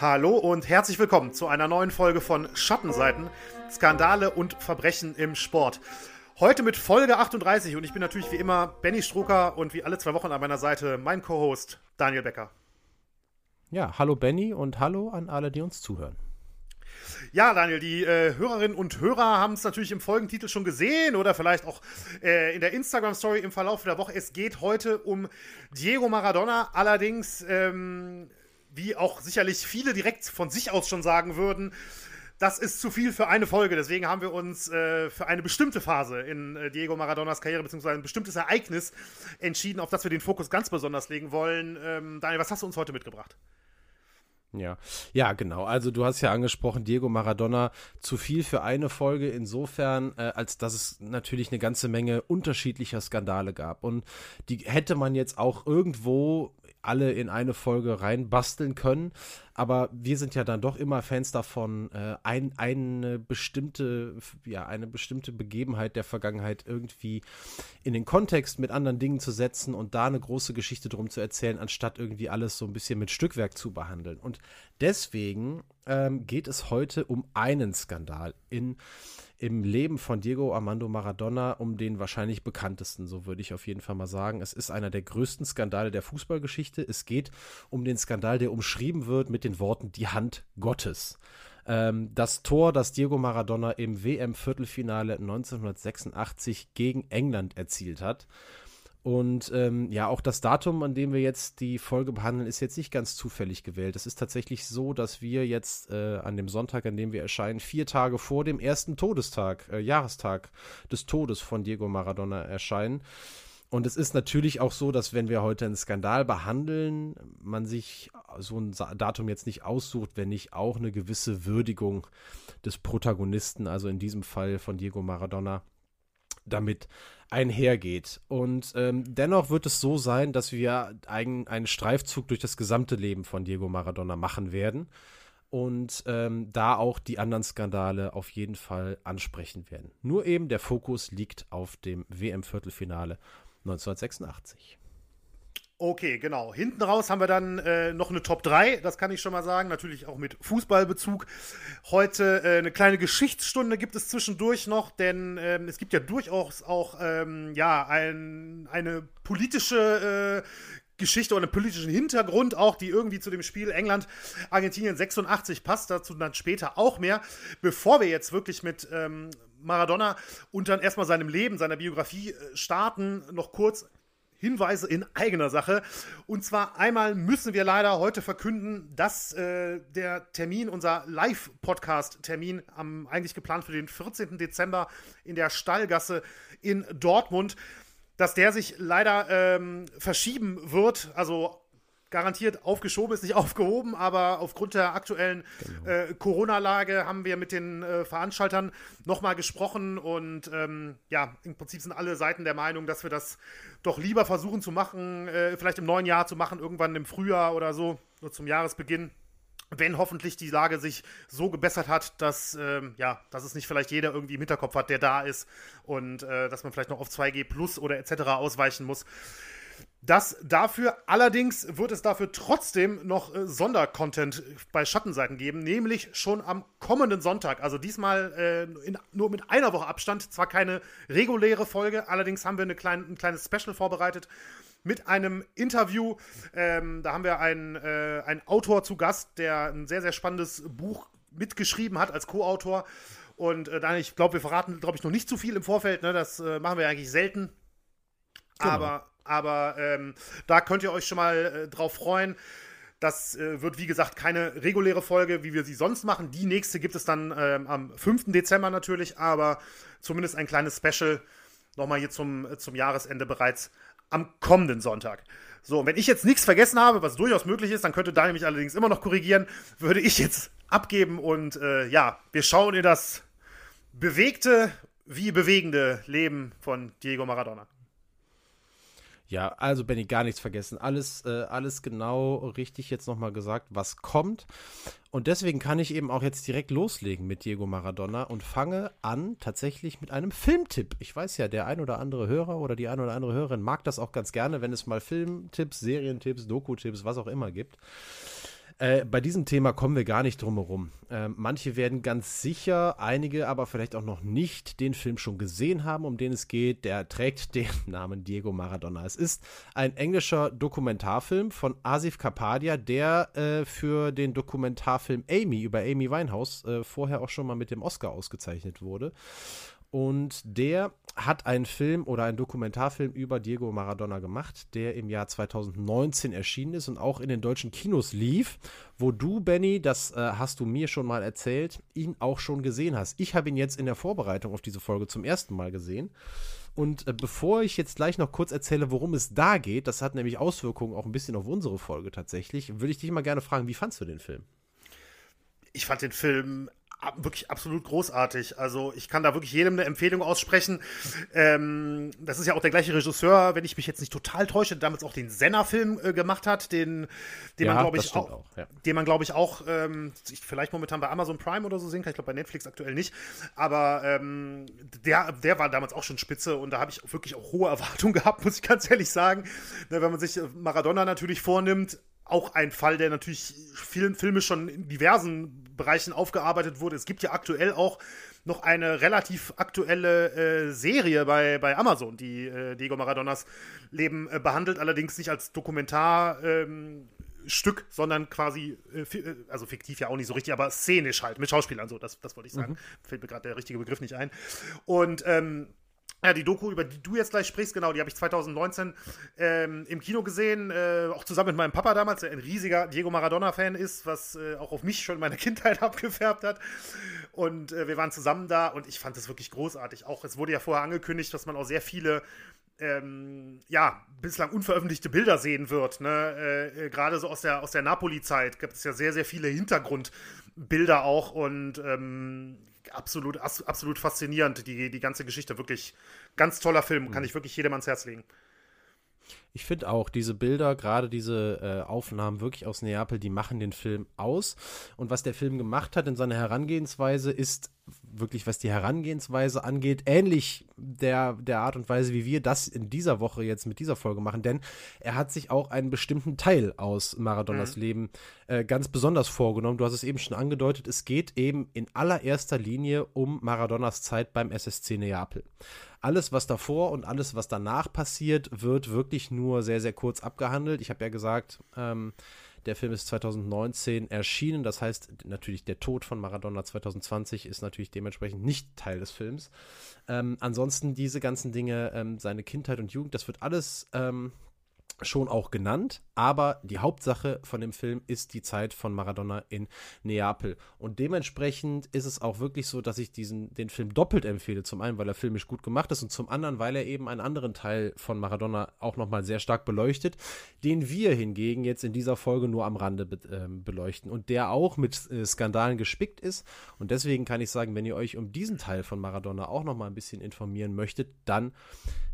Hallo und herzlich willkommen zu einer neuen Folge von Schattenseiten, Skandale und Verbrechen im Sport. Heute mit Folge 38 und ich bin natürlich wie immer Benny Strucker und wie alle zwei Wochen an meiner Seite mein Co-Host Daniel Becker. Ja, hallo Benny und hallo an alle, die uns zuhören. Ja, Daniel, die äh, Hörerinnen und Hörer haben es natürlich im Folgentitel schon gesehen oder vielleicht auch äh, in der Instagram-Story im Verlauf der Woche. Es geht heute um Diego Maradona. Allerdings, ähm, wie auch sicherlich viele direkt von sich aus schon sagen würden, das ist zu viel für eine Folge. Deswegen haben wir uns äh, für eine bestimmte Phase in äh, Diego Maradonas Karriere, beziehungsweise ein bestimmtes Ereignis entschieden, auf das wir den Fokus ganz besonders legen wollen. Ähm, Daniel, was hast du uns heute mitgebracht? Ja, ja, genau. Also du hast ja angesprochen, Diego Maradona zu viel für eine Folge insofern, äh, als dass es natürlich eine ganze Menge unterschiedlicher Skandale gab. Und die hätte man jetzt auch irgendwo alle in eine Folge reinbasteln können. Aber wir sind ja dann doch immer Fans davon, äh, ein, eine bestimmte, ja, eine bestimmte Begebenheit der Vergangenheit irgendwie in den Kontext mit anderen Dingen zu setzen und da eine große Geschichte drum zu erzählen, anstatt irgendwie alles so ein bisschen mit Stückwerk zu behandeln. Und deswegen ähm, geht es heute um einen Skandal in im Leben von Diego Armando Maradona um den wahrscheinlich bekanntesten, so würde ich auf jeden Fall mal sagen. Es ist einer der größten Skandale der Fußballgeschichte. Es geht um den Skandal, der umschrieben wird mit den Worten die Hand Gottes. Ähm, das Tor, das Diego Maradona im WM-Viertelfinale 1986 gegen England erzielt hat. Und ähm, ja, auch das Datum, an dem wir jetzt die Folge behandeln, ist jetzt nicht ganz zufällig gewählt. Es ist tatsächlich so, dass wir jetzt äh, an dem Sonntag, an dem wir erscheinen, vier Tage vor dem ersten Todestag, äh, Jahrestag des Todes von Diego Maradona erscheinen. Und es ist natürlich auch so, dass wenn wir heute einen Skandal behandeln, man sich so ein Datum jetzt nicht aussucht, wenn nicht auch eine gewisse Würdigung des Protagonisten, also in diesem Fall von Diego Maradona, damit einhergeht. Und ähm, dennoch wird es so sein, dass wir ein, einen Streifzug durch das gesamte Leben von Diego Maradona machen werden und ähm, da auch die anderen Skandale auf jeden Fall ansprechen werden. Nur eben der Fokus liegt auf dem WM-Viertelfinale 1986. Okay, genau. Hinten raus haben wir dann äh, noch eine Top 3, das kann ich schon mal sagen, natürlich auch mit Fußballbezug. Heute äh, eine kleine Geschichtsstunde gibt es zwischendurch noch, denn ähm, es gibt ja durchaus auch ähm, ja, ein, eine politische äh, Geschichte oder einen politischen Hintergrund auch, die irgendwie zu dem Spiel England, Argentinien 86 passt, dazu dann später auch mehr. Bevor wir jetzt wirklich mit ähm, Maradona und dann erstmal seinem Leben, seiner Biografie äh, starten, noch kurz Hinweise in eigener Sache. Und zwar einmal müssen wir leider heute verkünden, dass äh, der Termin, unser Live-Podcast-Termin, eigentlich geplant für den 14. Dezember in der Stallgasse in Dortmund, dass der sich leider ähm, verschieben wird. Also garantiert aufgeschoben, ist nicht aufgehoben, aber aufgrund der aktuellen genau. äh, Corona-Lage haben wir mit den äh, Veranstaltern nochmal gesprochen und ähm, ja, im Prinzip sind alle Seiten der Meinung, dass wir das doch lieber versuchen zu machen, äh, vielleicht im neuen Jahr zu machen, irgendwann im Frühjahr oder so, nur zum Jahresbeginn. Wenn hoffentlich die Lage sich so gebessert hat, dass, ähm, ja, dass es nicht vielleicht jeder irgendwie im Hinterkopf hat, der da ist und äh, dass man vielleicht noch auf 2G Plus oder etc. ausweichen muss. Das dafür, allerdings wird es dafür trotzdem noch äh, Sondercontent bei Schattenseiten geben, nämlich schon am kommenden Sonntag. Also diesmal äh, in, nur mit einer Woche Abstand. Zwar keine reguläre Folge, allerdings haben wir eine klein, ein kleines Special vorbereitet mit einem Interview. Ähm, da haben wir einen, äh, einen Autor zu Gast, der ein sehr, sehr spannendes Buch mitgeschrieben hat als Co-Autor. Und äh, dann, ich glaube, wir verraten, glaube ich, noch nicht zu viel im Vorfeld. Ne? Das äh, machen wir eigentlich selten. Genau. Aber aber ähm, da könnt ihr euch schon mal äh, drauf freuen. Das äh, wird, wie gesagt, keine reguläre Folge, wie wir sie sonst machen. Die nächste gibt es dann ähm, am 5. Dezember natürlich, aber zumindest ein kleines Special nochmal hier zum, äh, zum Jahresende bereits am kommenden Sonntag. So, und wenn ich jetzt nichts vergessen habe, was durchaus möglich ist, dann könnte Daniel mich allerdings immer noch korrigieren, würde ich jetzt abgeben und äh, ja, wir schauen in das bewegte wie bewegende Leben von Diego Maradona. Ja, also Benny, gar nichts vergessen. Alles, äh, alles genau richtig jetzt nochmal gesagt, was kommt. Und deswegen kann ich eben auch jetzt direkt loslegen mit Diego Maradona und fange an tatsächlich mit einem Filmtipp. Ich weiß ja, der ein oder andere Hörer oder die ein oder andere Hörerin mag das auch ganz gerne, wenn es mal Filmtipps, Serientipps, Doku-Tipps, was auch immer gibt. Äh, bei diesem Thema kommen wir gar nicht drum herum. Äh, manche werden ganz sicher, einige aber vielleicht auch noch nicht den Film schon gesehen haben, um den es geht. Der trägt den Namen Diego Maradona. Es ist ein englischer Dokumentarfilm von Asif Kapadia, der äh, für den Dokumentarfilm Amy über Amy Winehouse äh, vorher auch schon mal mit dem Oscar ausgezeichnet wurde. Und der hat einen Film oder einen Dokumentarfilm über Diego Maradona gemacht, der im Jahr 2019 erschienen ist und auch in den deutschen Kinos lief, wo du, Benny, das äh, hast du mir schon mal erzählt, ihn auch schon gesehen hast. Ich habe ihn jetzt in der Vorbereitung auf diese Folge zum ersten Mal gesehen. Und äh, bevor ich jetzt gleich noch kurz erzähle, worum es da geht, das hat nämlich Auswirkungen auch ein bisschen auf unsere Folge tatsächlich, würde ich dich mal gerne fragen, wie fandst du den Film? Ich fand den Film wirklich absolut großartig. Also ich kann da wirklich jedem eine Empfehlung aussprechen. Ähm, das ist ja auch der gleiche Regisseur, wenn ich mich jetzt nicht total täusche, der damals auch den Senna-Film äh, gemacht hat, den, den ja, man glaube ich auch, auch ja. den man glaube ich auch ähm, vielleicht momentan bei Amazon Prime oder so sehen kann. Ich glaube bei Netflix aktuell nicht. Aber ähm, der, der war damals auch schon Spitze und da habe ich wirklich auch hohe Erwartungen gehabt, muss ich ganz ehrlich sagen. Ne, wenn man sich Maradona natürlich vornimmt, auch ein Fall, der natürlich vielen Filme schon in diversen Bereichen aufgearbeitet wurde. Es gibt ja aktuell auch noch eine relativ aktuelle äh, Serie bei, bei Amazon, die äh, Diego Maradonas Leben äh, behandelt, allerdings nicht als Dokumentarstück, ähm, sondern quasi, äh, äh, also fiktiv ja auch nicht so richtig, aber szenisch halt, mit Schauspielern so, das, das wollte ich sagen. Mhm. Fällt mir gerade der richtige Begriff nicht ein. Und ähm, ja, die Doku, über die du jetzt gleich sprichst, genau, die habe ich 2019 ähm, im Kino gesehen, äh, auch zusammen mit meinem Papa damals, der ein riesiger Diego Maradona-Fan ist, was äh, auch auf mich schon in meiner Kindheit abgefärbt hat. Und äh, wir waren zusammen da und ich fand es wirklich großartig. Auch es wurde ja vorher angekündigt, dass man auch sehr viele ähm, ja, bislang unveröffentlichte Bilder sehen wird. Ne? Äh, äh, gerade so aus der, aus der Napoli-Zeit gibt es ja sehr, sehr viele Hintergrundbilder auch und ähm, absolut, absolut faszinierend, die, die ganze Geschichte. Wirklich ganz toller Film, kann mhm. ich wirklich jedem ans Herz legen. Ich finde auch diese Bilder, gerade diese äh, Aufnahmen wirklich aus Neapel, die machen den Film aus. Und was der Film gemacht hat in seiner Herangehensweise, ist wirklich, was die Herangehensweise angeht, ähnlich der, der Art und Weise, wie wir das in dieser Woche jetzt mit dieser Folge machen. Denn er hat sich auch einen bestimmten Teil aus Maradonas mhm. Leben äh, ganz besonders vorgenommen. Du hast es eben schon angedeutet, es geht eben in allererster Linie um Maradonas Zeit beim SSC Neapel. Alles, was davor und alles, was danach passiert, wird wirklich nur sehr, sehr kurz abgehandelt. Ich habe ja gesagt, ähm, der Film ist 2019 erschienen. Das heißt, natürlich der Tod von Maradona 2020 ist natürlich dementsprechend nicht Teil des Films. Ähm, ansonsten diese ganzen Dinge, ähm, seine Kindheit und Jugend, das wird alles ähm, schon auch genannt, aber die Hauptsache von dem Film ist die Zeit von Maradona in Neapel. Und dementsprechend ist es auch wirklich so, dass ich diesen, den Film doppelt empfehle. Zum einen, weil er filmisch gut gemacht ist und zum anderen, weil er eben einen anderen Teil von Maradona auch nochmal sehr stark beleuchtet, den wir hingegen jetzt in dieser Folge nur am Rande be äh, beleuchten und der auch mit äh, Skandalen gespickt ist. Und deswegen kann ich sagen, wenn ihr euch um diesen Teil von Maradona auch nochmal ein bisschen informieren möchtet, dann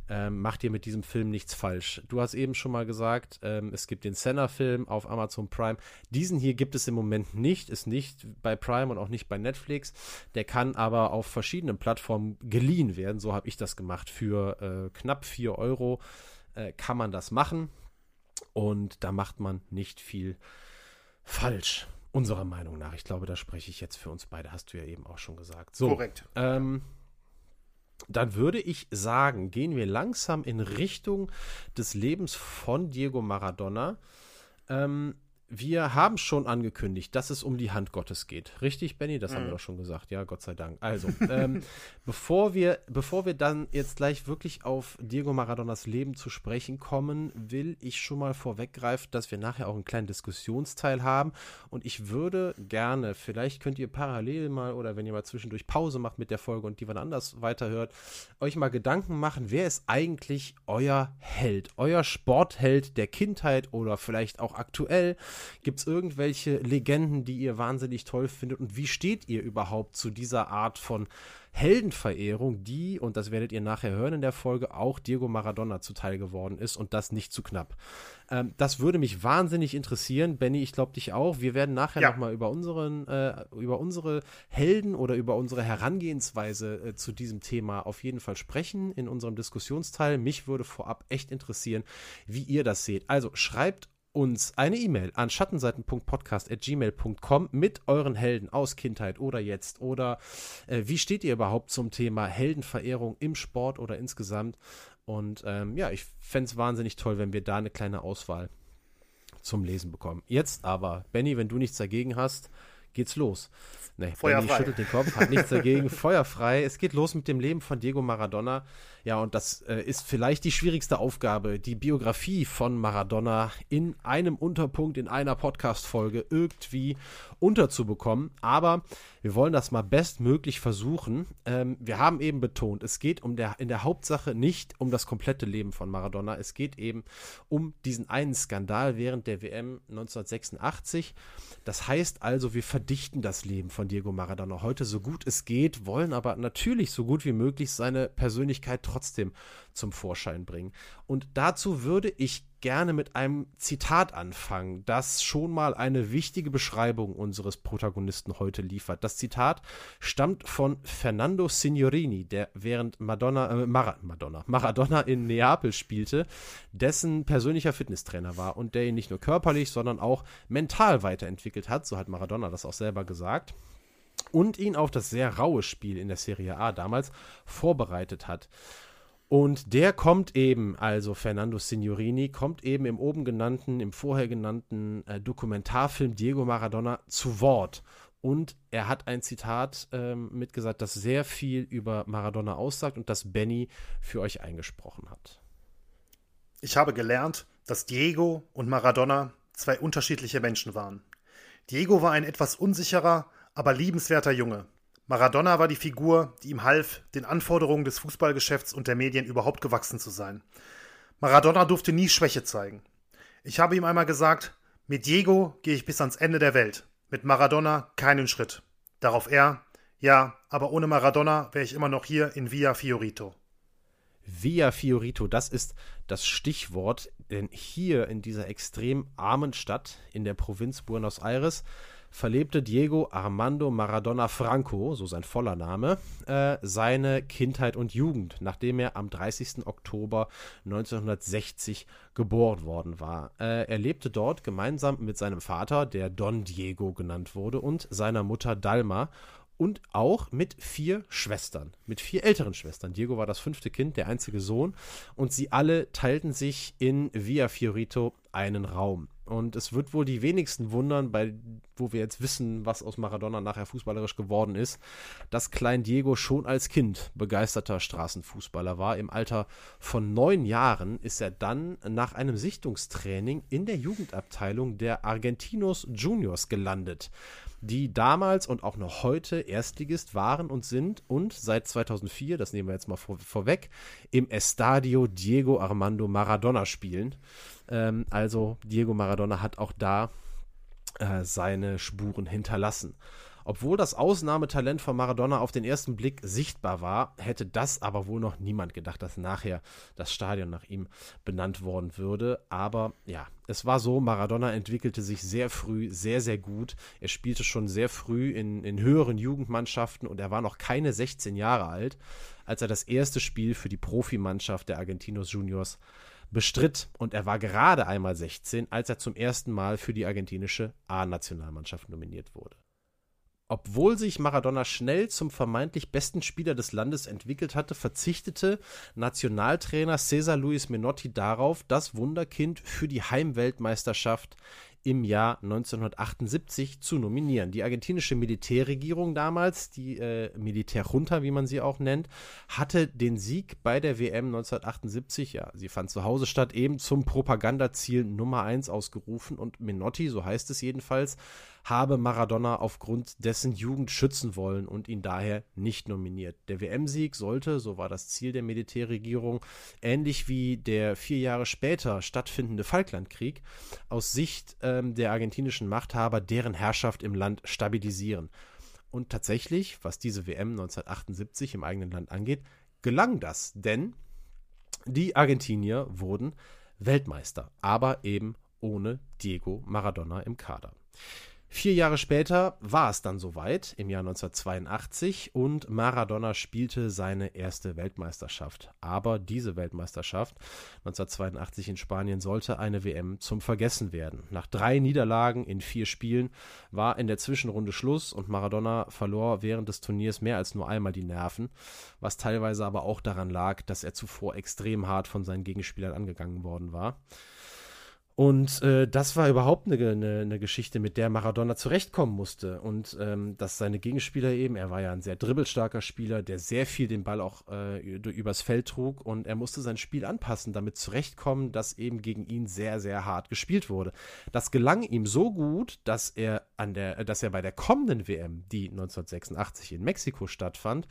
ähm, macht ihr mit diesem Film nichts falsch. Du hast eben schon mal gesagt, ähm, es gibt den Senna-Film auf Amazon Prime. Diesen hier gibt es im Moment nicht, ist nicht bei Prime und auch nicht bei Netflix. Der kann aber auf verschiedenen Plattformen geliehen werden. So habe ich das gemacht. Für äh, knapp 4 Euro äh, kann man das machen. Und da macht man nicht viel falsch. Unserer Meinung nach. Ich glaube, da spreche ich jetzt für uns beide, hast du ja eben auch schon gesagt. So, Korrekt. Ähm, dann würde ich sagen, gehen wir langsam in Richtung des Lebens von Diego Maradona. Ähm, wir haben schon angekündigt, dass es um die Hand Gottes geht. Richtig, Benny? Das mhm. haben wir mhm. doch schon gesagt. Ja, Gott sei Dank. Also, ähm, bevor, wir, bevor wir dann jetzt gleich wirklich auf Diego Maradonas Leben zu sprechen kommen, will ich schon mal vorweggreifen, dass wir nachher auch einen kleinen Diskussionsteil haben. Und ich würde gerne, vielleicht könnt ihr parallel mal oder wenn ihr mal zwischendurch Pause macht mit der Folge und die wann anders weiterhört, euch mal Gedanken machen, wer ist eigentlich euer Held, euer Sportheld der Kindheit oder vielleicht auch aktuell? Gibt es irgendwelche Legenden, die ihr wahnsinnig toll findet? Und wie steht ihr überhaupt zu dieser Art von Heldenverehrung, die, und das werdet ihr nachher hören in der Folge, auch Diego Maradona zuteil geworden ist und das nicht zu knapp. Ähm, das würde mich wahnsinnig interessieren. Benny, ich glaube dich auch. Wir werden nachher ja. nochmal über, äh, über unsere Helden oder über unsere Herangehensweise äh, zu diesem Thema auf jeden Fall sprechen in unserem Diskussionsteil. Mich würde vorab echt interessieren, wie ihr das seht. Also schreibt uns eine E-Mail an schattenseiten.podcast.gmail.com mit euren Helden aus Kindheit oder jetzt oder äh, wie steht ihr überhaupt zum Thema Heldenverehrung im Sport oder insgesamt? Und ähm, ja, ich fände es wahnsinnig toll, wenn wir da eine kleine Auswahl zum Lesen bekommen. Jetzt aber, Benny, wenn du nichts dagegen hast, geht's los. Nee, Benny schüttelt den Kopf, hat nichts dagegen. Feuerfrei. Es geht los mit dem Leben von Diego Maradona. Ja, und das äh, ist vielleicht die schwierigste Aufgabe, die Biografie von Maradona in einem Unterpunkt, in einer Podcast-Folge irgendwie unterzubekommen. Aber wir wollen das mal bestmöglich versuchen. Ähm, wir haben eben betont, es geht um der, in der Hauptsache nicht um das komplette Leben von Maradona. Es geht eben um diesen einen Skandal während der WM 1986. Das heißt also, wir verdichten das Leben von Diego Maradona heute so gut es geht, wollen aber natürlich so gut wie möglich seine Persönlichkeit trotzdem trotzdem zum Vorschein bringen. Und dazu würde ich gerne mit einem Zitat anfangen, das schon mal eine wichtige Beschreibung unseres Protagonisten heute liefert. Das Zitat stammt von Fernando Signorini, der während Madonna, äh, Mar Madonna, Maradona in Neapel spielte, dessen persönlicher Fitnesstrainer war und der ihn nicht nur körperlich, sondern auch mental weiterentwickelt hat. So hat Maradona das auch selber gesagt und ihn auf das sehr raue Spiel in der Serie A damals vorbereitet hat. Und der kommt eben, also Fernando Signorini, kommt eben im oben genannten, im vorher genannten äh, Dokumentarfilm Diego Maradona zu Wort. Und er hat ein Zitat ähm, mitgesagt, das sehr viel über Maradona aussagt und das Benny für euch eingesprochen hat. Ich habe gelernt, dass Diego und Maradona zwei unterschiedliche Menschen waren. Diego war ein etwas unsicherer, aber liebenswerter Junge. Maradona war die Figur, die ihm half, den Anforderungen des Fußballgeschäfts und der Medien überhaupt gewachsen zu sein. Maradona durfte nie Schwäche zeigen. Ich habe ihm einmal gesagt, mit Diego gehe ich bis ans Ende der Welt, mit Maradona keinen Schritt. Darauf er, ja, aber ohne Maradona wäre ich immer noch hier in Via Fiorito. Via Fiorito, das ist das Stichwort, denn hier in dieser extrem armen Stadt in der Provinz Buenos Aires verlebte Diego Armando Maradona Franco, so sein voller Name, äh, seine Kindheit und Jugend, nachdem er am 30. Oktober 1960 geboren worden war. Äh, er lebte dort gemeinsam mit seinem Vater, der Don Diego genannt wurde, und seiner Mutter Dalma und auch mit vier Schwestern, mit vier älteren Schwestern. Diego war das fünfte Kind, der einzige Sohn, und sie alle teilten sich in Via Fiorito einen Raum. Und es wird wohl die wenigsten wundern, bei, wo wir jetzt wissen, was aus Maradona nachher fußballerisch geworden ist, dass Klein Diego schon als Kind begeisterter Straßenfußballer war. Im Alter von neun Jahren ist er dann nach einem Sichtungstraining in der Jugendabteilung der Argentinos Juniors gelandet die damals und auch noch heute Erstligist waren und sind und seit 2004, das nehmen wir jetzt mal vor, vorweg, im Estadio Diego Armando Maradona spielen. Ähm, also Diego Maradona hat auch da äh, seine Spuren hinterlassen. Obwohl das Ausnahmetalent von Maradona auf den ersten Blick sichtbar war, hätte das aber wohl noch niemand gedacht, dass nachher das Stadion nach ihm benannt worden würde. Aber ja, es war so, Maradona entwickelte sich sehr früh sehr, sehr gut. Er spielte schon sehr früh in, in höheren Jugendmannschaften und er war noch keine 16 Jahre alt, als er das erste Spiel für die Profimannschaft der Argentinos Juniors bestritt und er war gerade einmal 16, als er zum ersten Mal für die argentinische A-Nationalmannschaft nominiert wurde. Obwohl sich Maradona schnell zum vermeintlich besten Spieler des Landes entwickelt hatte, verzichtete Nationaltrainer Cesar Luis Menotti darauf, das Wunderkind für die Heimweltmeisterschaft im Jahr 1978 zu nominieren. Die argentinische Militärregierung damals, die äh, Militärjunta, wie man sie auch nennt, hatte den Sieg bei der WM 1978, ja, sie fand zu Hause statt, eben zum Propagandaziel Nummer 1 ausgerufen und Menotti, so heißt es jedenfalls, habe Maradona aufgrund dessen Jugend schützen wollen und ihn daher nicht nominiert. Der WM-Sieg sollte, so war das Ziel der Militärregierung, ähnlich wie der vier Jahre später stattfindende Falklandkrieg, aus Sicht ähm, der argentinischen Machthaber deren Herrschaft im Land stabilisieren. Und tatsächlich, was diese WM 1978 im eigenen Land angeht, gelang das, denn die Argentinier wurden Weltmeister, aber eben ohne Diego Maradona im Kader. Vier Jahre später war es dann soweit, im Jahr 1982, und Maradona spielte seine erste Weltmeisterschaft. Aber diese Weltmeisterschaft 1982 in Spanien sollte eine WM zum Vergessen werden. Nach drei Niederlagen in vier Spielen war in der Zwischenrunde Schluss und Maradona verlor während des Turniers mehr als nur einmal die Nerven, was teilweise aber auch daran lag, dass er zuvor extrem hart von seinen Gegenspielern angegangen worden war. Und äh, das war überhaupt eine, eine, eine, Geschichte, mit der Maradona zurechtkommen musste. Und ähm, dass seine Gegenspieler eben, er war ja ein sehr dribbelstarker Spieler, der sehr viel den Ball auch äh, übers Feld trug und er musste sein Spiel anpassen, damit zurechtkommen, dass eben gegen ihn sehr, sehr hart gespielt wurde. Das gelang ihm so gut, dass er an der, dass er bei der kommenden WM, die 1986 in Mexiko stattfand,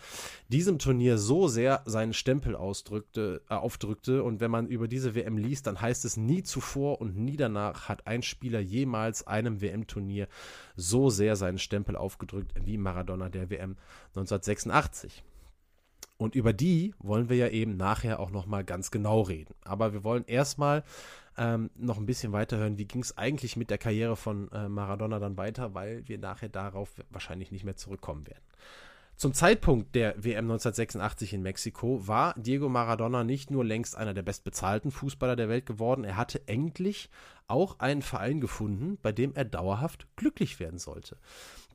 diesem Turnier so sehr seinen Stempel ausdrückte, äh, aufdrückte. Und wenn man über diese WM liest, dann heißt es nie zuvor und nie danach hat ein Spieler jemals einem WM-Turnier so sehr seinen Stempel aufgedrückt wie Maradona der WM 1986. Und über die wollen wir ja eben nachher auch noch mal ganz genau reden. Aber wir wollen erstmal ähm, noch ein bisschen weiterhören, wie ging es eigentlich mit der Karriere von äh, Maradona dann weiter, weil wir nachher darauf wahrscheinlich nicht mehr zurückkommen werden. Zum Zeitpunkt der WM 1986 in Mexiko war Diego Maradona nicht nur längst einer der bestbezahlten Fußballer der Welt geworden, er hatte endlich auch einen Verein gefunden, bei dem er dauerhaft glücklich werden sollte.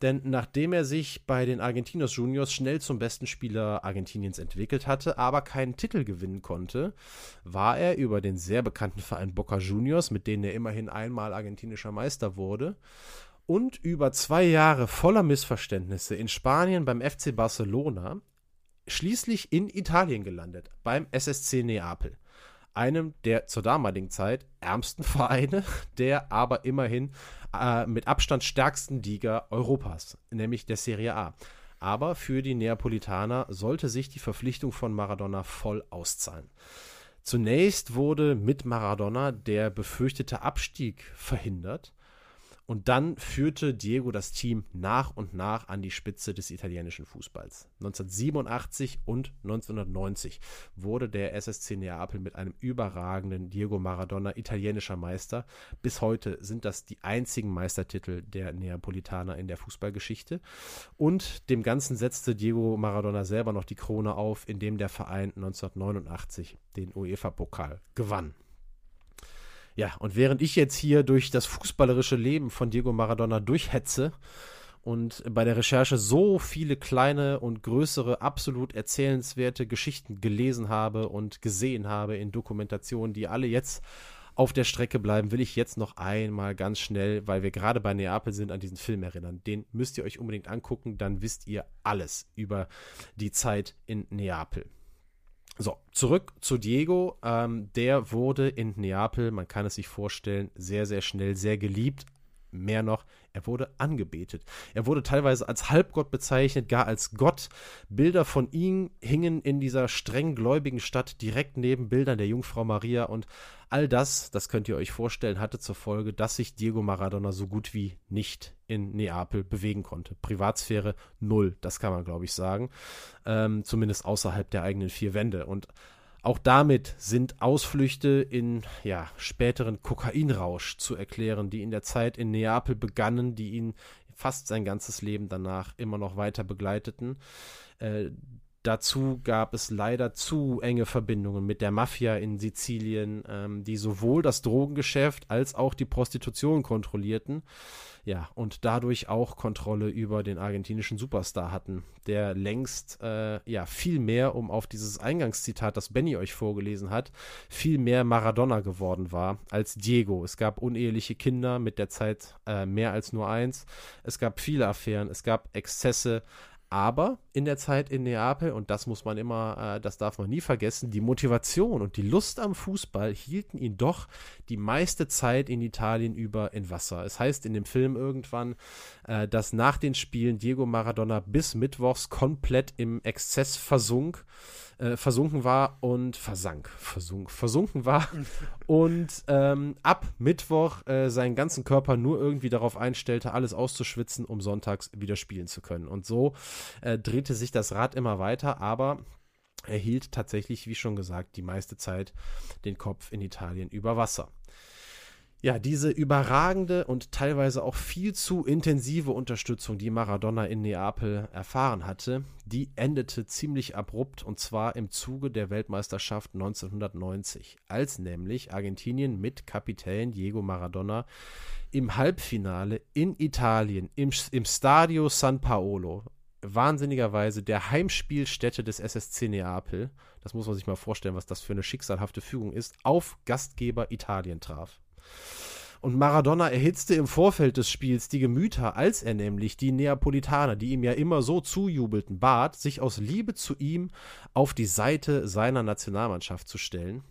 Denn nachdem er sich bei den Argentinos Juniors schnell zum besten Spieler Argentiniens entwickelt hatte, aber keinen Titel gewinnen konnte, war er über den sehr bekannten Verein Boca Juniors, mit denen er immerhin einmal argentinischer Meister wurde, und über zwei Jahre voller Missverständnisse in Spanien beim FC Barcelona schließlich in Italien gelandet, beim SSC Neapel. Einem der zur damaligen Zeit ärmsten Vereine, der aber immerhin äh, mit Abstand stärksten Liga Europas, nämlich der Serie A. Aber für die Neapolitaner sollte sich die Verpflichtung von Maradona voll auszahlen. Zunächst wurde mit Maradona der befürchtete Abstieg verhindert und dann führte Diego das Team nach und nach an die Spitze des italienischen Fußballs. 1987 und 1990 wurde der SSC Neapel mit einem überragenden Diego Maradona italienischer Meister. Bis heute sind das die einzigen Meistertitel der Neapolitaner in der Fußballgeschichte. Und dem Ganzen setzte Diego Maradona selber noch die Krone auf, indem der Verein 1989 den UEFA-Pokal gewann. Ja, und während ich jetzt hier durch das fußballerische Leben von Diego Maradona durchhetze und bei der Recherche so viele kleine und größere, absolut erzählenswerte Geschichten gelesen habe und gesehen habe in Dokumentationen, die alle jetzt auf der Strecke bleiben, will ich jetzt noch einmal ganz schnell, weil wir gerade bei Neapel sind, an diesen Film erinnern. Den müsst ihr euch unbedingt angucken, dann wisst ihr alles über die Zeit in Neapel. So, zurück zu Diego. Ähm, der wurde in Neapel, man kann es sich vorstellen, sehr, sehr schnell sehr geliebt. Mehr noch, er wurde angebetet. Er wurde teilweise als Halbgott bezeichnet, gar als Gott. Bilder von ihm hingen in dieser streng gläubigen Stadt direkt neben Bildern der Jungfrau Maria und all das, das könnt ihr euch vorstellen, hatte zur Folge, dass sich Diego Maradona so gut wie nicht in Neapel bewegen konnte. Privatsphäre null, das kann man glaube ich sagen. Ähm, zumindest außerhalb der eigenen vier Wände. Und auch damit sind Ausflüchte in ja, späteren Kokainrausch zu erklären, die in der Zeit in Neapel begannen, die ihn fast sein ganzes Leben danach immer noch weiter begleiteten. Äh, dazu gab es leider zu enge Verbindungen mit der Mafia in Sizilien, ähm, die sowohl das Drogengeschäft als auch die Prostitution kontrollierten. Ja, und dadurch auch Kontrolle über den argentinischen Superstar hatten, der längst, äh, ja, viel mehr, um auf dieses Eingangszitat, das Benny euch vorgelesen hat, viel mehr Maradona geworden war als Diego. Es gab uneheliche Kinder, mit der Zeit äh, mehr als nur eins. Es gab viele Affären, es gab Exzesse, aber in der Zeit in Neapel, und das muss man immer, äh, das darf man nie vergessen, die Motivation und die Lust am Fußball hielten ihn doch die meiste Zeit in Italien über in Wasser. Es heißt in dem Film irgendwann, äh, dass nach den Spielen Diego Maradona bis Mittwochs komplett im Exzess versunk äh, versunken war und versank, versunk, versunken war und ähm, ab Mittwoch äh, seinen ganzen Körper nur irgendwie darauf einstellte, alles auszuschwitzen, um sonntags wieder spielen zu können. Und so äh, drehte sich das Rad immer weiter, aber er hielt tatsächlich, wie schon gesagt, die meiste Zeit den Kopf in Italien über Wasser. Ja, diese überragende und teilweise auch viel zu intensive Unterstützung, die Maradona in Neapel erfahren hatte, die endete ziemlich abrupt und zwar im Zuge der Weltmeisterschaft 1990, als nämlich Argentinien mit Kapitän Diego Maradona im Halbfinale in Italien im, im Stadio San Paolo, wahnsinnigerweise der Heimspielstätte des SSC Neapel, das muss man sich mal vorstellen, was das für eine schicksalhafte Fügung ist, auf Gastgeber Italien traf. Und Maradona erhitzte im Vorfeld des Spiels die Gemüter, als er nämlich die Neapolitaner, die ihm ja immer so zujubelten, bat, sich aus Liebe zu ihm auf die Seite seiner Nationalmannschaft zu stellen.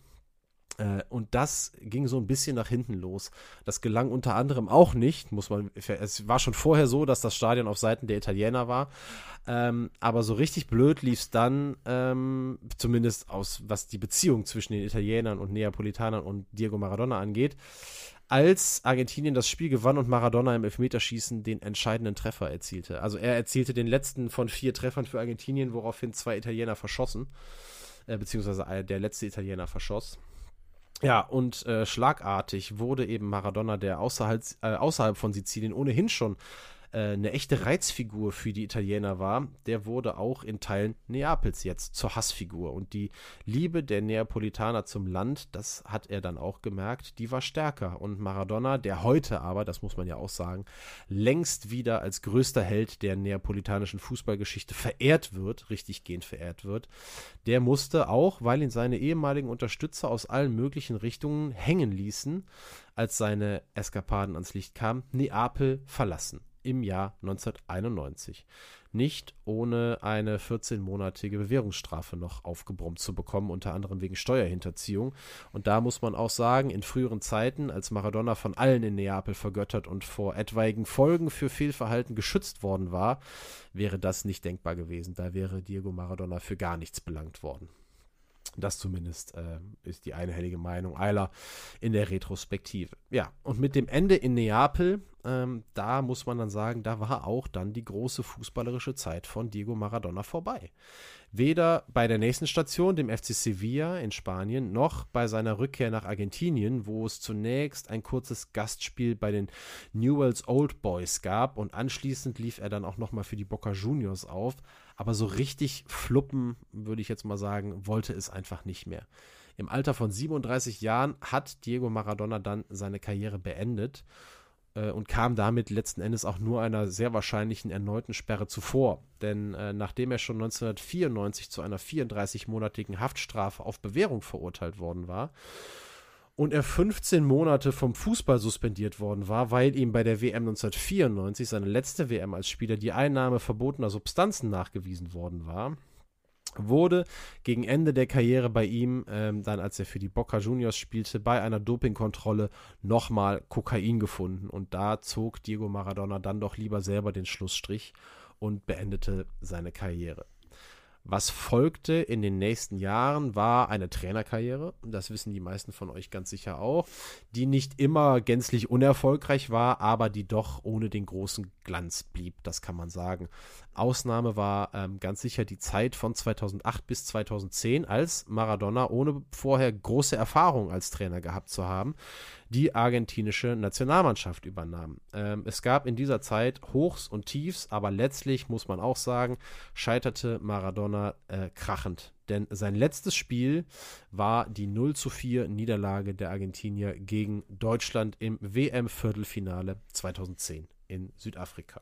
Äh, und das ging so ein bisschen nach hinten los. Das gelang unter anderem auch nicht, muss man. Es war schon vorher so, dass das Stadion auf Seiten der Italiener war. Ähm, aber so richtig blöd lief es dann, ähm, zumindest aus, was die Beziehung zwischen den Italienern und Neapolitanern und Diego Maradona angeht als Argentinien das Spiel gewann und Maradona im Elfmeterschießen den entscheidenden Treffer erzielte. Also er erzielte den letzten von vier Treffern für Argentinien, woraufhin zwei Italiener verschossen, äh, beziehungsweise der letzte Italiener verschoss. Ja, und äh, schlagartig wurde eben Maradona, der außerhalb, äh, außerhalb von Sizilien ohnehin schon äh, eine echte Reizfigur für die Italiener war, der wurde auch in Teilen Neapels jetzt zur Hassfigur. Und die Liebe der Neapolitaner zum Land, das hat er dann auch gemerkt, die war stärker. Und Maradona, der heute aber, das muss man ja auch sagen, längst wieder als größter Held der neapolitanischen Fußballgeschichte verehrt wird, richtig gehend verehrt wird, der musste auch, weil ihn seine ehemaligen Unterstützer aus allen möglichen Richtungen hängen ließen, als seine Eskapaden ans Licht kamen, Neapel verlassen im Jahr 1991. Nicht ohne eine 14-monatige Bewährungsstrafe noch aufgebrummt zu bekommen, unter anderem wegen Steuerhinterziehung. Und da muss man auch sagen, in früheren Zeiten, als Maradona von allen in Neapel vergöttert und vor etwaigen Folgen für Fehlverhalten geschützt worden war, wäre das nicht denkbar gewesen. Da wäre Diego Maradona für gar nichts belangt worden. Das zumindest äh, ist die einhellige Meinung Eiler in der Retrospektive. Ja, und mit dem Ende in Neapel, ähm, da muss man dann sagen, da war auch dann die große fußballerische Zeit von Diego Maradona vorbei. Weder bei der nächsten Station, dem FC Sevilla in Spanien, noch bei seiner Rückkehr nach Argentinien, wo es zunächst ein kurzes Gastspiel bei den Newells Old Boys gab und anschließend lief er dann auch nochmal für die Boca Juniors auf. Aber so richtig fluppen, würde ich jetzt mal sagen, wollte es einfach nicht mehr. Im Alter von 37 Jahren hat Diego Maradona dann seine Karriere beendet äh, und kam damit letzten Endes auch nur einer sehr wahrscheinlichen erneuten Sperre zuvor. Denn äh, nachdem er schon 1994 zu einer 34-monatigen Haftstrafe auf Bewährung verurteilt worden war, und er 15 Monate vom Fußball suspendiert worden war, weil ihm bei der WM 1994, seine letzte WM als Spieler, die Einnahme verbotener Substanzen nachgewiesen worden war, wurde gegen Ende der Karriere bei ihm, ähm, dann als er für die Boca Juniors spielte, bei einer Dopingkontrolle nochmal Kokain gefunden. Und da zog Diego Maradona dann doch lieber selber den Schlussstrich und beendete seine Karriere. Was folgte in den nächsten Jahren war eine Trainerkarriere, das wissen die meisten von euch ganz sicher auch, die nicht immer gänzlich unerfolgreich war, aber die doch ohne den großen Glanz blieb, das kann man sagen. Ausnahme war ähm, ganz sicher die Zeit von 2008 bis 2010, als Maradona, ohne vorher große Erfahrung als Trainer gehabt zu haben, die argentinische Nationalmannschaft übernahm. Ähm, es gab in dieser Zeit Hochs und Tiefs, aber letztlich muss man auch sagen, scheiterte Maradona äh, krachend. Denn sein letztes Spiel war die 0 zu 4 Niederlage der Argentinier gegen Deutschland im WM-Viertelfinale 2010 in Südafrika.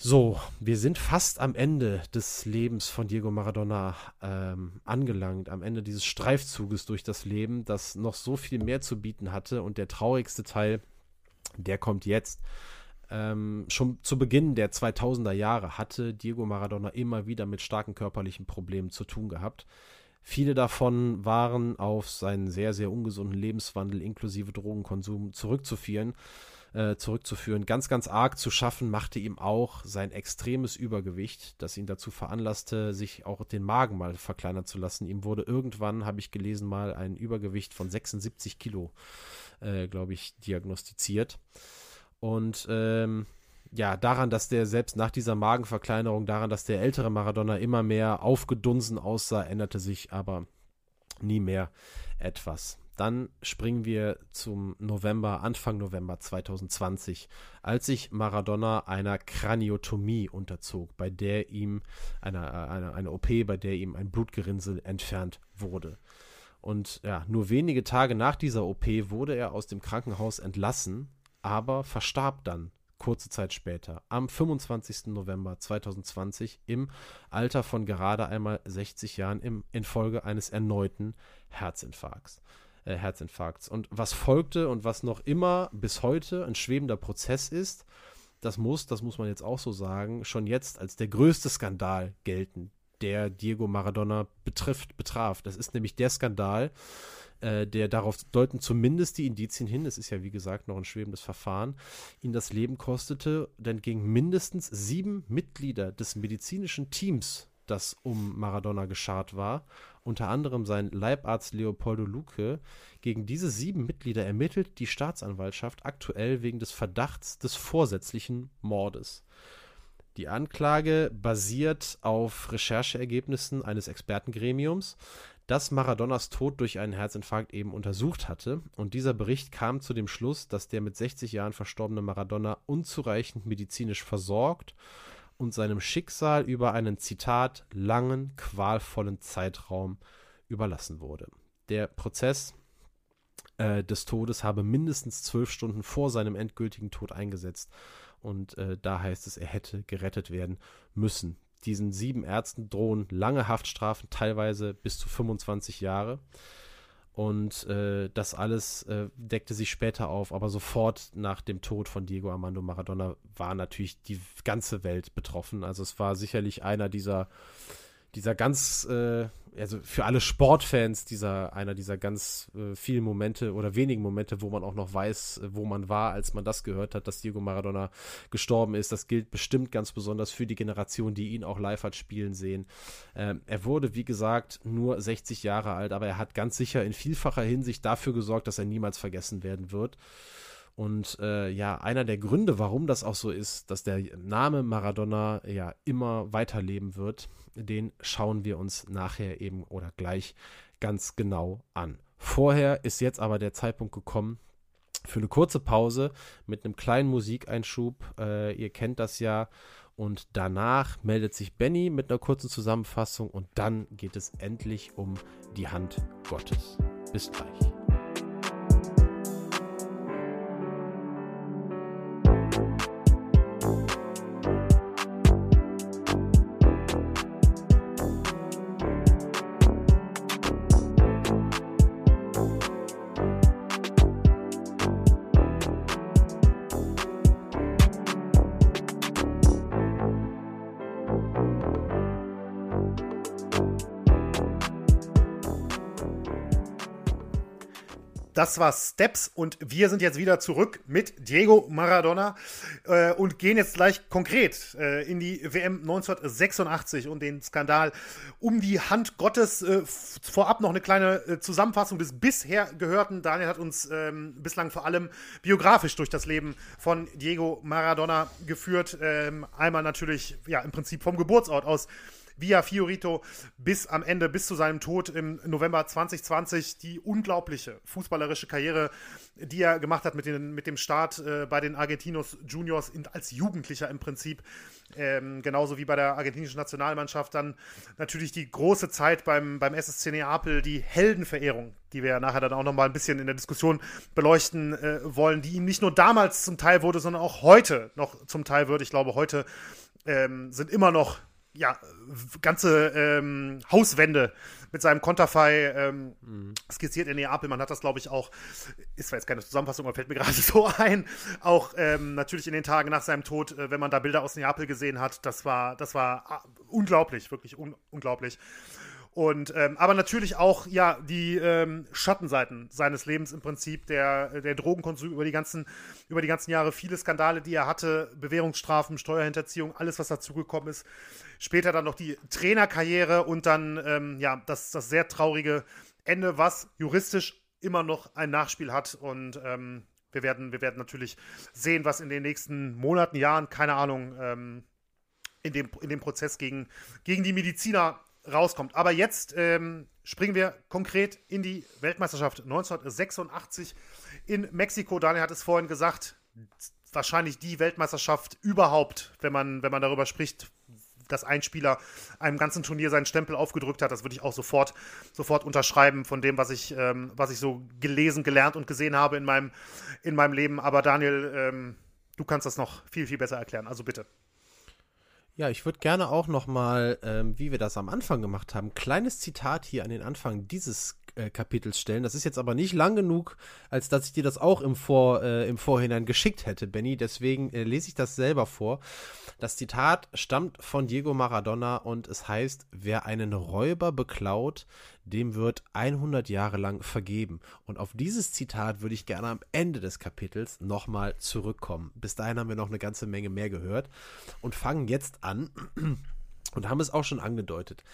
So, wir sind fast am Ende des Lebens von Diego Maradona ähm, angelangt, am Ende dieses Streifzuges durch das Leben, das noch so viel mehr zu bieten hatte. Und der traurigste Teil, der kommt jetzt. Ähm, schon zu Beginn der 2000er Jahre hatte Diego Maradona immer wieder mit starken körperlichen Problemen zu tun gehabt. Viele davon waren auf seinen sehr, sehr ungesunden Lebenswandel inklusive Drogenkonsum zurückzuführen äh, zurückzuführen. Ganz, ganz arg zu schaffen machte ihm auch sein extremes Übergewicht, das ihn dazu veranlasste, sich auch den Magen mal verkleinern zu lassen. Ihm wurde irgendwann, habe ich gelesen, mal ein Übergewicht von 76 Kilo, äh, glaube ich, diagnostiziert. Und ähm, ja, daran, dass der selbst nach dieser Magenverkleinerung, daran, dass der ältere Maradona immer mehr aufgedunsen aussah, änderte sich aber nie mehr etwas. Dann springen wir zum November, Anfang November 2020, als sich Maradona einer Kraniotomie unterzog, bei der ihm eine, eine, eine OP, bei der ihm ein Blutgerinnsel entfernt wurde. Und ja, nur wenige Tage nach dieser OP wurde er aus dem Krankenhaus entlassen, aber verstarb dann kurze Zeit später, am 25. November 2020, im Alter von gerade einmal 60 Jahren im, infolge eines erneuten Herzinfarkts. Äh, Herzinfarkts. Und was folgte und was noch immer bis heute ein schwebender Prozess ist, das muss, das muss man jetzt auch so sagen, schon jetzt als der größte Skandal gelten, der Diego Maradona betrifft, betraf. Das ist nämlich der Skandal, äh, der darauf deuten zumindest die Indizien hin, es ist ja wie gesagt noch ein schwebendes Verfahren, ihn das Leben kostete, denn gegen mindestens sieben Mitglieder des medizinischen Teams, das um Maradona geschart war, unter anderem sein Leibarzt Leopoldo Luque, gegen diese sieben Mitglieder ermittelt die Staatsanwaltschaft aktuell wegen des Verdachts des vorsätzlichen Mordes. Die Anklage basiert auf Rechercheergebnissen eines Expertengremiums, das Maradonas Tod durch einen Herzinfarkt eben untersucht hatte. Und dieser Bericht kam zu dem Schluss, dass der mit 60 Jahren verstorbene Maradona unzureichend medizinisch versorgt seinem Schicksal über einen Zitat langen, qualvollen Zeitraum überlassen wurde. Der Prozess äh, des Todes habe mindestens zwölf Stunden vor seinem endgültigen Tod eingesetzt. Und äh, da heißt es, er hätte gerettet werden müssen. Diesen sieben Ärzten drohen lange Haftstrafen, teilweise bis zu 25 Jahre. Und äh, das alles äh, deckte sich später auf, aber sofort nach dem Tod von Diego Armando Maradona war natürlich die ganze Welt betroffen. Also es war sicherlich einer dieser, dieser ganz äh, also für alle Sportfans dieser, einer dieser ganz äh, vielen Momente oder wenigen Momente, wo man auch noch weiß, äh, wo man war, als man das gehört hat, dass Diego Maradona gestorben ist. Das gilt bestimmt ganz besonders für die Generation, die ihn auch live hat spielen sehen. Ähm, er wurde, wie gesagt, nur 60 Jahre alt, aber er hat ganz sicher in vielfacher Hinsicht dafür gesorgt, dass er niemals vergessen werden wird. Und äh, ja, einer der Gründe, warum das auch so ist, dass der Name Maradona ja immer weiterleben wird, den schauen wir uns nachher eben oder gleich ganz genau an. Vorher ist jetzt aber der Zeitpunkt gekommen für eine kurze Pause mit einem kleinen Musikeinschub. Äh, ihr kennt das ja. Und danach meldet sich Benny mit einer kurzen Zusammenfassung und dann geht es endlich um die Hand Gottes. Bis gleich. Das war Steps und wir sind jetzt wieder zurück mit Diego Maradona äh, und gehen jetzt gleich konkret äh, in die WM 1986 und den Skandal um die Hand Gottes. Äh, vorab noch eine kleine äh, Zusammenfassung des bisher Gehörten. Daniel hat uns ähm, bislang vor allem biografisch durch das Leben von Diego Maradona geführt. Ähm, einmal natürlich ja im Prinzip vom Geburtsort aus via Fiorito bis am Ende, bis zu seinem Tod im November 2020 die unglaubliche fußballerische Karriere, die er gemacht hat mit, den, mit dem Start äh, bei den Argentinos Juniors in, als Jugendlicher im Prinzip. Ähm, genauso wie bei der argentinischen Nationalmannschaft. Dann natürlich die große Zeit beim, beim SSC Neapel, die Heldenverehrung, die wir nachher dann auch nochmal ein bisschen in der Diskussion beleuchten äh, wollen, die ihm nicht nur damals zum Teil wurde, sondern auch heute noch zum Teil wird. Ich glaube, heute ähm, sind immer noch ja, ganze ähm, Hauswände mit seinem Konterfei ähm, mhm. skizziert in Neapel. Man hat das, glaube ich, auch, ist zwar jetzt keine Zusammenfassung, aber fällt mir gerade so ein, auch ähm, natürlich in den Tagen nach seinem Tod, äh, wenn man da Bilder aus Neapel gesehen hat, das war, das war ah, unglaublich, wirklich un unglaublich. Und ähm, aber natürlich auch ja die ähm, Schattenseiten seines Lebens im Prinzip, der, der Drogenkonsum über die ganzen, über die ganzen Jahre, viele Skandale, die er hatte, Bewährungsstrafen, Steuerhinterziehung, alles, was dazugekommen ist. Später dann noch die Trainerkarriere und dann ähm, ja das, das sehr traurige Ende, was juristisch immer noch ein Nachspiel hat. Und ähm, wir, werden, wir werden natürlich sehen, was in den nächsten Monaten, Jahren, keine Ahnung, ähm, in dem, in dem Prozess gegen, gegen die Mediziner rauskommt. Aber jetzt ähm, springen wir konkret in die Weltmeisterschaft 1986 in Mexiko. Daniel hat es vorhin gesagt, wahrscheinlich die Weltmeisterschaft überhaupt, wenn man, wenn man darüber spricht, dass ein Spieler einem ganzen Turnier seinen Stempel aufgedrückt hat. Das würde ich auch sofort, sofort unterschreiben von dem, was ich, ähm, was ich so gelesen, gelernt und gesehen habe in meinem, in meinem Leben. Aber Daniel, ähm, du kannst das noch viel, viel besser erklären. Also bitte. Ja, ich würde gerne auch noch mal, ähm, wie wir das am Anfang gemacht haben, kleines Zitat hier an den Anfang dieses äh, Kapitels stellen. Das ist jetzt aber nicht lang genug, als dass ich dir das auch im, Vor, äh, im Vorhinein geschickt hätte, Benny. Deswegen äh, lese ich das selber vor. Das Zitat stammt von Diego Maradona und es heißt, wer einen Räuber beklaut, dem wird 100 Jahre lang vergeben. Und auf dieses Zitat würde ich gerne am Ende des Kapitels nochmal zurückkommen. Bis dahin haben wir noch eine ganze Menge mehr gehört und fangen jetzt an und haben es auch schon angedeutet.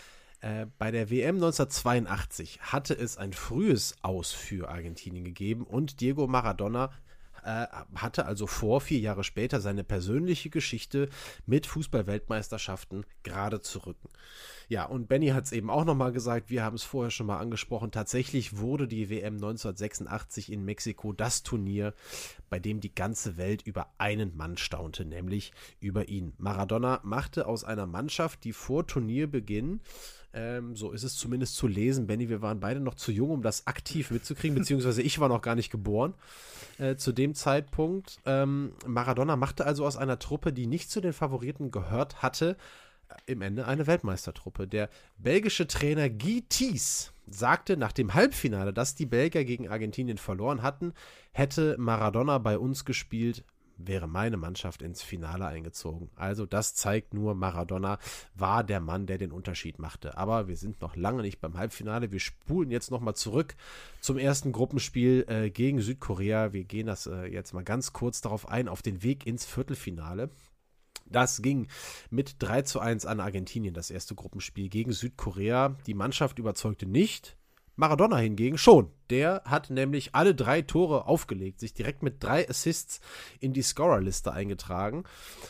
Äh, bei der WM 1982 hatte es ein frühes Aus für Argentinien gegeben und Diego Maradona äh, hatte also vor, vier Jahre später seine persönliche Geschichte mit Fußball-Weltmeisterschaften gerade zu rücken. Ja, und Benny hat es eben auch nochmal gesagt, wir haben es vorher schon mal angesprochen, tatsächlich wurde die WM 1986 in Mexiko das Turnier, bei dem die ganze Welt über einen Mann staunte, nämlich über ihn. Maradona machte aus einer Mannschaft, die vor Turnierbeginn ähm, so ist es zumindest zu lesen. Benny, wir waren beide noch zu jung, um das aktiv mitzukriegen, beziehungsweise ich war noch gar nicht geboren äh, zu dem Zeitpunkt. Ähm, Maradona machte also aus einer Truppe, die nicht zu den Favoriten gehört hatte, äh, im Ende eine Weltmeistertruppe. Der belgische Trainer Guy Thies sagte nach dem Halbfinale, dass die Belgier gegen Argentinien verloren hatten, hätte Maradona bei uns gespielt, wäre meine Mannschaft ins Finale eingezogen. Also das zeigt nur, Maradona war der Mann, der den Unterschied machte. Aber wir sind noch lange nicht beim Halbfinale. Wir spulen jetzt nochmal zurück zum ersten Gruppenspiel äh, gegen Südkorea. Wir gehen das äh, jetzt mal ganz kurz darauf ein, auf den Weg ins Viertelfinale. Das ging mit 3 zu 1 an Argentinien, das erste Gruppenspiel gegen Südkorea. Die Mannschaft überzeugte nicht. Maradona hingegen schon. Der hat nämlich alle drei Tore aufgelegt, sich direkt mit drei Assists in die Scorerliste eingetragen.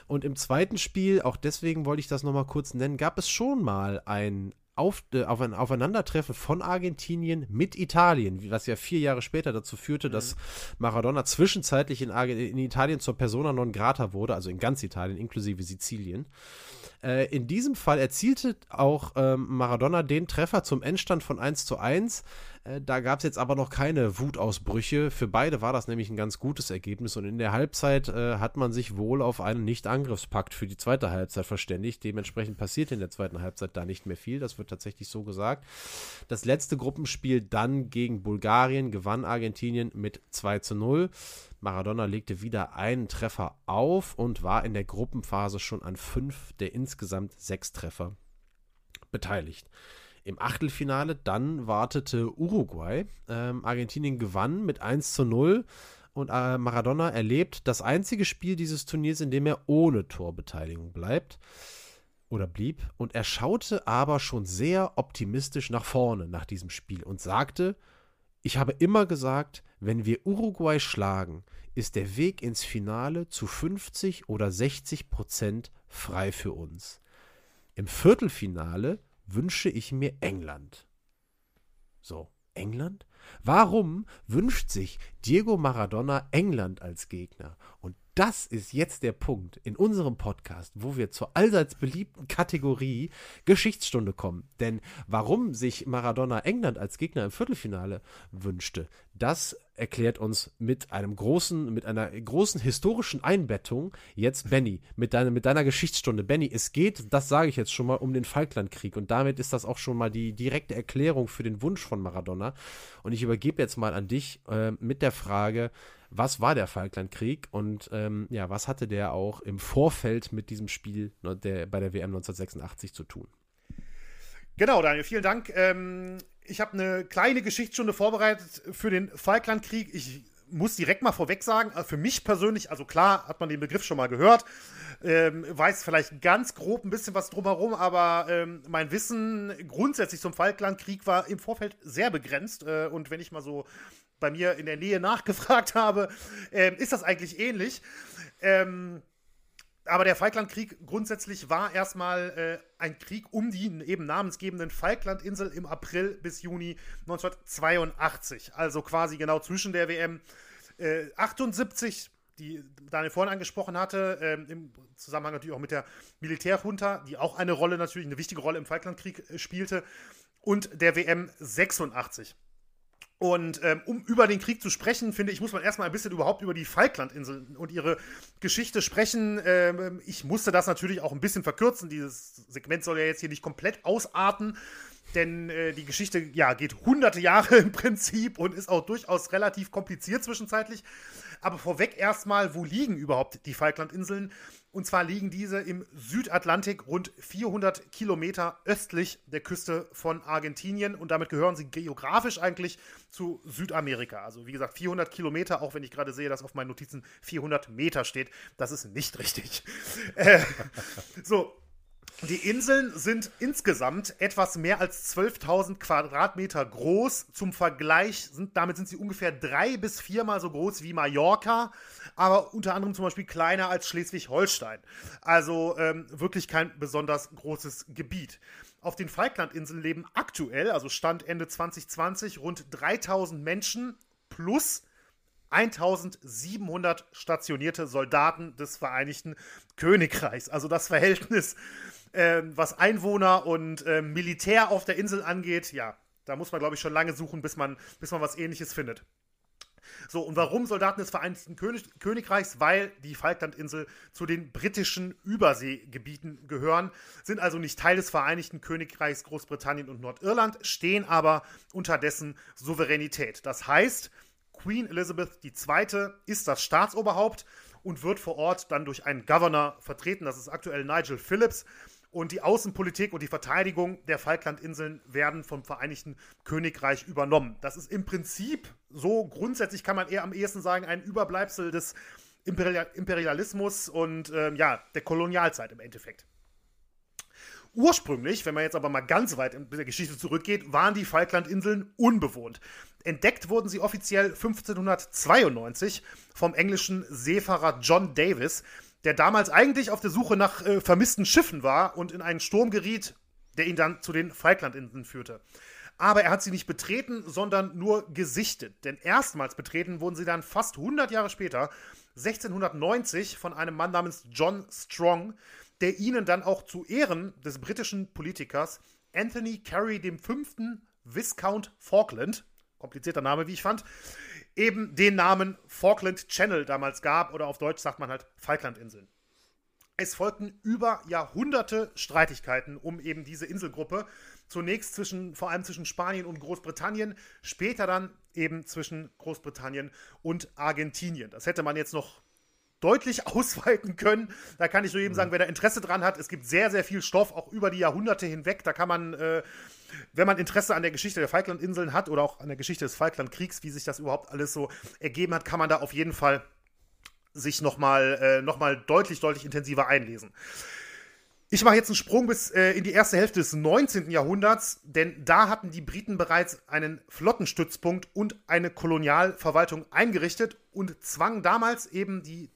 Und im zweiten Spiel, auch deswegen wollte ich das nochmal kurz nennen, gab es schon mal ein, auf, äh, auf ein Aufeinandertreffen von Argentinien mit Italien, was ja vier Jahre später dazu führte, mhm. dass Maradona zwischenzeitlich in, in, Italien zur Persona non grata wurde, also in ganz Italien, inklusive Sizilien. Äh, in diesem Fall erzielte auch ähm, Maradona den Treffer zum Endstand von 1 zu 1. Äh, da gab es jetzt aber noch keine Wutausbrüche. Für beide war das nämlich ein ganz gutes Ergebnis. Und in der Halbzeit äh, hat man sich wohl auf einen Nicht-Angriffspakt für die zweite Halbzeit verständigt. Dementsprechend passiert in der zweiten Halbzeit da nicht mehr viel. Das wird tatsächlich so gesagt. Das letzte Gruppenspiel dann gegen Bulgarien gewann Argentinien mit 2 zu 0. Maradona legte wieder einen Treffer auf und war in der Gruppenphase schon an fünf der insgesamt sechs Treffer beteiligt. Im Achtelfinale dann wartete Uruguay. Ähm, Argentinien gewann mit 1 zu 0 und äh, Maradona erlebt das einzige Spiel dieses Turniers, in dem er ohne Torbeteiligung bleibt oder blieb. Und er schaute aber schon sehr optimistisch nach vorne nach diesem Spiel und sagte, ich habe immer gesagt, wenn wir Uruguay schlagen, ist der Weg ins Finale zu 50 oder 60 Prozent frei für uns. Im Viertelfinale wünsche ich mir England. So, England? Warum wünscht sich Diego Maradona England als Gegner? Das ist jetzt der Punkt in unserem Podcast, wo wir zur allseits beliebten Kategorie Geschichtsstunde kommen. Denn warum sich Maradona England als Gegner im Viertelfinale wünschte, das erklärt uns mit einem großen, mit einer großen historischen Einbettung jetzt Benny mit, deiner mit deiner Geschichtsstunde. Benny, es geht, das sage ich jetzt schon mal, um den Falklandkrieg und damit ist das auch schon mal die direkte Erklärung für den Wunsch von Maradona. Und ich übergebe jetzt mal an dich äh, mit der Frage, was war der Falklandkrieg und ähm, ja, was hatte der auch im Vorfeld mit diesem Spiel ne, der, bei der WM 1986 zu tun? Genau, Daniel, vielen Dank. Ähm, ich habe eine kleine Geschichtsstunde vorbereitet für den Falklandkrieg. Ich muss direkt mal vorweg sagen, äh, für mich persönlich, also klar hat man den Begriff schon mal gehört, ähm, weiß vielleicht ganz grob ein bisschen was drumherum, aber ähm, mein Wissen grundsätzlich zum Falklandkrieg war im Vorfeld sehr begrenzt. Äh, und wenn ich mal so bei mir in der Nähe nachgefragt habe, äh, ist das eigentlich ähnlich. Ähm, aber der Falklandkrieg grundsätzlich war erstmal äh, ein Krieg um die eben namensgebenden Falklandinsel im April bis Juni 1982. Also quasi genau zwischen der WM äh, 78, die Daniel vorhin angesprochen hatte, äh, im Zusammenhang natürlich auch mit der Militärjunta, die auch eine Rolle natürlich, eine wichtige Rolle im Falklandkrieg äh, spielte, und der WM 86. Und ähm, um über den Krieg zu sprechen, finde ich, muss man erstmal ein bisschen überhaupt über die Falklandinseln und ihre Geschichte sprechen. Ähm, ich musste das natürlich auch ein bisschen verkürzen. Dieses Segment soll ja jetzt hier nicht komplett ausarten, denn äh, die Geschichte ja, geht hunderte Jahre im Prinzip und ist auch durchaus relativ kompliziert zwischenzeitlich. Aber vorweg erstmal, wo liegen überhaupt die Falklandinseln? Und zwar liegen diese im Südatlantik rund 400 Kilometer östlich der Küste von Argentinien und damit gehören sie geografisch eigentlich zu Südamerika. Also wie gesagt 400 Kilometer, auch wenn ich gerade sehe, dass auf meinen Notizen 400 Meter steht. Das ist nicht richtig. äh, so, die Inseln sind insgesamt etwas mehr als 12.000 Quadratmeter groß. Zum Vergleich, sind, damit sind sie ungefähr drei bis viermal so groß wie Mallorca, aber unter anderem zum Beispiel kleiner als Schleswig-Holstein. Also ähm, wirklich kein besonders großes Gebiet. Auf den Falklandinseln leben aktuell, also Stand Ende 2020, rund 3000 Menschen plus 1700 stationierte Soldaten des Vereinigten Königreichs. Also das Verhältnis äh, was Einwohner und äh, Militär auf der Insel angeht, ja, da muss man, glaube ich, schon lange suchen, bis man, bis man was ähnliches findet. So, und warum Soldaten des Vereinigten König Königreichs? Weil die Falklandinsel zu den britischen Überseegebieten gehören, sind also nicht Teil des Vereinigten Königreichs Großbritannien und Nordirland, stehen aber unter dessen Souveränität. Das heißt, Queen Elizabeth II. ist das Staatsoberhaupt und wird vor Ort dann durch einen Governor vertreten. Das ist aktuell Nigel Phillips. Und die Außenpolitik und die Verteidigung der Falklandinseln werden vom Vereinigten Königreich übernommen. Das ist im Prinzip so grundsätzlich kann man eher am ehesten sagen, ein Überbleibsel des Imperialismus und ähm, ja, der Kolonialzeit im Endeffekt. Ursprünglich, wenn man jetzt aber mal ganz weit in der Geschichte zurückgeht, waren die Falklandinseln unbewohnt. Entdeckt wurden sie offiziell 1592 vom englischen Seefahrer John Davis, der damals eigentlich auf der Suche nach äh, vermissten Schiffen war und in einen Sturm geriet, der ihn dann zu den Falklandinseln führte. Aber er hat sie nicht betreten, sondern nur gesichtet. Denn erstmals betreten wurden sie dann fast 100 Jahre später, 1690, von einem Mann namens John Strong, der ihnen dann auch zu Ehren des britischen Politikers Anthony Carey V. Viscount Falkland, komplizierter Name, wie ich fand, eben den Namen Falkland Channel damals gab oder auf Deutsch sagt man halt Falklandinseln. Es folgten über Jahrhunderte Streitigkeiten um eben diese Inselgruppe. Zunächst zwischen, vor allem zwischen Spanien und Großbritannien, später dann eben zwischen Großbritannien und Argentinien. Das hätte man jetzt noch deutlich ausweiten können. Da kann ich nur jedem sagen, wer da Interesse dran hat, es gibt sehr, sehr viel Stoff, auch über die Jahrhunderte hinweg. Da kann man äh, wenn man Interesse an der Geschichte der Falklandinseln hat oder auch an der Geschichte des Falklandkriegs, wie sich das überhaupt alles so ergeben hat, kann man da auf jeden Fall sich nochmal äh, noch deutlich, deutlich intensiver einlesen. Ich mache jetzt einen Sprung bis äh, in die erste Hälfte des 19. Jahrhunderts, denn da hatten die Briten bereits einen Flottenstützpunkt und eine Kolonialverwaltung eingerichtet und zwangen damals eben die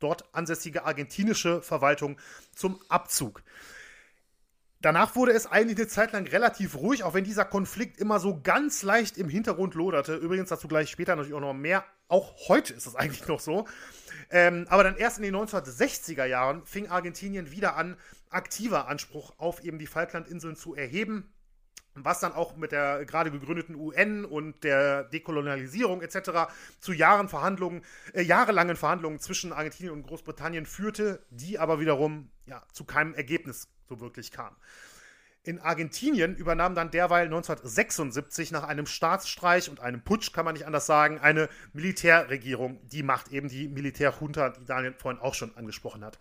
dort ansässige argentinische Verwaltung zum Abzug. Danach wurde es eigentlich eine Zeit lang relativ ruhig, auch wenn dieser Konflikt immer so ganz leicht im Hintergrund loderte. Übrigens dazu gleich später natürlich auch noch mehr. Auch heute ist es eigentlich noch so. Ähm, aber dann erst in den 1960er Jahren fing Argentinien wieder an, aktiver Anspruch auf eben die Falklandinseln zu erheben. Was dann auch mit der gerade gegründeten UN und der Dekolonialisierung etc. zu Jahren Verhandlungen, äh, jahrelangen Verhandlungen zwischen Argentinien und Großbritannien führte, die aber wiederum ja, zu keinem Ergebnis so wirklich kam. In Argentinien übernahm dann derweil 1976 nach einem Staatsstreich und einem Putsch, kann man nicht anders sagen, eine Militärregierung. Die macht eben die Militärjunta, die Daniel vorhin auch schon angesprochen hat.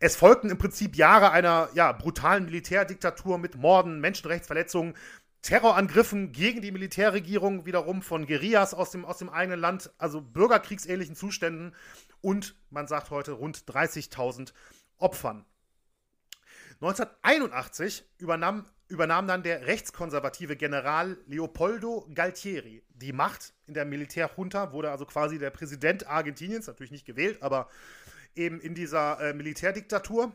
Es folgten im Prinzip Jahre einer ja, brutalen Militärdiktatur mit Morden, Menschenrechtsverletzungen, Terrorangriffen gegen die Militärregierung wiederum von Guerillas aus dem, aus dem eigenen Land, also bürgerkriegsähnlichen Zuständen und man sagt heute rund 30.000 Opfern. 1981 übernahm, übernahm dann der rechtskonservative General Leopoldo Galtieri die Macht in der Militärjunta, wurde also quasi der Präsident Argentiniens, natürlich nicht gewählt, aber eben in dieser äh, Militärdiktatur.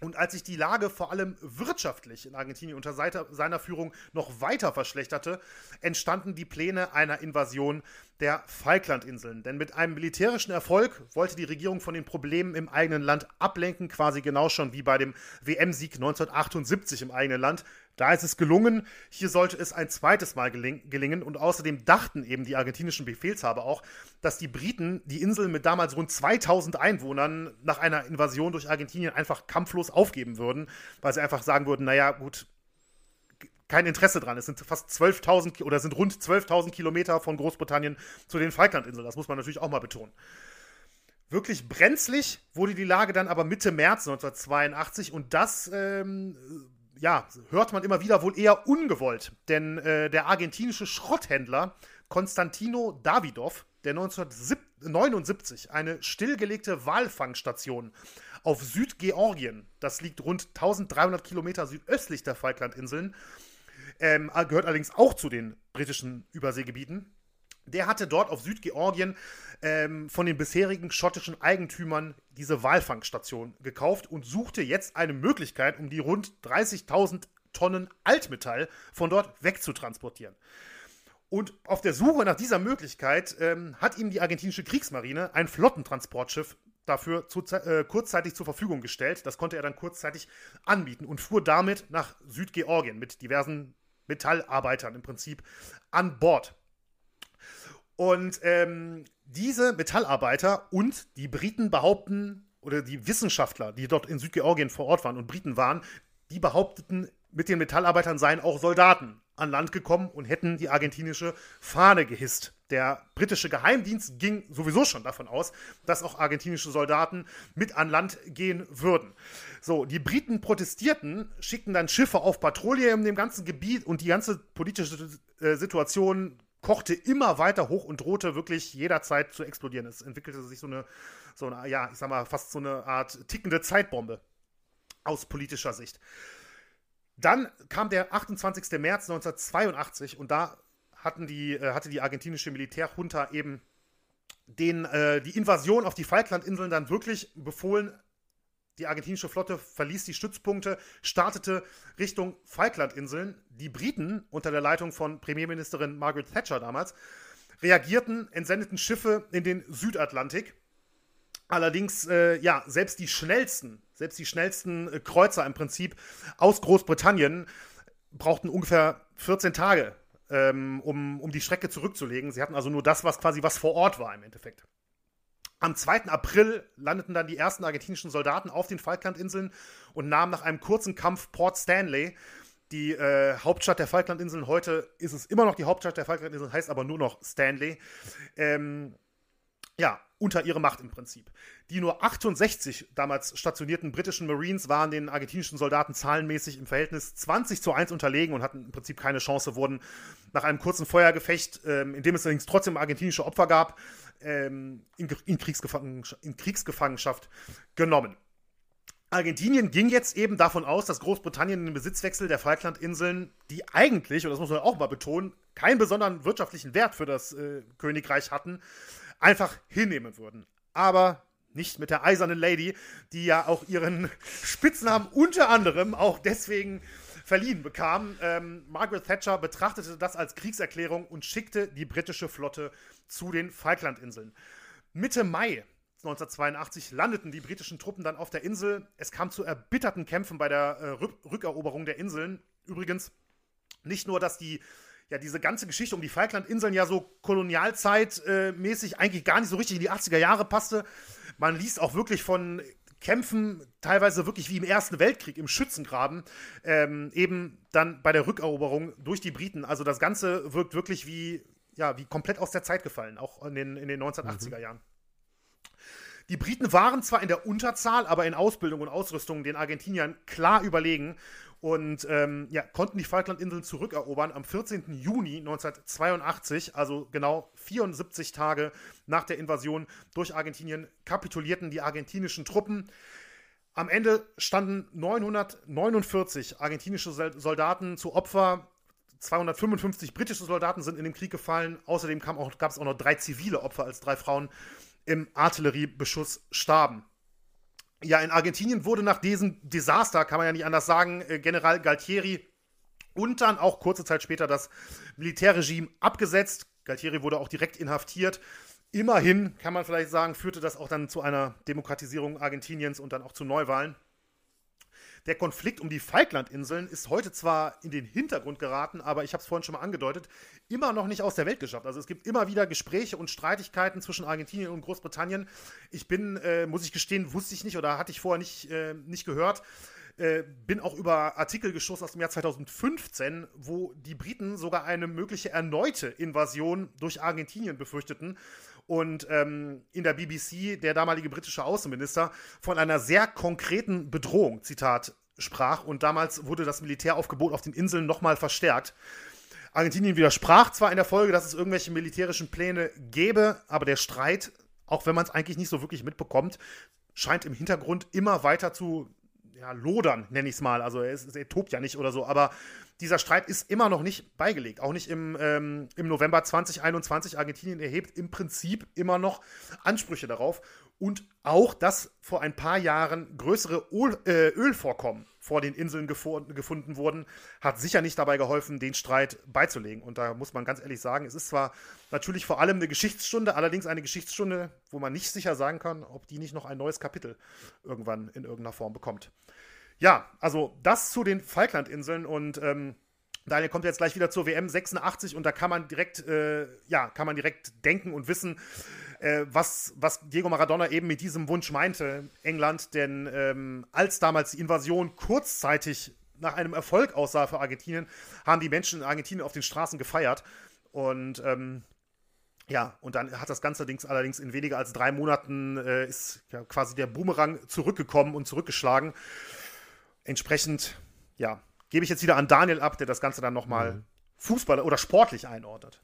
Und als sich die Lage vor allem wirtschaftlich in Argentinien unter seiner Führung noch weiter verschlechterte, entstanden die Pläne einer Invasion der Falklandinseln. Denn mit einem militärischen Erfolg wollte die Regierung von den Problemen im eigenen Land ablenken, quasi genau schon wie bei dem WM-Sieg 1978 im eigenen Land. Da ist es gelungen. Hier sollte es ein zweites Mal geling gelingen. Und außerdem dachten eben die argentinischen Befehlshaber auch, dass die Briten die Insel mit damals rund 2000 Einwohnern nach einer Invasion durch Argentinien einfach kampflos aufgeben würden, weil sie einfach sagen würden, naja, gut, kein Interesse dran. Es sind fast 12.000 oder sind rund 12.000 Kilometer von Großbritannien zu den Falklandinseln. Das muss man natürlich auch mal betonen. Wirklich brenzlig wurde die Lage dann aber Mitte März 1982 und das ähm, ja, hört man immer wieder wohl eher ungewollt. Denn äh, der argentinische Schrotthändler Konstantino Davidov, der 1979 eine stillgelegte Walfangstation auf Südgeorgien, das liegt rund 1300 Kilometer südöstlich der Falklandinseln, ähm, gehört allerdings auch zu den britischen Überseegebieten, der hatte dort auf Südgeorgien ähm, von den bisherigen schottischen Eigentümern diese Walfangstation gekauft und suchte jetzt eine Möglichkeit, um die rund 30.000 Tonnen Altmetall von dort wegzutransportieren. Und auf der Suche nach dieser Möglichkeit ähm, hat ihm die argentinische Kriegsmarine ein Flottentransportschiff dafür zu, äh, kurzzeitig zur Verfügung gestellt. Das konnte er dann kurzzeitig anbieten und fuhr damit nach Südgeorgien mit diversen Metallarbeitern im Prinzip an Bord. Und ähm, diese Metallarbeiter und die Briten behaupten, oder die Wissenschaftler, die dort in Südgeorgien vor Ort waren und Briten waren, die behaupteten, mit den Metallarbeitern seien auch Soldaten an Land gekommen und hätten die argentinische Fahne gehisst. Der britische Geheimdienst ging sowieso schon davon aus, dass auch argentinische Soldaten mit an Land gehen würden. So, die Briten protestierten, schickten dann Schiffe auf Patrouille in dem ganzen Gebiet und die ganze politische äh, Situation kochte immer weiter hoch und drohte wirklich jederzeit zu explodieren. Es entwickelte sich so eine, so eine, ja, ich sag mal, fast so eine Art tickende Zeitbombe aus politischer Sicht. Dann kam der 28. März 1982 und da hatten die, äh, hatte die argentinische Militärjunta eben den, äh, die Invasion auf die Falklandinseln dann wirklich befohlen, die argentinische Flotte verließ die Stützpunkte, startete Richtung Falklandinseln. Die Briten unter der Leitung von Premierministerin Margaret Thatcher damals reagierten, entsendeten Schiffe in den Südatlantik. Allerdings, äh, ja, selbst die schnellsten, selbst die schnellsten äh, Kreuzer im Prinzip aus Großbritannien brauchten ungefähr 14 Tage, ähm, um, um die Strecke zurückzulegen. Sie hatten also nur das, was quasi was vor Ort war im Endeffekt. Am 2. April landeten dann die ersten argentinischen Soldaten auf den Falklandinseln und nahmen nach einem kurzen Kampf Port Stanley, die äh, Hauptstadt der Falklandinseln. Heute ist es immer noch die Hauptstadt der Falklandinseln, heißt aber nur noch Stanley. Ähm, ja, unter ihre Macht im Prinzip. Die nur 68 damals stationierten britischen Marines waren den argentinischen Soldaten zahlenmäßig im Verhältnis 20 zu 1 unterlegen und hatten im Prinzip keine Chance, wurden nach einem kurzen Feuergefecht, ähm, in dem es allerdings trotzdem argentinische Opfer gab, ähm, in, in, Kriegsgefangenschaft, in Kriegsgefangenschaft genommen. Argentinien ging jetzt eben davon aus, dass Großbritannien den Besitzwechsel der Falklandinseln, die eigentlich, und das muss man auch mal betonen, keinen besonderen wirtschaftlichen Wert für das äh, Königreich hatten, einfach hinnehmen würden. Aber nicht mit der eisernen Lady, die ja auch ihren Spitznamen unter anderem auch deswegen verliehen bekam. Ähm, Margaret Thatcher betrachtete das als Kriegserklärung und schickte die britische Flotte zu den Falklandinseln. Mitte Mai 1982 landeten die britischen Truppen dann auf der Insel. Es kam zu erbitterten Kämpfen bei der äh, Rückeroberung der Inseln. Übrigens nicht nur, dass die ja diese ganze Geschichte um die Falklandinseln ja so kolonialzeitmäßig äh, eigentlich gar nicht so richtig in die 80er Jahre passte. Man liest auch wirklich von Kämpfen, teilweise wirklich wie im Ersten Weltkrieg, im Schützengraben, ähm, eben dann bei der Rückeroberung durch die Briten. Also das Ganze wirkt wirklich wie, ja, wie komplett aus der Zeit gefallen, auch in den, in den 1980er mhm. Jahren. Die Briten waren zwar in der Unterzahl, aber in Ausbildung und Ausrüstung den Argentiniern klar überlegen und ähm, ja, konnten die Falklandinseln zurückerobern am 14. Juni 1982, also genau 74 Tage nach der Invasion durch Argentinien, kapitulierten die argentinischen Truppen. Am Ende standen 949 argentinische Soldaten zu Opfer. 255 britische Soldaten sind in den Krieg gefallen. Außerdem gab es auch noch drei zivile Opfer, als drei Frauen im Artilleriebeschuss starben. Ja, in Argentinien wurde nach diesem Desaster, kann man ja nicht anders sagen, äh, General Galtieri und dann auch kurze Zeit später das Militärregime abgesetzt. Galtieri wurde auch direkt inhaftiert. Immerhin kann man vielleicht sagen, führte das auch dann zu einer Demokratisierung Argentiniens und dann auch zu Neuwahlen. Der Konflikt um die Falklandinseln ist heute zwar in den Hintergrund geraten, aber ich habe es vorhin schon mal angedeutet, immer noch nicht aus der Welt geschafft. Also es gibt immer wieder Gespräche und Streitigkeiten zwischen Argentinien und Großbritannien. Ich bin, äh, muss ich gestehen, wusste ich nicht oder hatte ich vorher nicht, äh, nicht gehört. Äh, bin auch über Artikel gestoßen aus dem Jahr 2015, wo die Briten sogar eine mögliche erneute Invasion durch Argentinien befürchteten und ähm, in der BBC der damalige britische Außenminister von einer sehr konkreten Bedrohung, Zitat, sprach und damals wurde das Militäraufgebot auf den Inseln nochmal verstärkt. Argentinien widersprach zwar in der Folge, dass es irgendwelche militärischen Pläne gäbe, aber der Streit, auch wenn man es eigentlich nicht so wirklich mitbekommt, scheint im Hintergrund immer weiter zu ja, lodern, nenne ich es mal. Also er, ist, er tobt ja nicht oder so, aber dieser Streit ist immer noch nicht beigelegt. Auch nicht im, ähm, im November 2021. Argentinien erhebt im Prinzip immer noch Ansprüche darauf. Und auch, dass vor ein paar Jahren größere Öl, äh, Ölvorkommen vor den Inseln gefunden wurden, hat sicher nicht dabei geholfen, den Streit beizulegen. Und da muss man ganz ehrlich sagen, es ist zwar natürlich vor allem eine Geschichtsstunde, allerdings eine Geschichtsstunde, wo man nicht sicher sagen kann, ob die nicht noch ein neues Kapitel irgendwann in irgendeiner Form bekommt. Ja, also das zu den Falklandinseln und ähm, Daniel kommt jetzt gleich wieder zur WM 86 und da kann man direkt, äh, ja, kann man direkt denken und wissen, äh, was, was Diego Maradona eben mit diesem Wunsch meinte, England. Denn ähm, als damals die Invasion kurzzeitig nach einem Erfolg aussah für Argentinien, haben die Menschen in Argentinien auf den Straßen gefeiert. Und ähm, ja, und dann hat das ganze Ding allerdings in weniger als drei Monaten äh, ist ja, quasi der Boomerang zurückgekommen und zurückgeschlagen entsprechend, ja, gebe ich jetzt wieder an Daniel ab, der das Ganze dann nochmal mhm. Fußball oder sportlich einordnet.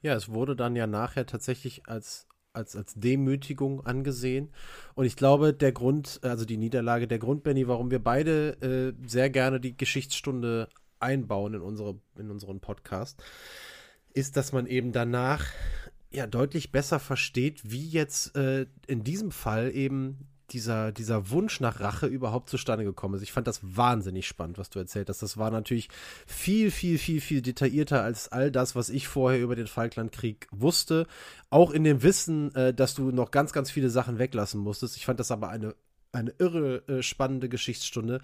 Ja, es wurde dann ja nachher tatsächlich als, als, als Demütigung angesehen. Und ich glaube, der Grund, also die Niederlage, der Grund, Benny, warum wir beide äh, sehr gerne die Geschichtsstunde einbauen in, unsere, in unseren Podcast, ist, dass man eben danach ja deutlich besser versteht, wie jetzt äh, in diesem Fall eben dieser, dieser Wunsch nach Rache überhaupt zustande gekommen ist. Ich fand das wahnsinnig spannend, was du erzählt hast. Das war natürlich viel, viel, viel, viel detaillierter als all das, was ich vorher über den Falklandkrieg wusste. Auch in dem Wissen, äh, dass du noch ganz, ganz viele Sachen weglassen musstest. Ich fand das aber eine eine irre äh, spannende Geschichtsstunde.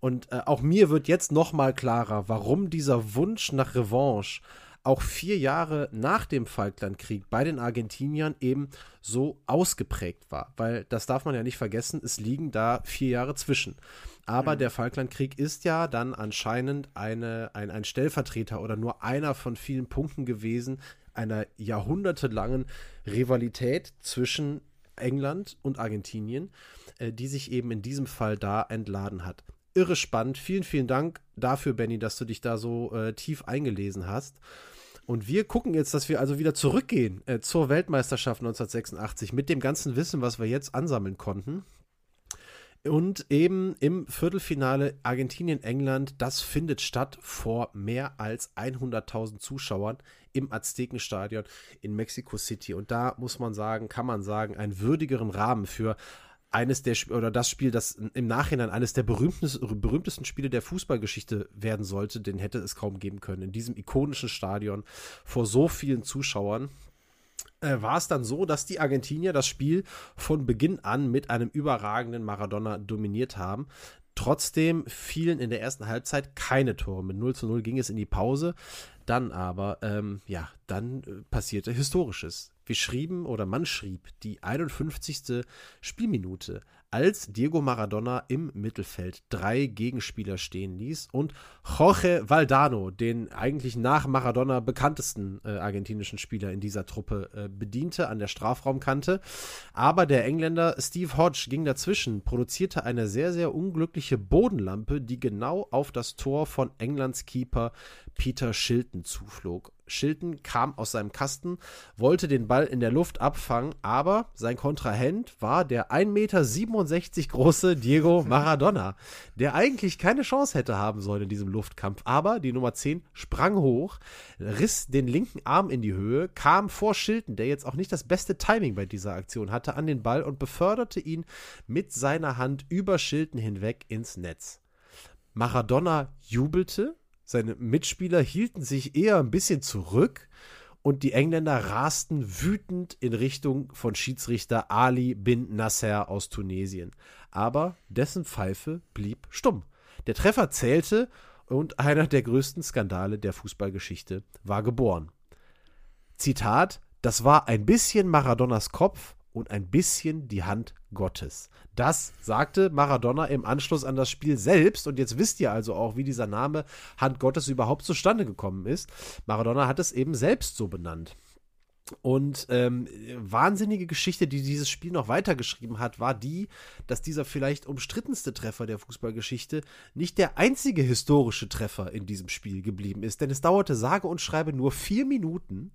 Und äh, auch mir wird jetzt noch mal klarer, warum dieser Wunsch nach Revanche auch vier Jahre nach dem Falklandkrieg bei den Argentiniern eben so ausgeprägt war. Weil das darf man ja nicht vergessen, es liegen da vier Jahre zwischen. Aber mhm. der Falklandkrieg ist ja dann anscheinend eine, ein, ein Stellvertreter oder nur einer von vielen Punkten gewesen einer jahrhundertelangen Rivalität zwischen England und Argentinien, äh, die sich eben in diesem Fall da entladen hat. Irre spannend. Vielen, vielen Dank dafür, Benny, dass du dich da so äh, tief eingelesen hast. Und wir gucken jetzt, dass wir also wieder zurückgehen äh, zur Weltmeisterschaft 1986 mit dem ganzen Wissen, was wir jetzt ansammeln konnten. Und eben im Viertelfinale Argentinien-England, das findet statt vor mehr als 100.000 Zuschauern im Aztekenstadion in Mexico City. Und da muss man sagen, kann man sagen, einen würdigeren Rahmen für eines der oder das Spiel, das im Nachhinein eines der berühmtesten, berühmtesten Spiele der Fußballgeschichte werden sollte, den hätte es kaum geben können. In diesem ikonischen Stadion vor so vielen Zuschauern äh, war es dann so, dass die Argentinier das Spiel von Beginn an mit einem überragenden Maradona dominiert haben. Trotzdem fielen in der ersten Halbzeit keine Tore. Mit 0 zu 0 ging es in die Pause. Dann aber, ähm, ja, dann äh, passierte Historisches. Wir schrieben oder man schrieb die 51. Spielminute als Diego Maradona im Mittelfeld drei Gegenspieler stehen ließ und Jorge Valdano, den eigentlich nach Maradona bekanntesten äh, argentinischen Spieler in dieser Truppe, äh, bediente an der Strafraumkante. Aber der Engländer Steve Hodge ging dazwischen, produzierte eine sehr, sehr unglückliche Bodenlampe, die genau auf das Tor von Englands Keeper Peter Shilton zuflog. Shilton kam aus seinem Kasten, wollte den Ball in der Luft abfangen, aber sein Kontrahent war der 1,67 Meter große Diego Maradona, der eigentlich keine Chance hätte haben sollen in diesem Luftkampf. Aber die Nummer 10 sprang hoch, riss den linken Arm in die Höhe, kam vor Shilton, der jetzt auch nicht das beste Timing bei dieser Aktion hatte, an den Ball und beförderte ihn mit seiner Hand über Shilton hinweg ins Netz. Maradona jubelte, seine Mitspieler hielten sich eher ein bisschen zurück und die Engländer rasten wütend in Richtung von Schiedsrichter Ali bin Nasser aus Tunesien. Aber dessen Pfeife blieb stumm. Der Treffer zählte und einer der größten Skandale der Fußballgeschichte war geboren. Zitat: Das war ein bisschen Maradonas Kopf und ein bisschen die Hand Gottes. Das sagte Maradona im Anschluss an das Spiel selbst. Und jetzt wisst ihr also auch, wie dieser Name Hand Gottes überhaupt zustande gekommen ist. Maradona hat es eben selbst so benannt. Und ähm, wahnsinnige Geschichte, die dieses Spiel noch weitergeschrieben hat, war die, dass dieser vielleicht umstrittenste Treffer der Fußballgeschichte nicht der einzige historische Treffer in diesem Spiel geblieben ist. Denn es dauerte sage und schreibe nur vier Minuten,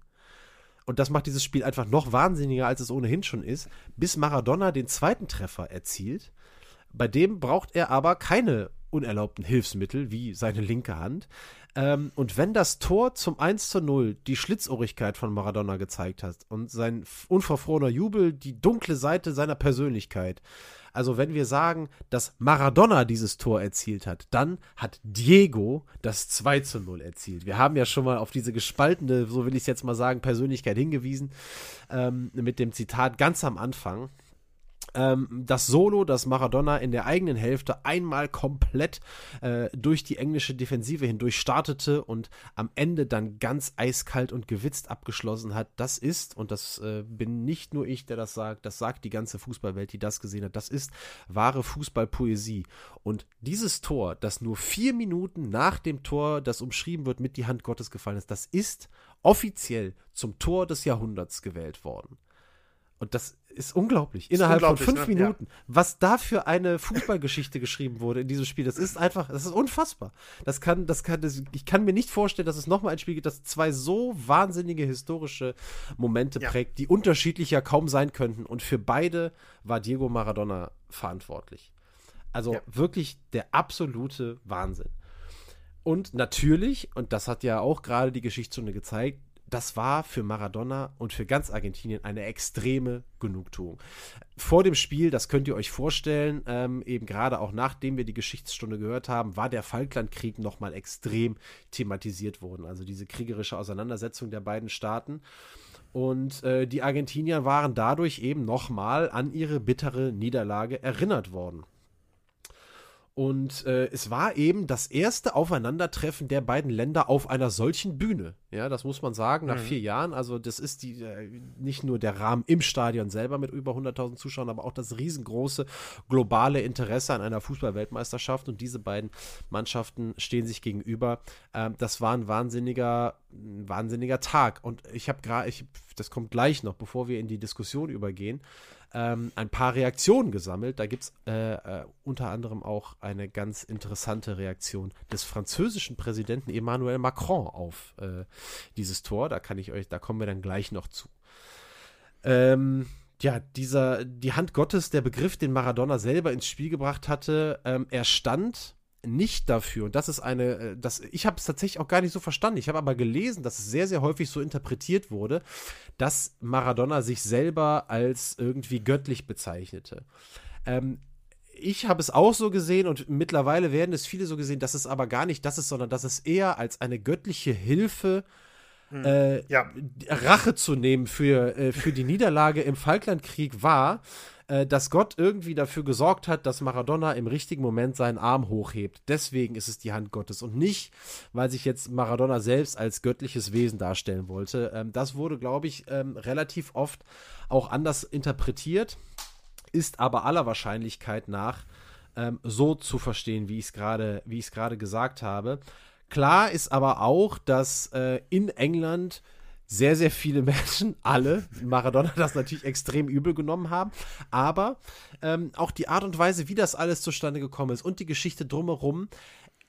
und das macht dieses Spiel einfach noch wahnsinniger, als es ohnehin schon ist, bis Maradona den zweiten Treffer erzielt. Bei dem braucht er aber keine unerlaubten Hilfsmittel wie seine linke Hand. Ähm, und wenn das Tor zum 1 zu 0 die Schlitzohrigkeit von Maradona gezeigt hat und sein unverfrorener Jubel die dunkle Seite seiner Persönlichkeit, also wenn wir sagen, dass Maradona dieses Tor erzielt hat, dann hat Diego das 2 zu 0 erzielt. Wir haben ja schon mal auf diese gespaltene, so will ich es jetzt mal sagen, Persönlichkeit hingewiesen, ähm, mit dem Zitat ganz am Anfang ähm, das Solo, das Maradona in der eigenen Hälfte einmal komplett äh, durch die englische Defensive hindurch startete und am Ende dann ganz eiskalt und gewitzt abgeschlossen hat, das ist, und das äh, bin nicht nur ich, der das sagt, das sagt die ganze Fußballwelt, die das gesehen hat, das ist wahre Fußballpoesie. Und dieses Tor, das nur vier Minuten nach dem Tor, das umschrieben wird, mit die Hand Gottes gefallen ist, das ist offiziell zum Tor des Jahrhunderts gewählt worden. Und das ist unglaublich. Innerhalb unglaublich, von fünf ne? Minuten. Ja. Was da für eine Fußballgeschichte geschrieben wurde in diesem Spiel, das ist einfach, das ist unfassbar. Das kann, das kann, das, ich kann mir nicht vorstellen, dass es nochmal ein Spiel gibt, das zwei so wahnsinnige historische Momente ja. prägt, die unterschiedlicher kaum sein könnten. Und für beide war Diego Maradona verantwortlich. Also ja. wirklich der absolute Wahnsinn. Und natürlich, und das hat ja auch gerade die Geschichtsstunde gezeigt, das war für Maradona und für ganz Argentinien eine extreme Genugtuung. Vor dem Spiel, das könnt ihr euch vorstellen, ähm, eben gerade auch nachdem wir die Geschichtsstunde gehört haben, war der Falklandkrieg nochmal extrem thematisiert worden. Also diese kriegerische Auseinandersetzung der beiden Staaten. Und äh, die Argentinier waren dadurch eben nochmal an ihre bittere Niederlage erinnert worden. Und äh, es war eben das erste Aufeinandertreffen der beiden Länder auf einer solchen Bühne. Ja, das muss man sagen, nach mhm. vier Jahren. Also, das ist die, äh, nicht nur der Rahmen im Stadion selber mit über 100.000 Zuschauern, aber auch das riesengroße globale Interesse an einer Fußball-Weltmeisterschaft. Und diese beiden Mannschaften stehen sich gegenüber. Ähm, das war ein wahnsinniger, ein wahnsinniger Tag. Und ich habe gerade, das kommt gleich noch, bevor wir in die Diskussion übergehen ähm, ein paar Reaktionen gesammelt. Da gibt es äh, äh, unter anderem auch eine ganz interessante Reaktion des französischen Präsidenten Emmanuel Macron auf äh, dieses Tor. Da kann ich euch, da kommen wir dann gleich noch zu. Ähm, ja, dieser, die Hand Gottes, der Begriff, den Maradona selber ins Spiel gebracht hatte, ähm, er stand nicht dafür. Und das ist eine, äh, das, ich habe es tatsächlich auch gar nicht so verstanden. Ich habe aber gelesen, dass es sehr, sehr häufig so interpretiert wurde, dass Maradona sich selber als irgendwie göttlich bezeichnete. Ähm, ich habe es auch so gesehen und mittlerweile werden es viele so gesehen, dass es aber gar nicht das ist, sondern dass es eher als eine göttliche Hilfe hm. äh, ja. Rache zu nehmen für, äh, für die Niederlage im Falklandkrieg war äh, dass Gott irgendwie dafür gesorgt hat, dass Maradona im richtigen Moment seinen Arm hochhebt. Deswegen ist es die Hand Gottes und nicht, weil sich jetzt Maradona selbst als göttliches Wesen darstellen wollte. Ähm, das wurde, glaube ich, ähm, relativ oft auch anders interpretiert, ist aber aller Wahrscheinlichkeit nach ähm, so zu verstehen, wie ich es gerade, gesagt habe. Klar ist aber auch, dass äh, in England sehr, sehr viele Menschen, alle, Maradona das natürlich extrem übel genommen haben, aber ähm, auch die Art und Weise, wie das alles zustande gekommen ist und die Geschichte drumherum,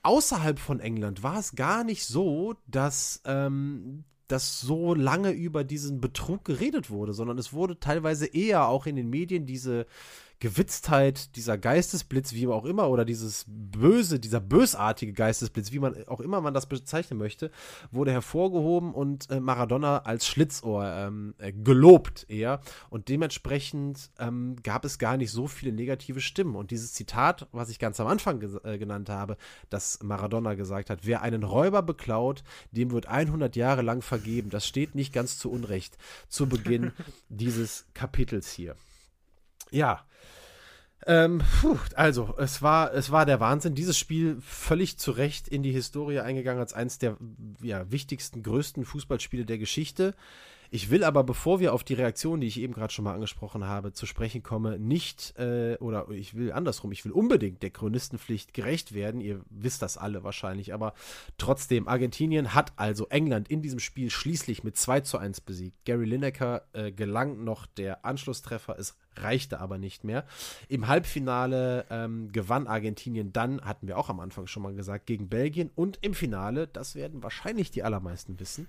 außerhalb von England war es gar nicht so, dass, ähm, dass so lange über diesen Betrug geredet wurde, sondern es wurde teilweise eher auch in den Medien diese Gewitztheit, dieser Geistesblitz, wie auch immer, oder dieses böse, dieser bösartige Geistesblitz, wie man auch immer man das bezeichnen möchte, wurde hervorgehoben und äh, Maradona als Schlitzohr ähm, äh, gelobt eher. Und dementsprechend ähm, gab es gar nicht so viele negative Stimmen. Und dieses Zitat, was ich ganz am Anfang äh, genannt habe, dass Maradona gesagt hat, wer einen Räuber beklaut, dem wird 100 Jahre lang vergeben. Das steht nicht ganz zu Unrecht zu Beginn dieses Kapitels hier. Ja, ähm, puh, also, es war, es war der Wahnsinn. Dieses Spiel völlig zu Recht in die Historie eingegangen als eines der ja, wichtigsten, größten Fußballspiele der Geschichte. Ich will aber, bevor wir auf die Reaktion, die ich eben gerade schon mal angesprochen habe, zu sprechen komme, nicht, äh, oder ich will andersrum, ich will unbedingt der Chronistenpflicht gerecht werden. Ihr wisst das alle wahrscheinlich, aber trotzdem, Argentinien hat also England in diesem Spiel schließlich mit 2 zu 1 besiegt. Gary Lineker äh, gelang noch der Anschlusstreffer, es reichte aber nicht mehr. Im Halbfinale ähm, gewann Argentinien dann, hatten wir auch am Anfang schon mal gesagt, gegen Belgien und im Finale, das werden wahrscheinlich die allermeisten wissen,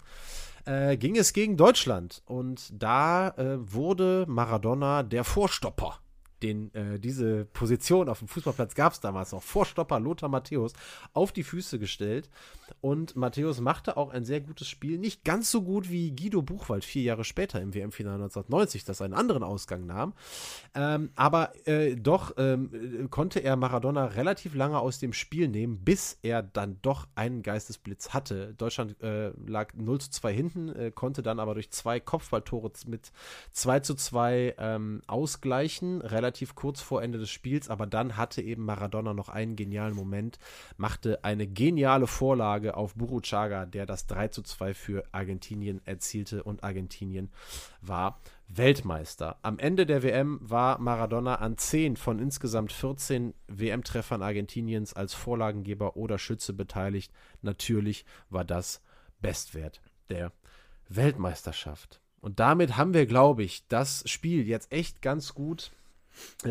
äh, ging es gegen Deutschland. Und da äh, wurde Maradona der Vorstopper den, äh, diese Position auf dem Fußballplatz gab es damals noch, Vorstopper Lothar Matthäus, auf die Füße gestellt. Und Matthäus machte auch ein sehr gutes Spiel. Nicht ganz so gut wie Guido Buchwald vier Jahre später im WM-Finale 1990, das einen anderen Ausgang nahm. Ähm, aber äh, doch ähm, konnte er Maradona relativ lange aus dem Spiel nehmen, bis er dann doch einen Geistesblitz hatte. Deutschland äh, lag 0 zu 2 hinten, äh, konnte dann aber durch zwei Kopfballtore mit 2 zu 2 ähm, ausgleichen, relativ kurz vor Ende des Spiels, aber dann hatte eben Maradona noch einen genialen Moment, machte eine geniale Vorlage auf Buruchaga, der das 3 zu 2 für Argentinien erzielte und Argentinien war Weltmeister. Am Ende der WM war Maradona an 10 von insgesamt 14 WM-Treffern Argentiniens als Vorlagengeber oder Schütze beteiligt. Natürlich war das Bestwert der Weltmeisterschaft. Und damit haben wir, glaube ich, das Spiel jetzt echt ganz gut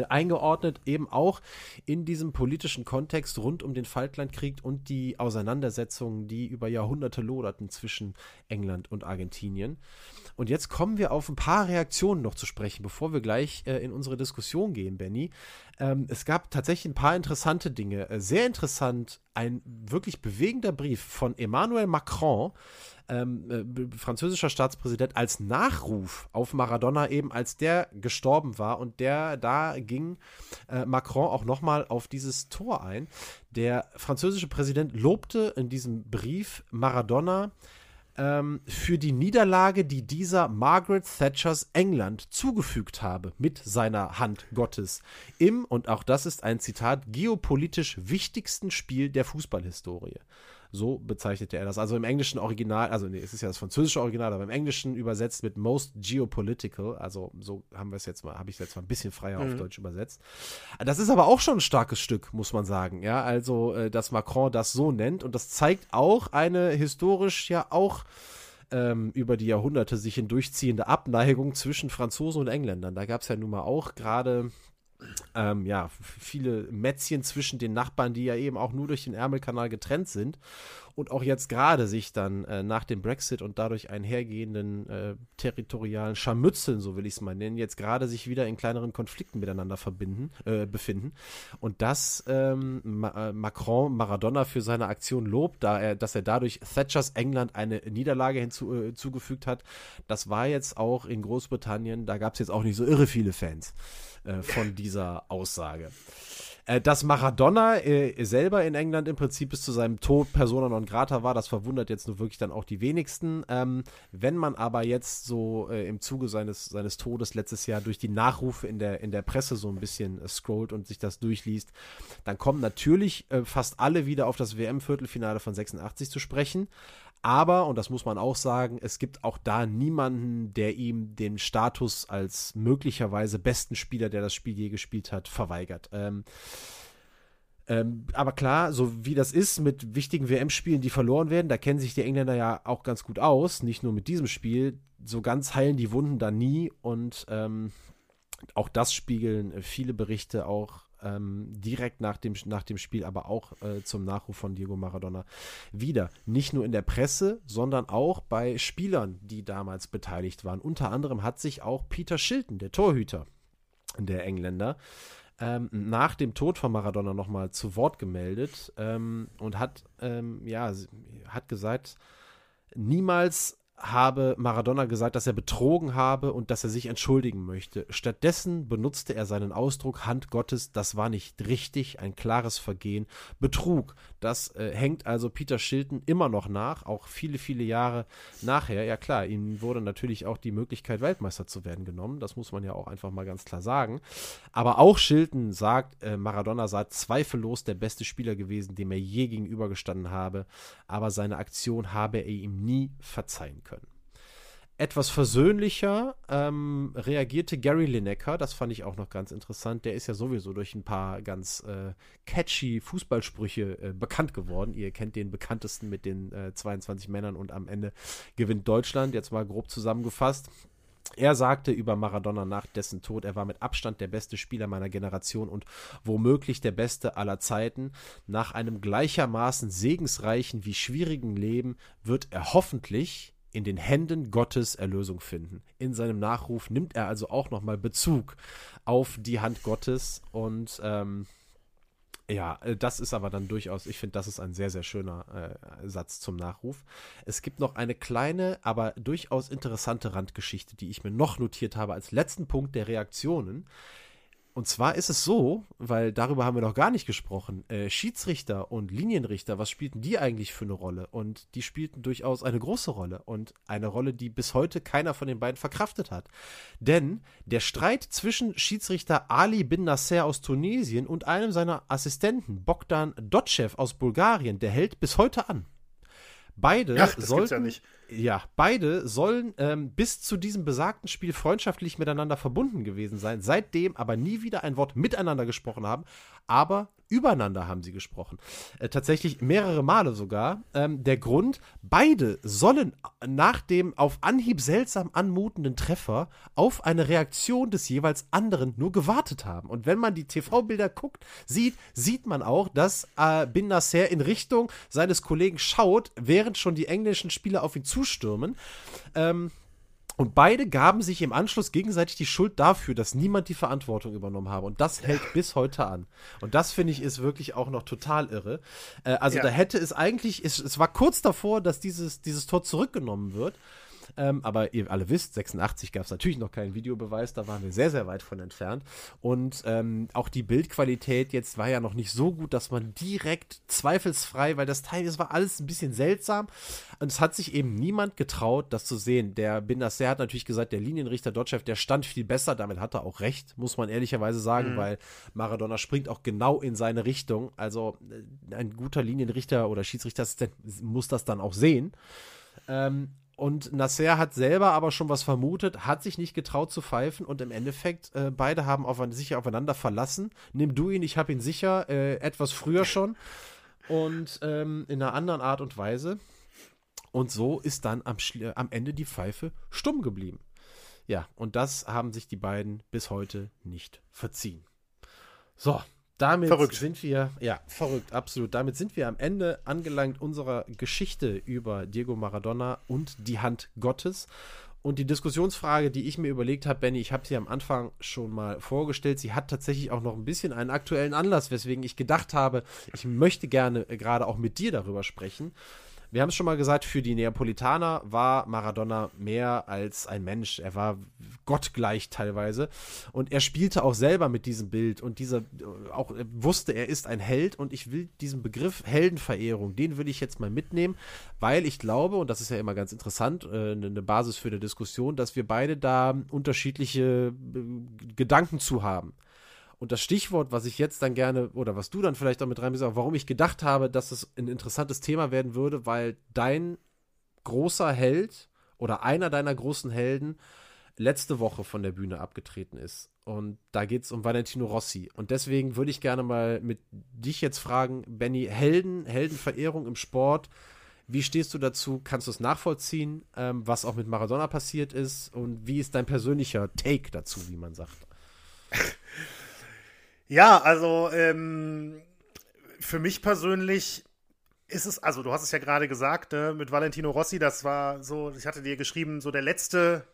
eingeordnet, eben auch in diesem politischen Kontext rund um den Falklandkrieg und die Auseinandersetzungen, die über Jahrhunderte loderten zwischen England und Argentinien. Und jetzt kommen wir auf ein paar Reaktionen noch zu sprechen, bevor wir gleich äh, in unsere Diskussion gehen, Benny. Ähm, es gab tatsächlich ein paar interessante Dinge. Äh, sehr interessant, ein wirklich bewegender Brief von Emmanuel Macron, ähm, äh, französischer Staatspräsident, als Nachruf auf Maradona, eben als der gestorben war. Und der, da ging äh, Macron auch nochmal auf dieses Tor ein. Der französische Präsident lobte in diesem Brief Maradona ähm, für die Niederlage, die dieser Margaret Thatchers England zugefügt habe mit seiner Hand Gottes im, und auch das ist ein Zitat, geopolitisch wichtigsten Spiel der Fußballhistorie. So bezeichnete er das. Also im englischen Original, also nee, es ist ja das französische Original, aber im englischen übersetzt mit most geopolitical. Also so haben wir es jetzt mal, habe ich es jetzt mal ein bisschen freier mhm. auf Deutsch übersetzt. Das ist aber auch schon ein starkes Stück, muss man sagen. Ja, also, äh, dass Macron das so nennt und das zeigt auch eine historisch ja auch ähm, über die Jahrhunderte sich hindurchziehende Abneigung zwischen Franzosen und Engländern. Da gab es ja nun mal auch gerade ähm, ja, viele Mätzchen zwischen den Nachbarn, die ja eben auch nur durch den Ärmelkanal getrennt sind und auch jetzt gerade sich dann äh, nach dem Brexit und dadurch einhergehenden äh, territorialen Scharmützeln, so will ich es mal nennen, jetzt gerade sich wieder in kleineren Konflikten miteinander verbinden, äh, befinden. Und das ähm, Ma äh, Macron Maradona für seine Aktion lobt, da er, dass er dadurch Thatchers England eine Niederlage hinzugefügt äh, hat, das war jetzt auch in Großbritannien, da gab es jetzt auch nicht so irre viele Fans äh, von dieser Aussage. Äh, dass Maradona äh, selber in England im Prinzip bis zu seinem Tod Persona non grata war, das verwundert jetzt nur wirklich dann auch die wenigsten. Ähm, wenn man aber jetzt so äh, im Zuge seines, seines Todes letztes Jahr durch die Nachrufe in der, in der Presse so ein bisschen äh, scrollt und sich das durchliest, dann kommen natürlich äh, fast alle wieder auf das WM-Viertelfinale von 86 zu sprechen. Aber, und das muss man auch sagen, es gibt auch da niemanden, der ihm den Status als möglicherweise besten Spieler, der das Spiel je gespielt hat, verweigert. Ähm, ähm, aber klar, so wie das ist mit wichtigen WM-Spielen, die verloren werden, da kennen sich die Engländer ja auch ganz gut aus, nicht nur mit diesem Spiel. So ganz heilen die Wunden da nie und ähm, auch das spiegeln viele Berichte auch ähm, direkt nach dem, nach dem Spiel, aber auch äh, zum Nachruf von Diego Maradona wieder. Nicht nur in der Presse, sondern auch bei Spielern, die damals beteiligt waren. Unter anderem hat sich auch Peter Shilton, der Torhüter der Engländer, ähm, nach dem Tod von Maradona nochmal zu Wort gemeldet ähm, und hat, ähm, ja, hat gesagt, niemals habe Maradona gesagt, dass er betrogen habe und dass er sich entschuldigen möchte. Stattdessen benutzte er seinen Ausdruck Hand Gottes, das war nicht richtig, ein klares Vergehen. Betrug, das äh, hängt also Peter Shilton immer noch nach, auch viele, viele Jahre nachher. Ja klar, ihm wurde natürlich auch die Möglichkeit, Weltmeister zu werden genommen, das muss man ja auch einfach mal ganz klar sagen. Aber auch Shilton sagt, äh, Maradona sei zweifellos der beste Spieler gewesen, dem er je gegenübergestanden habe, aber seine Aktion habe er ihm nie verzeihen können etwas versöhnlicher ähm, reagierte Gary Lineker. Das fand ich auch noch ganz interessant. Der ist ja sowieso durch ein paar ganz äh, catchy Fußballsprüche äh, bekannt geworden. Ihr kennt den bekanntesten mit den äh, 22 Männern und am Ende gewinnt Deutschland. Jetzt mal grob zusammengefasst. Er sagte über Maradona nach dessen Tod, er war mit Abstand der beste Spieler meiner Generation und womöglich der beste aller Zeiten. Nach einem gleichermaßen segensreichen wie schwierigen Leben wird er hoffentlich in den Händen Gottes Erlösung finden. In seinem Nachruf nimmt er also auch nochmal Bezug auf die Hand Gottes und ähm, ja, äh, das ist aber dann durchaus, ich finde, das ist ein sehr, sehr schöner äh, Satz zum Nachruf. Es gibt noch eine kleine, aber durchaus interessante Randgeschichte, die ich mir noch notiert habe als letzten Punkt der Reaktionen. Und zwar ist es so, weil darüber haben wir noch gar nicht gesprochen, äh, Schiedsrichter und Linienrichter, was spielten die eigentlich für eine Rolle? Und die spielten durchaus eine große Rolle und eine Rolle, die bis heute keiner von den beiden verkraftet hat. Denn der Streit zwischen Schiedsrichter Ali bin Nasser aus Tunesien und einem seiner Assistenten, Bogdan Dotschew aus Bulgarien, der hält bis heute an. Beide Ach, sollten, ja, ja, beide sollen ähm, bis zu diesem besagten Spiel freundschaftlich miteinander verbunden gewesen sein, seitdem aber nie wieder ein Wort miteinander gesprochen haben, aber übereinander haben sie gesprochen. Äh, tatsächlich mehrere Male sogar. Ähm, der Grund, beide sollen nach dem auf Anhieb seltsam anmutenden Treffer auf eine Reaktion des jeweils anderen nur gewartet haben. Und wenn man die TV-Bilder guckt, sieht, sieht man auch, dass äh, Bin Nasser in Richtung seines Kollegen schaut, während schon die englischen Spieler auf ihn zustürmen. Ähm, und beide gaben sich im Anschluss gegenseitig die Schuld dafür, dass niemand die Verantwortung übernommen habe. Und das hält bis heute an. Und das finde ich ist wirklich auch noch total irre. Äh, also ja. da hätte es eigentlich, es, es war kurz davor, dass dieses, dieses Tor zurückgenommen wird. Ähm, aber ihr alle wisst, 86 gab es natürlich noch keinen Videobeweis, da waren wir sehr, sehr weit von entfernt. Und ähm, auch die Bildqualität jetzt war ja noch nicht so gut, dass man direkt zweifelsfrei, weil das Teil, das war alles ein bisschen seltsam. Und es hat sich eben niemand getraut, das zu sehen. Der Bin Nasser hat natürlich gesagt, der Linienrichter Dotchev, der stand viel besser, damit hat er auch recht, muss man ehrlicherweise sagen, mhm. weil Maradona springt auch genau in seine Richtung. Also äh, ein guter Linienrichter oder Schiedsrichter muss das dann auch sehen. Ähm, und Nasser hat selber aber schon was vermutet, hat sich nicht getraut zu pfeifen und im Endeffekt, äh, beide haben auf, sich aufeinander verlassen. Nimm du ihn, ich hab ihn sicher, äh, etwas früher schon und ähm, in einer anderen Art und Weise. Und so ist dann am, am Ende die Pfeife stumm geblieben. Ja, und das haben sich die beiden bis heute nicht verziehen. So, damit verrückt. sind wir, ja, verrückt, absolut. Damit sind wir am Ende angelangt unserer Geschichte über Diego Maradona und die Hand Gottes. Und die Diskussionsfrage, die ich mir überlegt habe, Benny, ich habe sie am Anfang schon mal vorgestellt, sie hat tatsächlich auch noch ein bisschen einen aktuellen Anlass, weswegen ich gedacht habe, ich möchte gerne gerade auch mit dir darüber sprechen. Wir haben es schon mal gesagt, für die Neapolitaner war Maradona mehr als ein Mensch. Er war gottgleich teilweise. Und er spielte auch selber mit diesem Bild und dieser auch wusste, er ist ein Held. Und ich will diesen Begriff Heldenverehrung, den will ich jetzt mal mitnehmen, weil ich glaube, und das ist ja immer ganz interessant, äh, eine Basis für eine Diskussion, dass wir beide da unterschiedliche äh, Gedanken zu haben. Und das Stichwort, was ich jetzt dann gerne, oder was du dann vielleicht auch mit reinbringst, warum ich gedacht habe, dass es ein interessantes Thema werden würde, weil dein großer Held oder einer deiner großen Helden letzte Woche von der Bühne abgetreten ist. Und da geht es um Valentino Rossi. Und deswegen würde ich gerne mal mit dich jetzt fragen, Benny, Helden, Heldenverehrung im Sport, wie stehst du dazu? Kannst du es nachvollziehen, ähm, was auch mit Maradona passiert ist? Und wie ist dein persönlicher Take dazu, wie man sagt? Ja, also ähm, für mich persönlich ist es, also du hast es ja gerade gesagt, ne, mit Valentino Rossi, das war so, ich hatte dir geschrieben, so der letzte,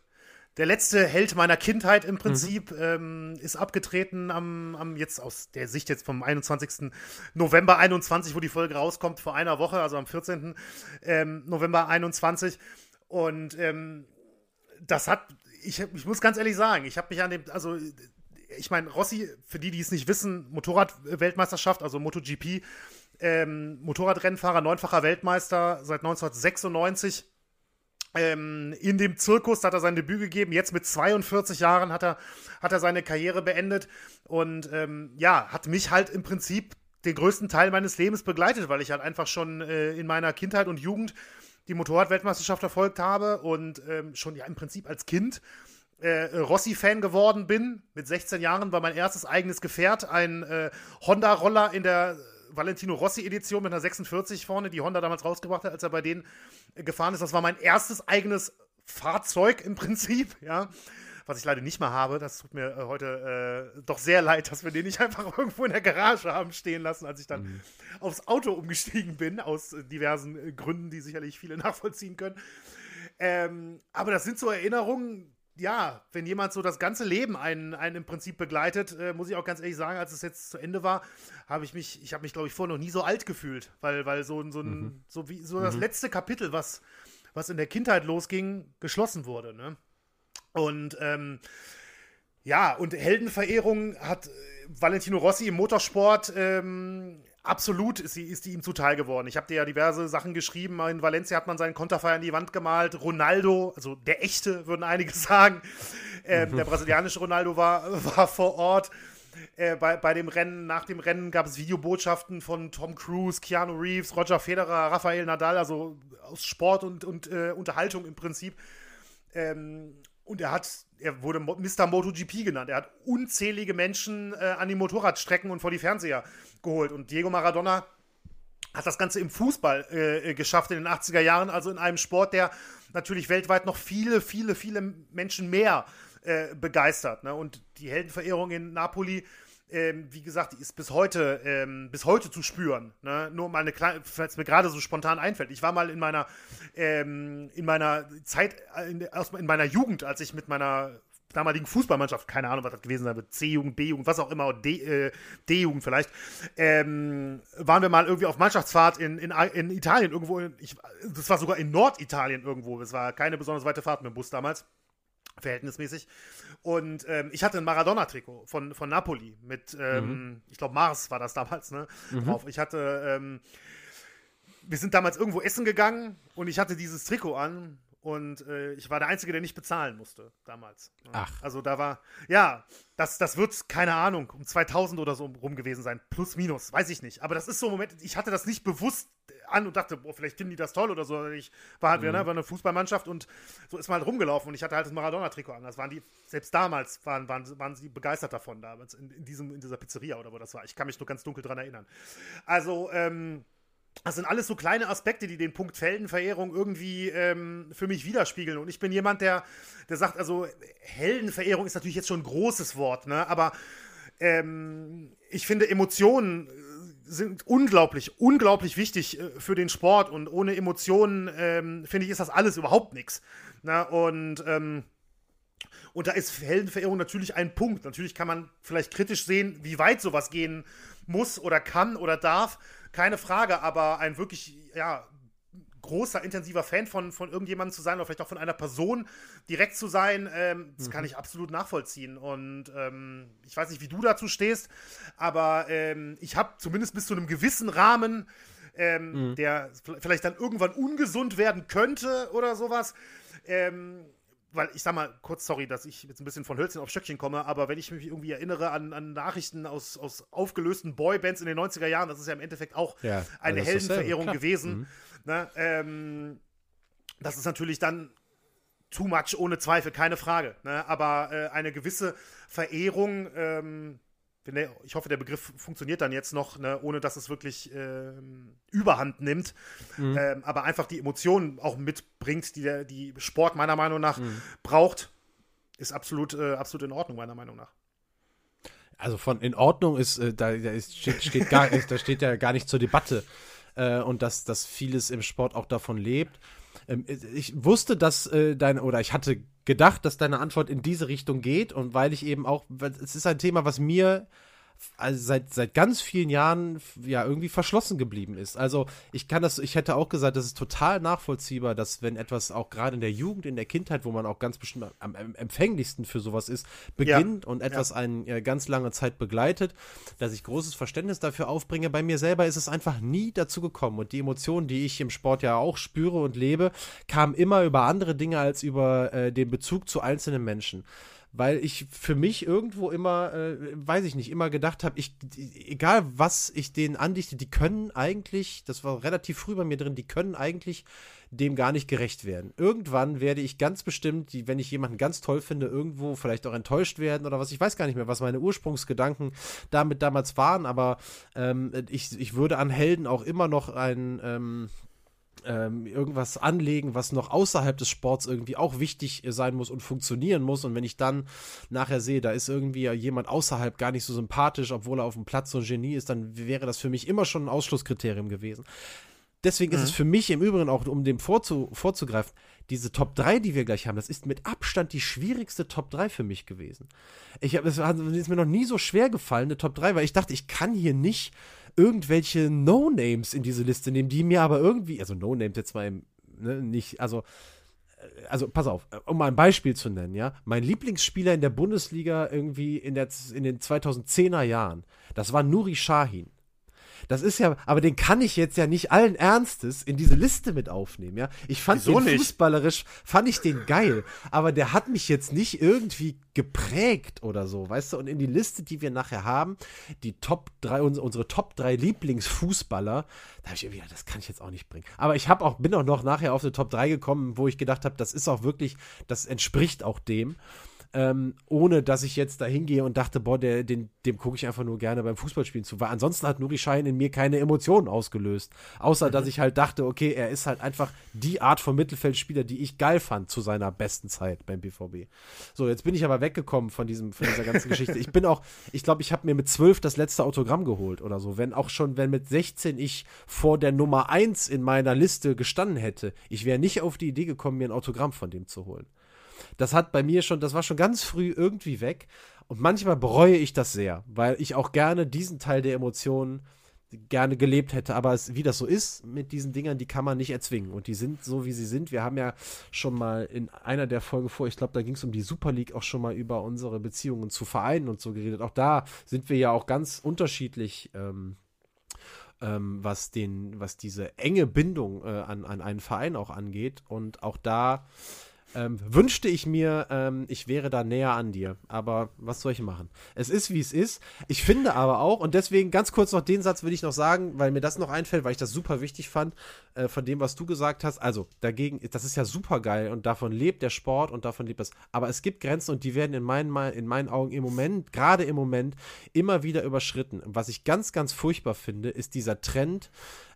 der letzte Held meiner Kindheit im Prinzip, mhm. ähm, ist abgetreten am, am, jetzt aus der Sicht jetzt vom 21. November 21, wo die Folge rauskommt, vor einer Woche, also am 14. Ähm, November 21. Und ähm, das hat, ich, ich muss ganz ehrlich sagen, ich habe mich an dem, also ich meine, Rossi, für die, die es nicht wissen, Motorrad-Weltmeisterschaft, also MotoGP, ähm, Motorradrennfahrer, neunfacher Weltmeister seit 1996. Ähm, in dem Zirkus hat er sein Debüt gegeben. Jetzt mit 42 Jahren hat er, hat er seine Karriere beendet. Und ähm, ja, hat mich halt im Prinzip den größten Teil meines Lebens begleitet, weil ich halt einfach schon äh, in meiner Kindheit und Jugend die Motorrad-Weltmeisterschaft verfolgt habe und ähm, schon ja im Prinzip als Kind äh, Rossi-Fan geworden bin. Mit 16 Jahren war mein erstes eigenes Gefährt ein äh, Honda-Roller in der Valentino Rossi-Edition mit einer 46 vorne, die Honda damals rausgebracht hat, als er bei denen äh, gefahren ist. Das war mein erstes eigenes Fahrzeug im Prinzip, ja. Was ich leider nicht mehr habe. Das tut mir äh, heute äh, doch sehr leid, dass wir den nicht einfach irgendwo in der Garage haben stehen lassen, als ich dann mhm. aufs Auto umgestiegen bin, aus äh, diversen Gründen, die sicherlich viele nachvollziehen können. Ähm, aber das sind so Erinnerungen, ja, wenn jemand so das ganze Leben einen, einen im Prinzip begleitet, äh, muss ich auch ganz ehrlich sagen, als es jetzt zu Ende war, habe ich mich, ich habe mich, glaube ich, vorher noch nie so alt gefühlt, weil, weil so, so ein, mhm. so wie, so das mhm. letzte Kapitel, was, was in der Kindheit losging, geschlossen wurde, ne? Und, ähm, ja, und Heldenverehrung hat äh, Valentino Rossi im Motorsport ähm, Absolut ist, sie, ist die ihm zuteil geworden. Ich habe dir ja diverse Sachen geschrieben. In Valencia hat man seinen Konterfei an die Wand gemalt. Ronaldo, also der echte, würden einige sagen. Ähm, der brasilianische Ronaldo war, war vor Ort. Äh, bei, bei dem Rennen, nach dem Rennen gab es Videobotschaften von Tom Cruise, Keanu Reeves, Roger Federer, Rafael Nadal, also aus Sport und, und äh, Unterhaltung im Prinzip. Ähm, und er hat, er wurde Mr. MotoGP genannt. Er hat unzählige Menschen äh, an die Motorradstrecken und vor die Fernseher geholt. Und Diego Maradona hat das Ganze im Fußball äh, geschafft in den 80er Jahren, also in einem Sport, der natürlich weltweit noch viele, viele, viele Menschen mehr äh, begeistert. Ne? Und die Heldenverehrung in Napoli ähm, wie gesagt, die ist bis heute, ähm, bis heute zu spüren. Ne? Nur mal eine kleine, falls mir gerade so spontan einfällt. Ich war mal in meiner, ähm, in meiner Zeit, äh, in, in meiner Jugend, als ich mit meiner damaligen Fußballmannschaft, keine Ahnung, was das gewesen sein wird, C-Jugend, B-Jugend, was auch immer, äh, D-Jugend vielleicht, ähm, waren wir mal irgendwie auf Mannschaftsfahrt in, in, in Italien irgendwo, in, ich, das war sogar in Norditalien irgendwo, es war keine besonders weite Fahrt mit dem Bus damals verhältnismäßig. Und ähm, ich hatte ein Maradona-Trikot von, von Napoli mit, ähm, mhm. ich glaube, Mars war das damals, ne? Mhm. Drauf. Ich hatte, ähm, wir sind damals irgendwo essen gegangen und ich hatte dieses Trikot an und äh, ich war der Einzige, der nicht bezahlen musste damals. Ach. Also da war, ja, das, das wird, keine Ahnung, um 2000 oder so rum gewesen sein. Plus, minus, weiß ich nicht. Aber das ist so ein Moment, ich hatte das nicht bewusst an und dachte, boah, vielleicht finden die das toll oder so. Ich war halt, mhm. ne, war eine Fußballmannschaft und so ist man halt rumgelaufen und ich hatte halt das Maradona-Trikot an. Das waren die, selbst damals waren, waren, waren sie begeistert davon, damals in, in, diesem, in dieser Pizzeria oder wo das war. Ich kann mich nur ganz dunkel dran erinnern. Also, ähm, das sind alles so kleine Aspekte, die den Punkt Heldenverehrung irgendwie ähm, für mich widerspiegeln. Und ich bin jemand, der, der sagt, also Heldenverehrung ist natürlich jetzt schon ein großes Wort, ne? aber ähm, ich finde, Emotionen äh, sind unglaublich, unglaublich wichtig äh, für den Sport. Und ohne Emotionen, ähm, finde ich, ist das alles überhaupt nichts. Ne? Und ähm, und da ist Heldenverehrung natürlich ein Punkt. Natürlich kann man vielleicht kritisch sehen, wie weit sowas gehen muss oder kann oder darf keine Frage, aber ein wirklich, ja, großer, intensiver Fan von, von irgendjemandem zu sein oder vielleicht auch von einer Person direkt zu sein, ähm, das mhm. kann ich absolut nachvollziehen. Und ähm, ich weiß nicht, wie du dazu stehst, aber ähm, ich habe zumindest bis zu einem gewissen Rahmen, ähm, mhm. der vielleicht dann irgendwann ungesund werden könnte oder sowas, ähm, weil ich sag mal, kurz, sorry, dass ich jetzt ein bisschen von Hölzchen auf Stöckchen komme, aber wenn ich mich irgendwie erinnere an, an Nachrichten aus, aus aufgelösten Boybands in den 90er Jahren, das ist ja im Endeffekt auch ja, eine also Heldenverehrung gewesen. Mhm. Ne, ähm, das ist natürlich dann too much, ohne Zweifel, keine Frage. Ne? Aber äh, eine gewisse Verehrung ähm, der, ich hoffe, der Begriff funktioniert dann jetzt noch, ne, ohne dass es wirklich ähm, Überhand nimmt, mhm. ähm, aber einfach die Emotionen auch mitbringt, die der die Sport meiner Meinung nach mhm. braucht, ist absolut, äh, absolut in Ordnung, meiner Meinung nach. Also von in Ordnung ist, äh, da, da ist, steht, steht gar, da steht ja gar nicht zur Debatte. Äh, und dass, dass vieles im Sport auch davon lebt. Ähm, ich wusste, dass äh, deine, oder ich hatte gedacht, dass deine Antwort in diese Richtung geht und weil ich eben auch, es ist ein Thema, was mir also seit, seit ganz vielen Jahren ja irgendwie verschlossen geblieben ist. Also ich kann das, ich hätte auch gesagt, das ist total nachvollziehbar, dass wenn etwas auch gerade in der Jugend, in der Kindheit, wo man auch ganz bestimmt am, am empfänglichsten für sowas ist, beginnt ja. und etwas ja. einen äh, ganz lange Zeit begleitet, dass ich großes Verständnis dafür aufbringe. Bei mir selber ist es einfach nie dazu gekommen und die Emotionen, die ich im Sport ja auch spüre und lebe, kamen immer über andere Dinge als über äh, den Bezug zu einzelnen Menschen weil ich für mich irgendwo immer, äh, weiß ich nicht, immer gedacht habe, ich, egal was ich denen andichte, die können eigentlich, das war relativ früh bei mir drin, die können eigentlich dem gar nicht gerecht werden. Irgendwann werde ich ganz bestimmt, wenn ich jemanden ganz toll finde, irgendwo vielleicht auch enttäuscht werden oder was. Ich weiß gar nicht mehr, was meine Ursprungsgedanken damit damals waren, aber ähm, ich, ich würde an Helden auch immer noch ein, ähm, ähm, irgendwas anlegen, was noch außerhalb des Sports irgendwie auch wichtig sein muss und funktionieren muss. Und wenn ich dann nachher sehe, da ist irgendwie jemand außerhalb gar nicht so sympathisch, obwohl er auf dem Platz so ein Genie ist, dann wäre das für mich immer schon ein Ausschlusskriterium gewesen. Deswegen mhm. ist es für mich im Übrigen auch, um dem vorzu, vorzugreifen, diese Top 3, die wir gleich haben, das ist mit Abstand die schwierigste Top 3 für mich gewesen. Ich hab, es ist mir noch nie so schwer gefallen, eine Top 3, weil ich dachte, ich kann hier nicht irgendwelche No-Names in diese Liste nehmen, die mir aber irgendwie, also No-Names jetzt mal ne, nicht, also äh, also pass auf, um mal ein Beispiel zu nennen, ja, mein Lieblingsspieler in der Bundesliga irgendwie in, der, in den 2010er Jahren, das war Nuri Shahin. Das ist ja, aber den kann ich jetzt ja nicht allen Ernstes in diese Liste mit aufnehmen, ja. Ich fand Wieso den nicht? fußballerisch, fand ich den geil, aber der hat mich jetzt nicht irgendwie geprägt oder so, weißt du? Und in die Liste, die wir nachher haben, die Top 3, unsere Top 3 Lieblingsfußballer, da habe ich irgendwie, ja, das kann ich jetzt auch nicht bringen. Aber ich habe auch, bin auch noch nachher auf eine Top 3 gekommen, wo ich gedacht habe, das ist auch wirklich, das entspricht auch dem ähm, ohne dass ich jetzt da hingehe und dachte, boah, der, den, dem gucke ich einfach nur gerne beim Fußballspielen zu. Weil ansonsten hat Nuri Schein in mir keine Emotionen ausgelöst. Außer, mhm. dass ich halt dachte, okay, er ist halt einfach die Art von Mittelfeldspieler, die ich geil fand zu seiner besten Zeit beim BVB. So, jetzt bin ich aber weggekommen von, diesem, von dieser ganzen Geschichte. Ich bin auch, ich glaube, ich habe mir mit zwölf das letzte Autogramm geholt oder so. Wenn auch schon, wenn mit 16 ich vor der Nummer 1 in meiner Liste gestanden hätte, ich wäre nicht auf die Idee gekommen, mir ein Autogramm von dem zu holen das hat bei mir schon, das war schon ganz früh irgendwie weg. Und manchmal bereue ich das sehr, weil ich auch gerne diesen Teil der Emotionen gerne gelebt hätte. Aber es, wie das so ist mit diesen Dingern, die kann man nicht erzwingen. Und die sind so, wie sie sind. Wir haben ja schon mal in einer der Folgen vor, ich glaube, da ging es um die Super League auch schon mal über unsere Beziehungen zu Vereinen und so geredet. Auch da sind wir ja auch ganz unterschiedlich. Ähm, ähm, was den, was diese enge Bindung äh, an, an einen Verein auch angeht. Und auch da ähm, wünschte ich mir, ähm, ich wäre da näher an dir. Aber was soll ich machen? Es ist, wie es ist. Ich finde aber auch, und deswegen ganz kurz noch den Satz will ich noch sagen, weil mir das noch einfällt, weil ich das super wichtig fand, äh, von dem, was du gesagt hast. Also, dagegen, das ist ja super geil und davon lebt der Sport und davon lebt das. Aber es gibt Grenzen und die werden in meinen, in meinen Augen im Moment, gerade im Moment, immer wieder überschritten. Was ich ganz, ganz furchtbar finde, ist dieser Trend,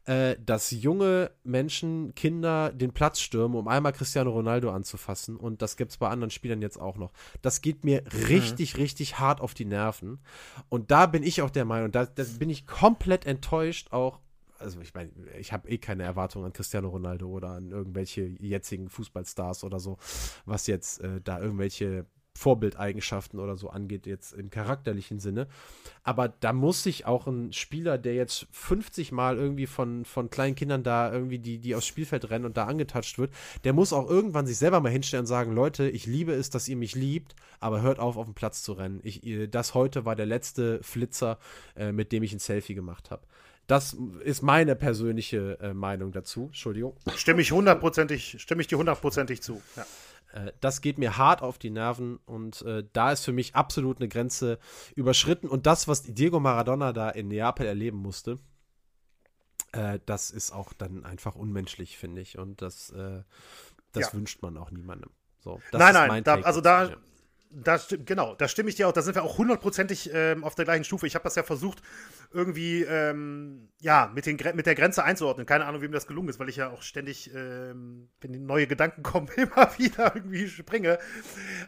äh, dass junge Menschen, Kinder den Platz stürmen, um einmal Cristiano Ronaldo anzufassen. Und das gibt es bei anderen Spielern jetzt auch noch. Das geht mir mhm. richtig, richtig hart auf die Nerven. Und da bin ich auch der Meinung, da, da bin ich komplett enttäuscht, auch also ich meine, ich habe eh keine Erwartungen an Cristiano Ronaldo oder an irgendwelche jetzigen Fußballstars oder so, was jetzt äh, da irgendwelche Vorbildeigenschaften oder so angeht, jetzt im charakterlichen Sinne. Aber da muss sich auch ein Spieler, der jetzt 50 Mal irgendwie von, von kleinen Kindern da irgendwie, die, die aufs Spielfeld rennen und da angetatscht wird, der muss auch irgendwann sich selber mal hinstellen und sagen, Leute, ich liebe es, dass ihr mich liebt, aber hört auf, auf den Platz zu rennen. Ich, das heute war der letzte Flitzer, äh, mit dem ich ein Selfie gemacht habe. Das ist meine persönliche äh, Meinung dazu. Entschuldigung. Stimme ich hundertprozentig, stimme ich dir hundertprozentig zu. Ja. Äh, das geht mir hart auf die Nerven und äh, da ist für mich absolut eine Grenze überschritten. Und das, was Diego Maradona da in Neapel erleben musste, äh, das ist auch dann einfach unmenschlich, finde ich. Und das, äh, das ja. wünscht man auch niemandem. So, nein, nein, da, also da, Das, genau, da stimme ich dir auch. Da sind wir auch hundertprozentig ähm, auf der gleichen Stufe. Ich habe das ja versucht, irgendwie ähm, ja, mit, den, mit der Grenze einzuordnen. Keine Ahnung, wie mir das gelungen ist, weil ich ja auch ständig, ähm, wenn neue Gedanken kommen, immer wieder irgendwie springe.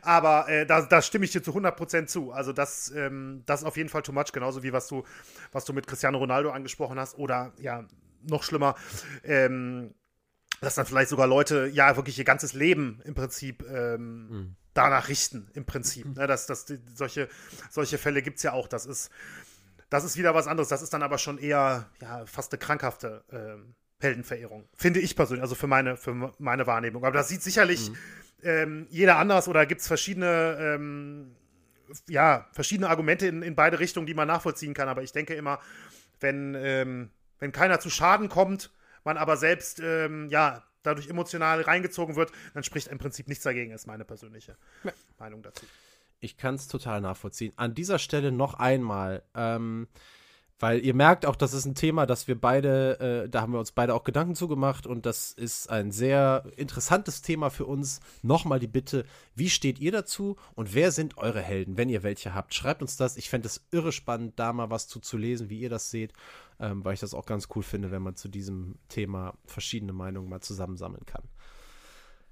Aber äh, da, da stimme ich dir zu 100% zu. Also, das, ähm, das ist auf jeden Fall too much, genauso wie was du, was du mit Cristiano Ronaldo angesprochen hast. Oder ja, noch schlimmer, ähm, dass dann vielleicht sogar Leute ja wirklich ihr ganzes Leben im Prinzip ähm, mhm danach richten, im Prinzip. Ne, das, das, die, solche, solche Fälle gibt es ja auch. Das ist, das ist wieder was anderes. Das ist dann aber schon eher ja, fast eine krankhafte äh, Heldenverehrung. Finde ich persönlich, also für meine, für meine Wahrnehmung. Aber das sieht sicherlich mhm. ähm, jeder anders oder gibt es verschiedene, ähm, ja, verschiedene Argumente in, in beide Richtungen, die man nachvollziehen kann. Aber ich denke immer, wenn, ähm, wenn keiner zu Schaden kommt, man aber selbst ähm, ja, dadurch emotional reingezogen wird, dann spricht im Prinzip nichts dagegen, ist meine persönliche ja. Meinung dazu. Ich kann es total nachvollziehen. An dieser Stelle noch einmal, ähm, weil ihr merkt auch, das ist ein Thema, das wir beide, äh, da haben wir uns beide auch Gedanken zugemacht und das ist ein sehr interessantes Thema für uns. Nochmal die Bitte, wie steht ihr dazu und wer sind eure Helden, wenn ihr welche habt? Schreibt uns das. Ich fände es irre spannend, da mal was zu, zu lesen, wie ihr das seht ähm, weil ich das auch ganz cool finde, wenn man zu diesem Thema verschiedene Meinungen mal zusammensammeln kann.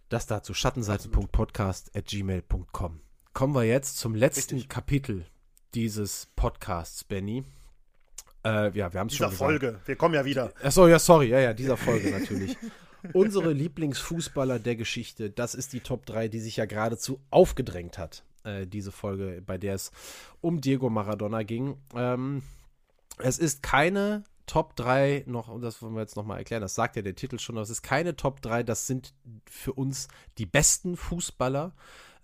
Das dazu schattenseite.podcast.gmail.com. Kommen wir jetzt zum letzten Richtig. Kapitel dieses Podcasts, Benny. Äh, ja, wir haben es schon gesagt. Folge, wir kommen ja wieder. Achso, ja, sorry, ja, ja, dieser Folge natürlich. Unsere Lieblingsfußballer der Geschichte, das ist die Top 3, die sich ja geradezu aufgedrängt hat. Äh, diese Folge, bei der es um Diego Maradona ging. Ähm, es ist keine Top 3 noch, und das wollen wir jetzt nochmal erklären, das sagt ja der Titel schon, das ist keine Top 3, das sind für uns die besten Fußballer.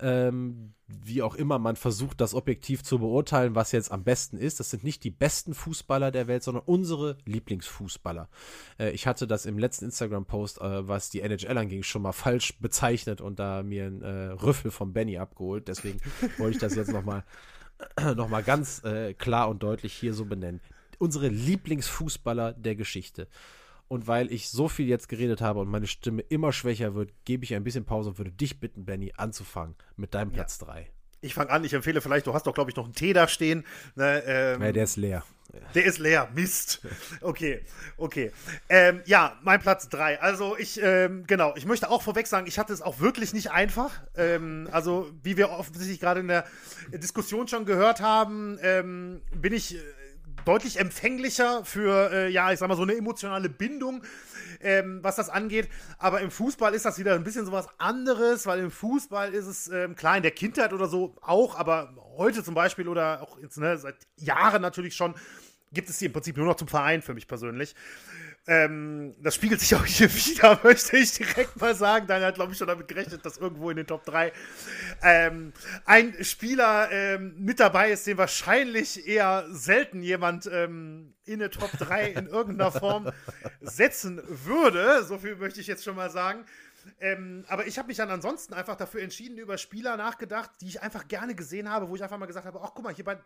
Ähm, wie auch immer man versucht, das objektiv zu beurteilen, was jetzt am besten ist. Das sind nicht die besten Fußballer der Welt, sondern unsere Lieblingsfußballer. Äh, ich hatte das im letzten Instagram-Post, äh, was die NHL anging, schon mal falsch bezeichnet und da mir einen äh, Rüffel von Benny abgeholt. Deswegen wollte ich das jetzt nochmal noch mal ganz äh, klar und deutlich hier so benennen. Unsere Lieblingsfußballer der Geschichte. Und weil ich so viel jetzt geredet habe und meine Stimme immer schwächer wird, gebe ich ein bisschen Pause und würde dich bitten, Benny, anzufangen mit deinem Platz 3. Ich fange an, ich empfehle vielleicht, du hast doch, glaube ich, noch einen Tee da stehen. Ne, ähm, ja, der ist leer. Der ist leer, Mist. Okay, okay. Ähm, ja, mein Platz 3. Also ich, ähm, genau, ich möchte auch vorweg sagen, ich hatte es auch wirklich nicht einfach. Ähm, also wie wir offensichtlich gerade in der Diskussion schon gehört haben, ähm, bin ich äh, deutlich empfänglicher für, äh, ja, ich sag mal, so eine emotionale Bindung ähm, was das angeht. Aber im Fußball ist das wieder ein bisschen sowas anderes, weil im Fußball ist es ähm, klar in der Kindheit oder so auch, aber heute zum Beispiel oder auch jetzt, ne, seit Jahren natürlich schon, gibt es die im Prinzip nur noch zum Verein für mich persönlich. Ähm, das spiegelt sich auch hier wieder, möchte ich direkt mal sagen. Daniel hat, glaube ich, schon damit gerechnet, dass irgendwo in den Top 3 ähm, ein Spieler ähm, mit dabei ist, den wahrscheinlich eher selten jemand ähm, in eine Top 3 in irgendeiner Form setzen würde. So viel möchte ich jetzt schon mal sagen. Ähm, aber ich habe mich dann ansonsten einfach dafür entschieden, über Spieler nachgedacht, die ich einfach gerne gesehen habe, wo ich einfach mal gesagt habe: Ach, guck mal, hier bei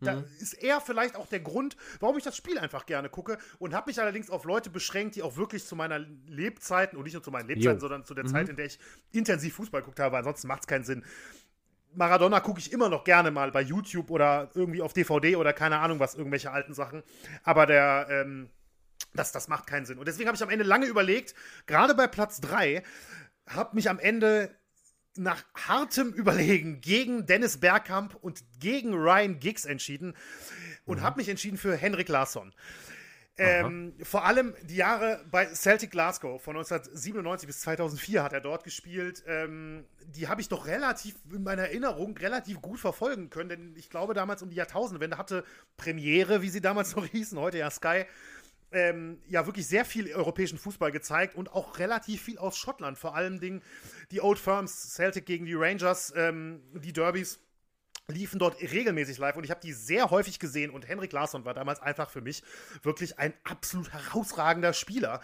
da mhm. ist er vielleicht auch der Grund, warum ich das Spiel einfach gerne gucke und habe mich allerdings auf Leute beschränkt, die auch wirklich zu meiner Lebzeiten und nicht nur zu meinen Lebzeiten, jo. sondern zu der mhm. Zeit, in der ich intensiv Fußball geguckt habe. Ansonsten macht es keinen Sinn. Maradona gucke ich immer noch gerne mal bei YouTube oder irgendwie auf DVD oder keine Ahnung was, irgendwelche alten Sachen. Aber der, ähm, das, das macht keinen Sinn. Und deswegen habe ich am Ende lange überlegt, gerade bei Platz 3, habe mich am Ende nach hartem Überlegen gegen Dennis Bergkamp und gegen Ryan Giggs entschieden und mhm. habe mich entschieden für Henrik Larsson. Ähm, vor allem die Jahre bei Celtic Glasgow von 1997 bis 2004 hat er dort gespielt. Ähm, die habe ich doch relativ in meiner Erinnerung relativ gut verfolgen können, denn ich glaube damals um die Jahrtausendwende hatte Premiere, wie sie damals noch hießen, heute ja Sky, ähm, ja wirklich sehr viel europäischen Fußball gezeigt und auch relativ viel aus Schottland. Vor allem Dingen die Old Firms, Celtic gegen die Rangers, ähm, die Derbys liefen dort regelmäßig live und ich habe die sehr häufig gesehen und Henrik Larsson war damals einfach für mich wirklich ein absolut herausragender Spieler.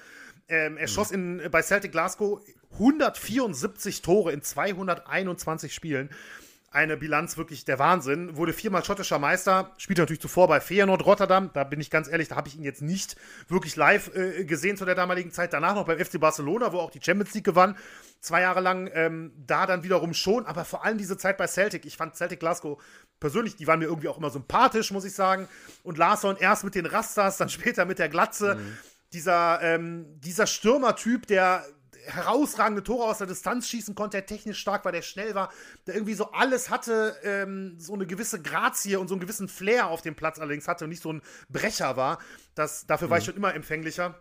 Ähm, er mhm. schoss in, bei Celtic Glasgow 174 Tore in 221 Spielen. Eine Bilanz wirklich der Wahnsinn. Wurde viermal schottischer Meister, spielte natürlich zuvor bei Feyenoord Rotterdam. Da bin ich ganz ehrlich, da habe ich ihn jetzt nicht wirklich live äh, gesehen zu der damaligen Zeit. Danach noch beim FC Barcelona, wo auch die Champions League gewann. Zwei Jahre lang ähm, da dann wiederum schon, aber vor allem diese Zeit bei Celtic. Ich fand Celtic Glasgow persönlich, die waren mir irgendwie auch immer sympathisch, muss ich sagen. Und Larsson erst mit den Rastas, dann später mit der Glatze. Mhm. Dieser, ähm, dieser Stürmertyp, der herausragende Tore aus der Distanz schießen konnte, der technisch stark war, der schnell war, der irgendwie so alles hatte, ähm, so eine gewisse Grazie und so einen gewissen Flair auf dem Platz allerdings hatte und nicht so ein Brecher war. Das, dafür war mhm. ich schon immer empfänglicher.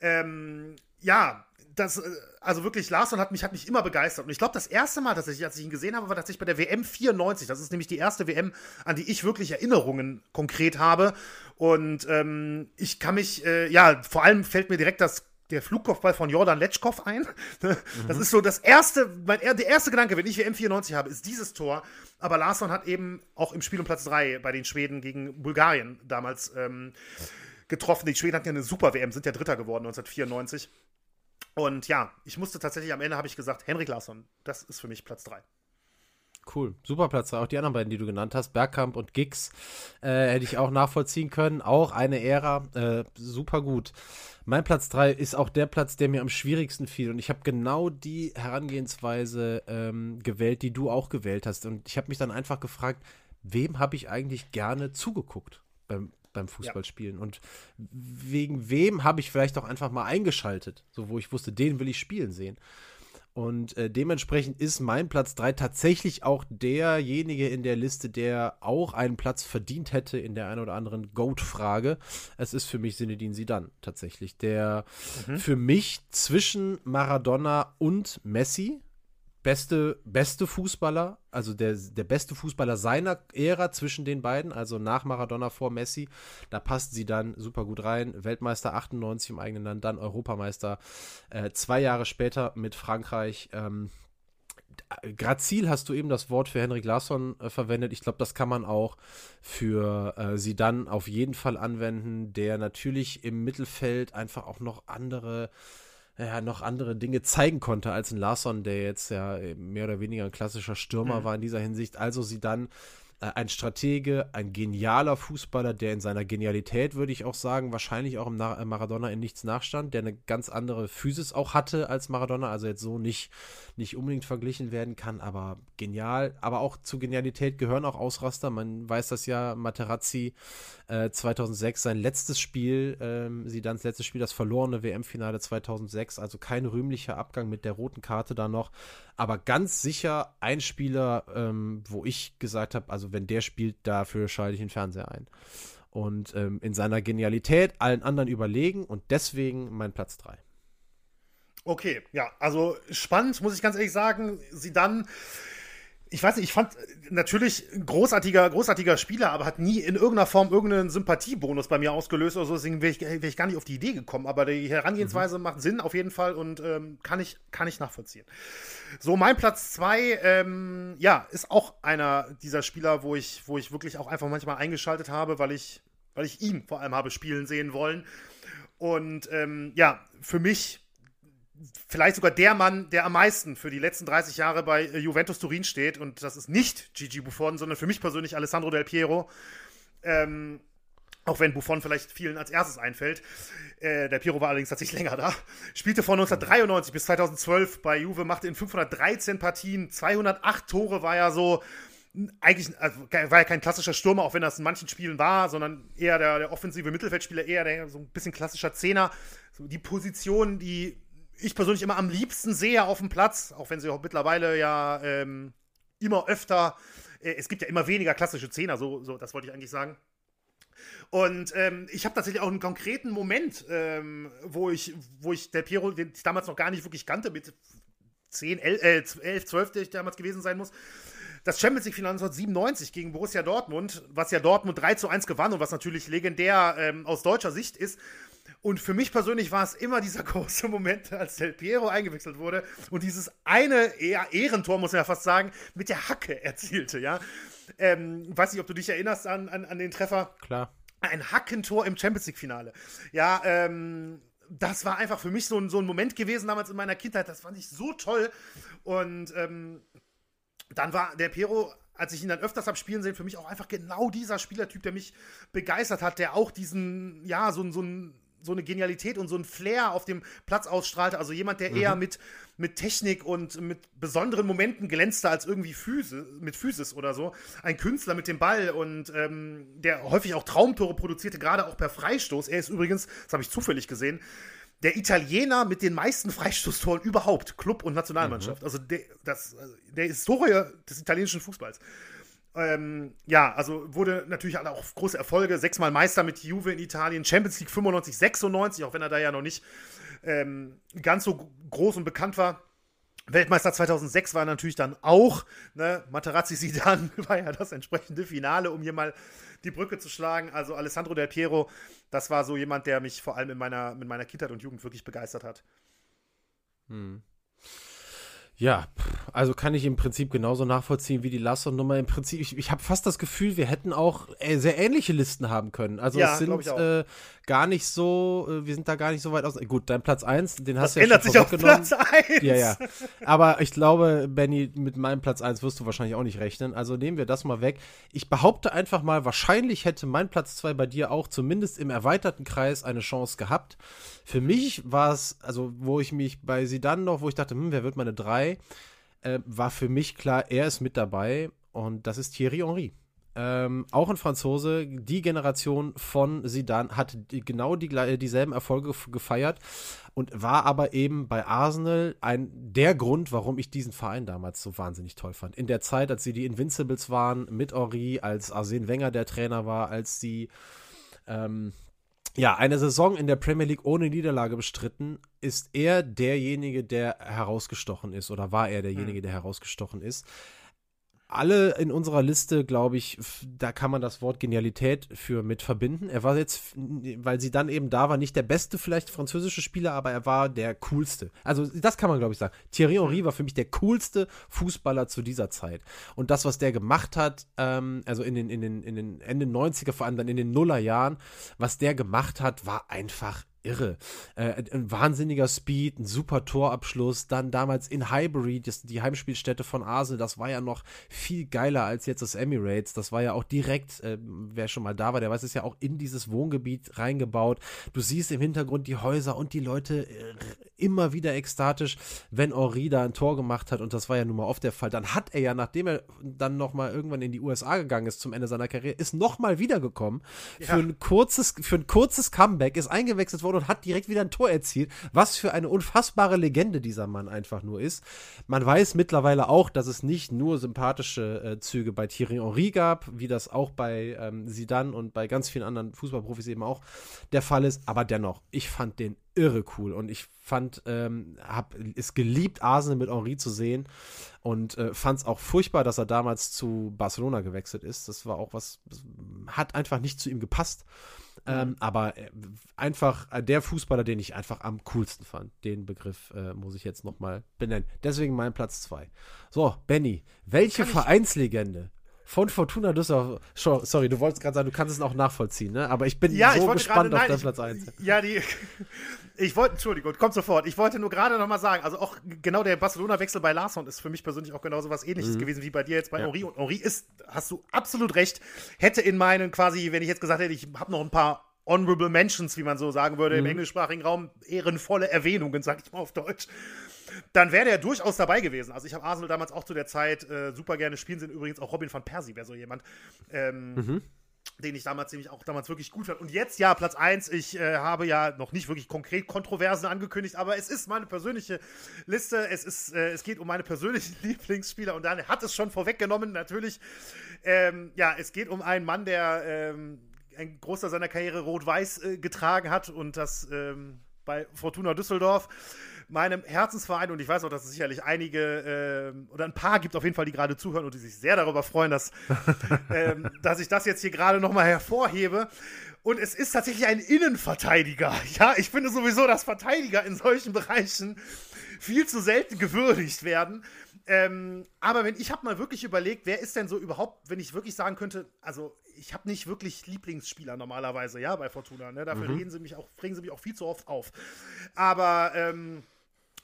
Ähm, ja, das, äh, also wirklich, Larsson hat mich, hat mich immer begeistert. Und ich glaube, das erste Mal, dass ich, als ich ihn gesehen habe, war tatsächlich bei der WM 94. Das ist nämlich die erste WM, an die ich wirklich Erinnerungen konkret habe. Und ähm, ich kann mich, äh, ja, vor allem fällt mir direkt das der Flugkopfball von Jordan Letschkow ein. Das mhm. ist so das erste, mein, der erste Gedanke, wenn ich WM 94 habe, ist dieses Tor. Aber Larsson hat eben auch im Spiel um Platz 3 bei den Schweden gegen Bulgarien damals ähm, getroffen. Die Schweden hatten ja eine super WM, sind ja Dritter geworden 1994. Und ja, ich musste tatsächlich am Ende habe ich gesagt, Henrik Larsson, das ist für mich Platz 3. Cool, super Platz. Auch die anderen beiden, die du genannt hast, Bergkamp und Giggs, äh, hätte ich auch nachvollziehen können. Auch eine Ära, äh, super gut. Mein Platz 3 ist auch der Platz, der mir am schwierigsten fiel. Und ich habe genau die Herangehensweise ähm, gewählt, die du auch gewählt hast. Und ich habe mich dann einfach gefragt, wem habe ich eigentlich gerne zugeguckt beim, beim Fußballspielen? Ja. Und wegen wem habe ich vielleicht auch einfach mal eingeschaltet, so wo ich wusste, den will ich spielen sehen. Und äh, dementsprechend ist mein Platz 3 tatsächlich auch derjenige in der Liste, der auch einen Platz verdient hätte in der einen oder anderen Goat-Frage. Es ist für mich Sinedin Sidan tatsächlich, der mhm. für mich zwischen Maradona und Messi beste, beste Fußballer, also der, der beste Fußballer seiner Ära zwischen den beiden, also nach Maradona vor Messi. Da passt sie dann super gut rein. Weltmeister 98 im eigenen Land, dann Europameister äh, zwei Jahre später mit Frankreich. Ähm, Grazil hast du eben das Wort für Henrik Larsson äh, verwendet. Ich glaube, das kann man auch für äh, sie dann auf jeden Fall anwenden, der natürlich im Mittelfeld einfach auch noch andere ja, noch andere Dinge zeigen konnte als ein Larsson, der jetzt ja mehr oder weniger ein klassischer Stürmer mhm. war in dieser Hinsicht. Also sie dann äh, ein Stratege, ein genialer Fußballer, der in seiner Genialität, würde ich auch sagen, wahrscheinlich auch im Na äh, Maradona in nichts nachstand, der eine ganz andere Physis auch hatte als Maradona, also jetzt so nicht, nicht unbedingt verglichen werden kann, aber genial. Aber auch zu Genialität gehören auch Ausraster. Man weiß das ja, Materazzi äh, 2006, sein letztes Spiel, ähm, Sidans letztes Spiel, das verlorene WM-Finale 2006, also kein rühmlicher Abgang mit der roten Karte da noch, aber ganz sicher ein Spieler, ähm, wo ich gesagt habe, also wenn der spielt, dafür schalte ich den Fernseher ein. Und ähm, in seiner Genialität allen anderen überlegen und deswegen mein Platz 3. Okay, ja, also spannend, muss ich ganz ehrlich sagen. Sie dann ich weiß nicht, ich fand natürlich ein großartiger, großartiger Spieler, aber hat nie in irgendeiner Form irgendeinen Sympathiebonus bei mir ausgelöst oder so. Deswegen wäre ich, wär ich gar nicht auf die Idee gekommen. Aber die Herangehensweise mhm. macht Sinn auf jeden Fall und ähm, kann, ich, kann ich nachvollziehen. So, mein Platz zwei, ähm, ja, ist auch einer dieser Spieler, wo ich, wo ich wirklich auch einfach manchmal eingeschaltet habe, weil ich, weil ich ihn vor allem habe spielen sehen wollen. Und ähm, ja, für mich vielleicht sogar der Mann, der am meisten für die letzten 30 Jahre bei äh, Juventus Turin steht. Und das ist nicht Gigi Buffon, sondern für mich persönlich Alessandro Del Piero. Ähm, auch wenn Buffon vielleicht vielen als erstes einfällt. Äh, der Piero war allerdings tatsächlich länger da. Spielte von 1993 bis 2012 bei Juve, machte in 513 Partien 208 Tore, war ja so eigentlich also war ja kein klassischer Stürmer, auch wenn das in manchen Spielen war, sondern eher der, der offensive Mittelfeldspieler, eher der so ein bisschen klassischer Zehner. So die Position, die ich persönlich immer am liebsten sehe auf dem Platz, auch wenn sie auch mittlerweile ja ähm, immer öfter, äh, es gibt ja immer weniger klassische Zehner, so, so das wollte ich eigentlich sagen. Und ähm, ich habe tatsächlich auch einen konkreten Moment, ähm, wo ich, wo ich der Piero, den ich damals noch gar nicht wirklich kannte, mit 10, 11, 11 12, der ich damals gewesen sein muss, das Champions League-Finale 1997 gegen Borussia Dortmund, was ja Dortmund 3 zu 1 gewann und was natürlich legendär ähm, aus deutscher Sicht ist. Und für mich persönlich war es immer dieser große Moment, als Del Piero eingewechselt wurde und dieses eine Ehrentor, muss man ja fast sagen, mit der Hacke erzielte, ja. Ähm, weiß nicht, ob du dich erinnerst an, an, an den Treffer. Klar. Ein Hackentor im Champions League-Finale. Ja, ähm, das war einfach für mich so ein, so ein Moment gewesen damals in meiner Kindheit. Das fand ich so toll. Und ähm, dann war der Piero, als ich ihn dann öfters habe spielen sehen, für mich auch einfach genau dieser Spielertyp, der mich begeistert hat, der auch diesen, ja, so, so ein so eine Genialität und so ein Flair auf dem Platz ausstrahlte. Also jemand, der mhm. eher mit, mit Technik und mit besonderen Momenten glänzte als irgendwie Physis, mit Physis oder so. Ein Künstler mit dem Ball und ähm, der häufig auch Traumtore produzierte, gerade auch per Freistoß. Er ist übrigens, das habe ich zufällig gesehen, der Italiener mit den meisten Freistoßtoren überhaupt, Club und Nationalmannschaft. Mhm. Also der, das, der Historie des italienischen Fußballs. Ähm, ja, also wurde natürlich auch große Erfolge, sechsmal Meister mit Juve in Italien, Champions League 95, 96, auch wenn er da ja noch nicht ähm, ganz so groß und bekannt war. Weltmeister 2006 war natürlich dann auch, ne, Materazzi Sidan war ja das entsprechende Finale, um hier mal die Brücke zu schlagen. Also Alessandro Del Piero, das war so jemand, der mich vor allem in meiner, in meiner Kindheit und Jugend wirklich begeistert hat. Hm. Ja, also kann ich im Prinzip genauso nachvollziehen wie die Lasso-Nummer. Im Prinzip, ich, ich habe fast das Gefühl, wir hätten auch äh, sehr ähnliche Listen haben können. Also ja, es sind äh, gar nicht so, äh, wir sind da gar nicht so weit aus. Gut, dein Platz 1, den hast das du ja ändert schon sich auf Platz 1. Ja, ja. Aber ich glaube, Benny, mit meinem Platz 1 wirst du wahrscheinlich auch nicht rechnen. Also nehmen wir das mal weg. Ich behaupte einfach mal, wahrscheinlich hätte mein Platz 2 bei dir auch zumindest im erweiterten Kreis eine Chance gehabt. Für mich war es, also wo ich mich bei sie dann noch, wo ich dachte, hm, wer wird meine 3, äh, war für mich klar, er ist mit dabei und das ist Thierry Henry. Ähm, auch ein Franzose, die Generation von Zidane hat die, genau die, dieselben Erfolge gefeiert und war aber eben bei Arsenal ein der Grund, warum ich diesen Verein damals so wahnsinnig toll fand. In der Zeit, als sie die Invincibles waren, mit Henri, als Arsene Wenger der Trainer war, als sie ähm, ja, eine Saison in der Premier League ohne Niederlage bestritten, ist er derjenige, der herausgestochen ist oder war er derjenige, hm. der herausgestochen ist alle in unserer Liste, glaube ich, da kann man das Wort Genialität für mit verbinden. Er war jetzt, weil sie dann eben da war, nicht der beste vielleicht französische Spieler, aber er war der coolste. Also das kann man, glaube ich, sagen. Thierry Henry war für mich der coolste Fußballer zu dieser Zeit. Und das, was der gemacht hat, ähm, also in den, in den, in den Ende 90er, vor allem dann in den Nullerjahren, was der gemacht hat, war einfach irre. Äh, ein wahnsinniger Speed, ein super Torabschluss, dann damals in Highbury, das, die Heimspielstätte von Arsenal, das war ja noch viel geiler als jetzt das Emirates. Das war ja auch direkt, äh, wer schon mal da war, der weiß es ja auch in dieses Wohngebiet reingebaut. Du siehst im Hintergrund die Häuser und die Leute äh, immer wieder ekstatisch, wenn Henri da ein Tor gemacht hat und das war ja nun mal oft der Fall. Dann hat er ja, nachdem er dann noch mal irgendwann in die USA gegangen ist zum Ende seiner Karriere, ist noch mal wiedergekommen ja. für ein kurzes, für ein kurzes Comeback, ist eingewechselt worden und hat direkt wieder ein Tor erzielt. Was für eine unfassbare Legende dieser Mann einfach nur ist. Man weiß mittlerweile auch, dass es nicht nur sympathische äh, Züge bei Thierry Henry gab, wie das auch bei ähm, Zidane und bei ganz vielen anderen Fußballprofis eben auch der Fall ist. Aber dennoch, ich fand den irre cool und ich fand, ähm, hab es geliebt, Arsenal mit Henri zu sehen und äh, fand es auch furchtbar, dass er damals zu Barcelona gewechselt ist. Das war auch was, hat einfach nicht zu ihm gepasst. Ähm, aber äh, einfach äh, der Fußballer, den ich einfach am coolsten fand. Den Begriff äh, muss ich jetzt nochmal benennen. Deswegen mein Platz 2. So, Benny, welche Vereinslegende von Fortuna Düsseldorf. Sorry, du wolltest gerade sagen, du kannst es auch nachvollziehen, ne? Aber ich bin ja, so ich gespannt grade, auf deinen Platz 1. Ja, die. Ich wollte, Entschuldigung, kommt sofort. Ich wollte nur gerade noch mal sagen, also auch genau der Barcelona-Wechsel bei Larsson ist für mich persönlich auch genauso was ähnliches mhm. gewesen wie bei dir jetzt bei ja. Henri. Und Henri ist, hast du absolut recht, hätte in meinen quasi, wenn ich jetzt gesagt hätte, ich habe noch ein paar Honorable Mentions, wie man so sagen würde, mhm. im englischsprachigen Raum, ehrenvolle Erwähnungen, sag ich mal auf Deutsch dann wäre der durchaus dabei gewesen. Also ich habe Arsenal damals auch zu der Zeit äh, super gerne spielen sehen. Übrigens auch Robin van Persie wäre so jemand. Ähm, mhm den ich damals nämlich auch damals wirklich gut fand. Und jetzt ja, Platz 1, ich äh, habe ja noch nicht wirklich konkret Kontroversen angekündigt, aber es ist meine persönliche Liste. Es, ist, äh, es geht um meine persönlichen Lieblingsspieler und dann hat es schon vorweggenommen, natürlich. Ähm, ja, es geht um einen Mann, der ähm, ein Großteil seiner Karriere rot-weiß äh, getragen hat und das ähm, bei Fortuna Düsseldorf meinem Herzensverein und ich weiß auch, dass es sicherlich einige äh, oder ein paar gibt auf jeden Fall, die gerade zuhören und die sich sehr darüber freuen, dass, ähm, dass ich das jetzt hier gerade nochmal hervorhebe. Und es ist tatsächlich ein Innenverteidiger. Ja, ich finde sowieso, dass Verteidiger in solchen Bereichen viel zu selten gewürdigt werden. Ähm, aber wenn ich habe mal wirklich überlegt, wer ist denn so überhaupt, wenn ich wirklich sagen könnte, also ich habe nicht wirklich Lieblingsspieler normalerweise, ja, bei Fortuna. Ne? Dafür mhm. reden sie mich auch, regen sie mich auch viel zu oft auf. Aber ähm,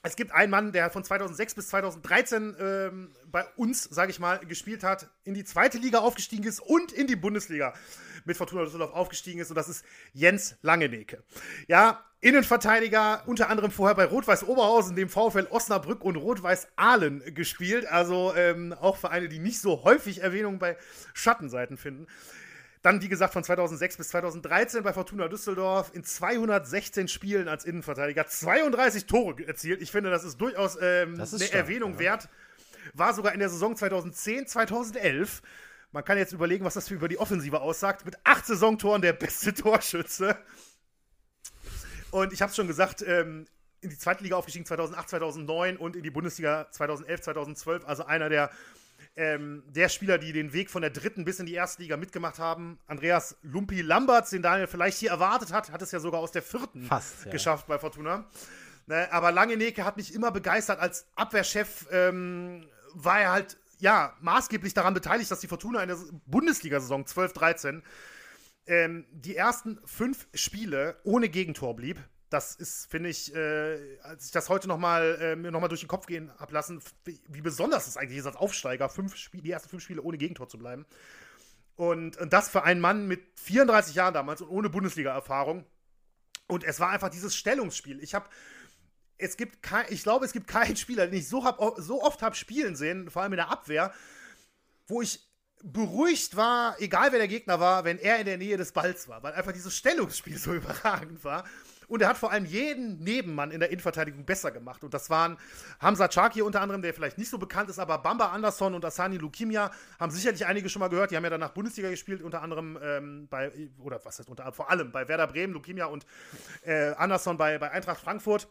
es gibt einen Mann, der von 2006 bis 2013 ähm, bei uns, sage ich mal, gespielt hat, in die zweite Liga aufgestiegen ist und in die Bundesliga mit Fortuna Düsseldorf aufgestiegen ist und das ist Jens Langeneke. Ja, Innenverteidiger, unter anderem vorher bei Rot-Weiß Oberhausen, dem VfL Osnabrück und Rot-Weiß Aalen gespielt. Also ähm, auch Vereine, die nicht so häufig Erwähnung bei Schattenseiten finden. Dann, wie gesagt, von 2006 bis 2013 bei Fortuna Düsseldorf in 216 Spielen als Innenverteidiger 32 Tore erzielt. Ich finde, das ist durchaus ähm, das ist eine stark, Erwähnung ja. wert. War sogar in der Saison 2010, 2011. Man kann jetzt überlegen, was das für über die Offensive aussagt. Mit acht Saisontoren der beste Torschütze. Und ich habe es schon gesagt, ähm, in die zweite Liga aufgestiegen 2008, 2009 und in die Bundesliga 2011, 2012. Also einer der ähm, der Spieler, die den Weg von der dritten bis in die erste Liga mitgemacht haben. Andreas Lumpi Lamberts, den Daniel vielleicht hier erwartet hat, hat es ja sogar aus der vierten Fast, ja. geschafft bei Fortuna. Ne, aber Langeneke hat mich immer begeistert. Als Abwehrchef ähm, war er halt ja maßgeblich daran beteiligt, dass die Fortuna in der Bundesliga-Saison 12-13 ähm, die ersten fünf Spiele ohne Gegentor blieb das ist, finde ich, äh, als ich das heute nochmal äh, mir nochmal durch den Kopf gehen habe lassen, wie besonders es eigentlich ist, als Aufsteiger, fünf Spiele, die ersten fünf Spiele ohne Gegentor zu bleiben. Und, und das für einen Mann mit 34 Jahren damals und ohne Bundesliga-Erfahrung. Und es war einfach dieses Stellungsspiel. Ich habe es gibt kein, ich glaube, es gibt keinen Spieler, den ich so, hab, so oft habe spielen sehen, vor allem in der Abwehr, wo ich beruhigt war, egal wer der Gegner war, wenn er in der Nähe des Balls war, weil einfach dieses Stellungsspiel so überragend war. Und er hat vor allem jeden Nebenmann in der Innenverteidigung besser gemacht. Und das waren Hamza Chaki unter anderem, der vielleicht nicht so bekannt ist, aber Bamba Anderson und Asani Lukimia haben sicherlich einige schon mal gehört. Die haben ja danach Bundesliga gespielt, unter anderem ähm, bei, oder was heißt unter vor allem bei Werder Bremen, Lukimia und äh, Anderson bei, bei Eintracht Frankfurt.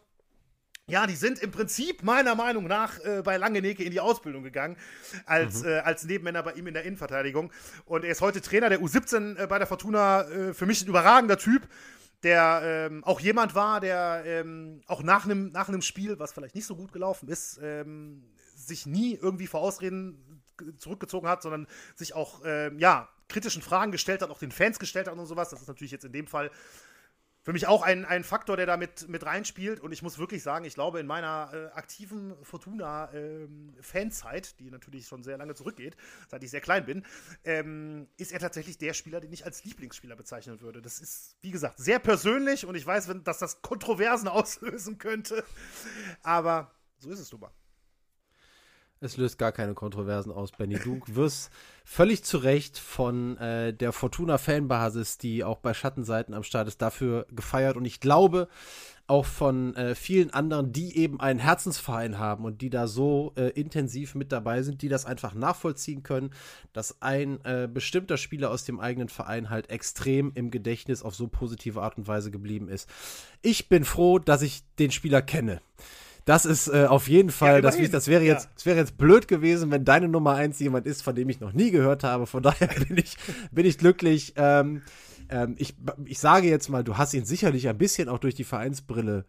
Ja, die sind im Prinzip meiner Meinung nach äh, bei Langeneke in die Ausbildung gegangen, als, mhm. äh, als Nebenmänner bei ihm in der Innenverteidigung. Und er ist heute Trainer der U17 äh, bei der Fortuna. Äh, für mich ein überragender Typ der ähm, auch jemand war, der ähm, auch nach einem nach Spiel, was vielleicht nicht so gut gelaufen ist, ähm, sich nie irgendwie vor Ausreden zurückgezogen hat, sondern sich auch ähm, ja kritischen Fragen gestellt hat, auch den Fans gestellt hat und sowas. Das ist natürlich jetzt in dem Fall für mich auch ein, ein Faktor, der da mit, mit reinspielt. Und ich muss wirklich sagen, ich glaube, in meiner äh, aktiven Fortuna-Fanzeit, ähm, die natürlich schon sehr lange zurückgeht, seit ich sehr klein bin, ähm, ist er tatsächlich der Spieler, den ich als Lieblingsspieler bezeichnen würde. Das ist, wie gesagt, sehr persönlich und ich weiß, wenn, dass das Kontroversen auslösen könnte. Aber so ist es nun. Es löst gar keine Kontroversen aus, Benny. Du wirst völlig zu Recht von äh, der Fortuna-Fanbasis, die auch bei Schattenseiten am Start ist, dafür gefeiert. Und ich glaube auch von äh, vielen anderen, die eben einen Herzensverein haben und die da so äh, intensiv mit dabei sind, die das einfach nachvollziehen können, dass ein äh, bestimmter Spieler aus dem eigenen Verein halt extrem im Gedächtnis auf so positive Art und Weise geblieben ist. Ich bin froh, dass ich den Spieler kenne. Das ist äh, auf jeden Fall, ja, das, das, wäre jetzt, ja. das wäre jetzt blöd gewesen, wenn deine Nummer eins jemand ist, von dem ich noch nie gehört habe. Von daher bin ich, bin ich glücklich. Ähm, ähm, ich, ich sage jetzt mal, du hast ihn sicherlich ein bisschen auch durch die Vereinsbrille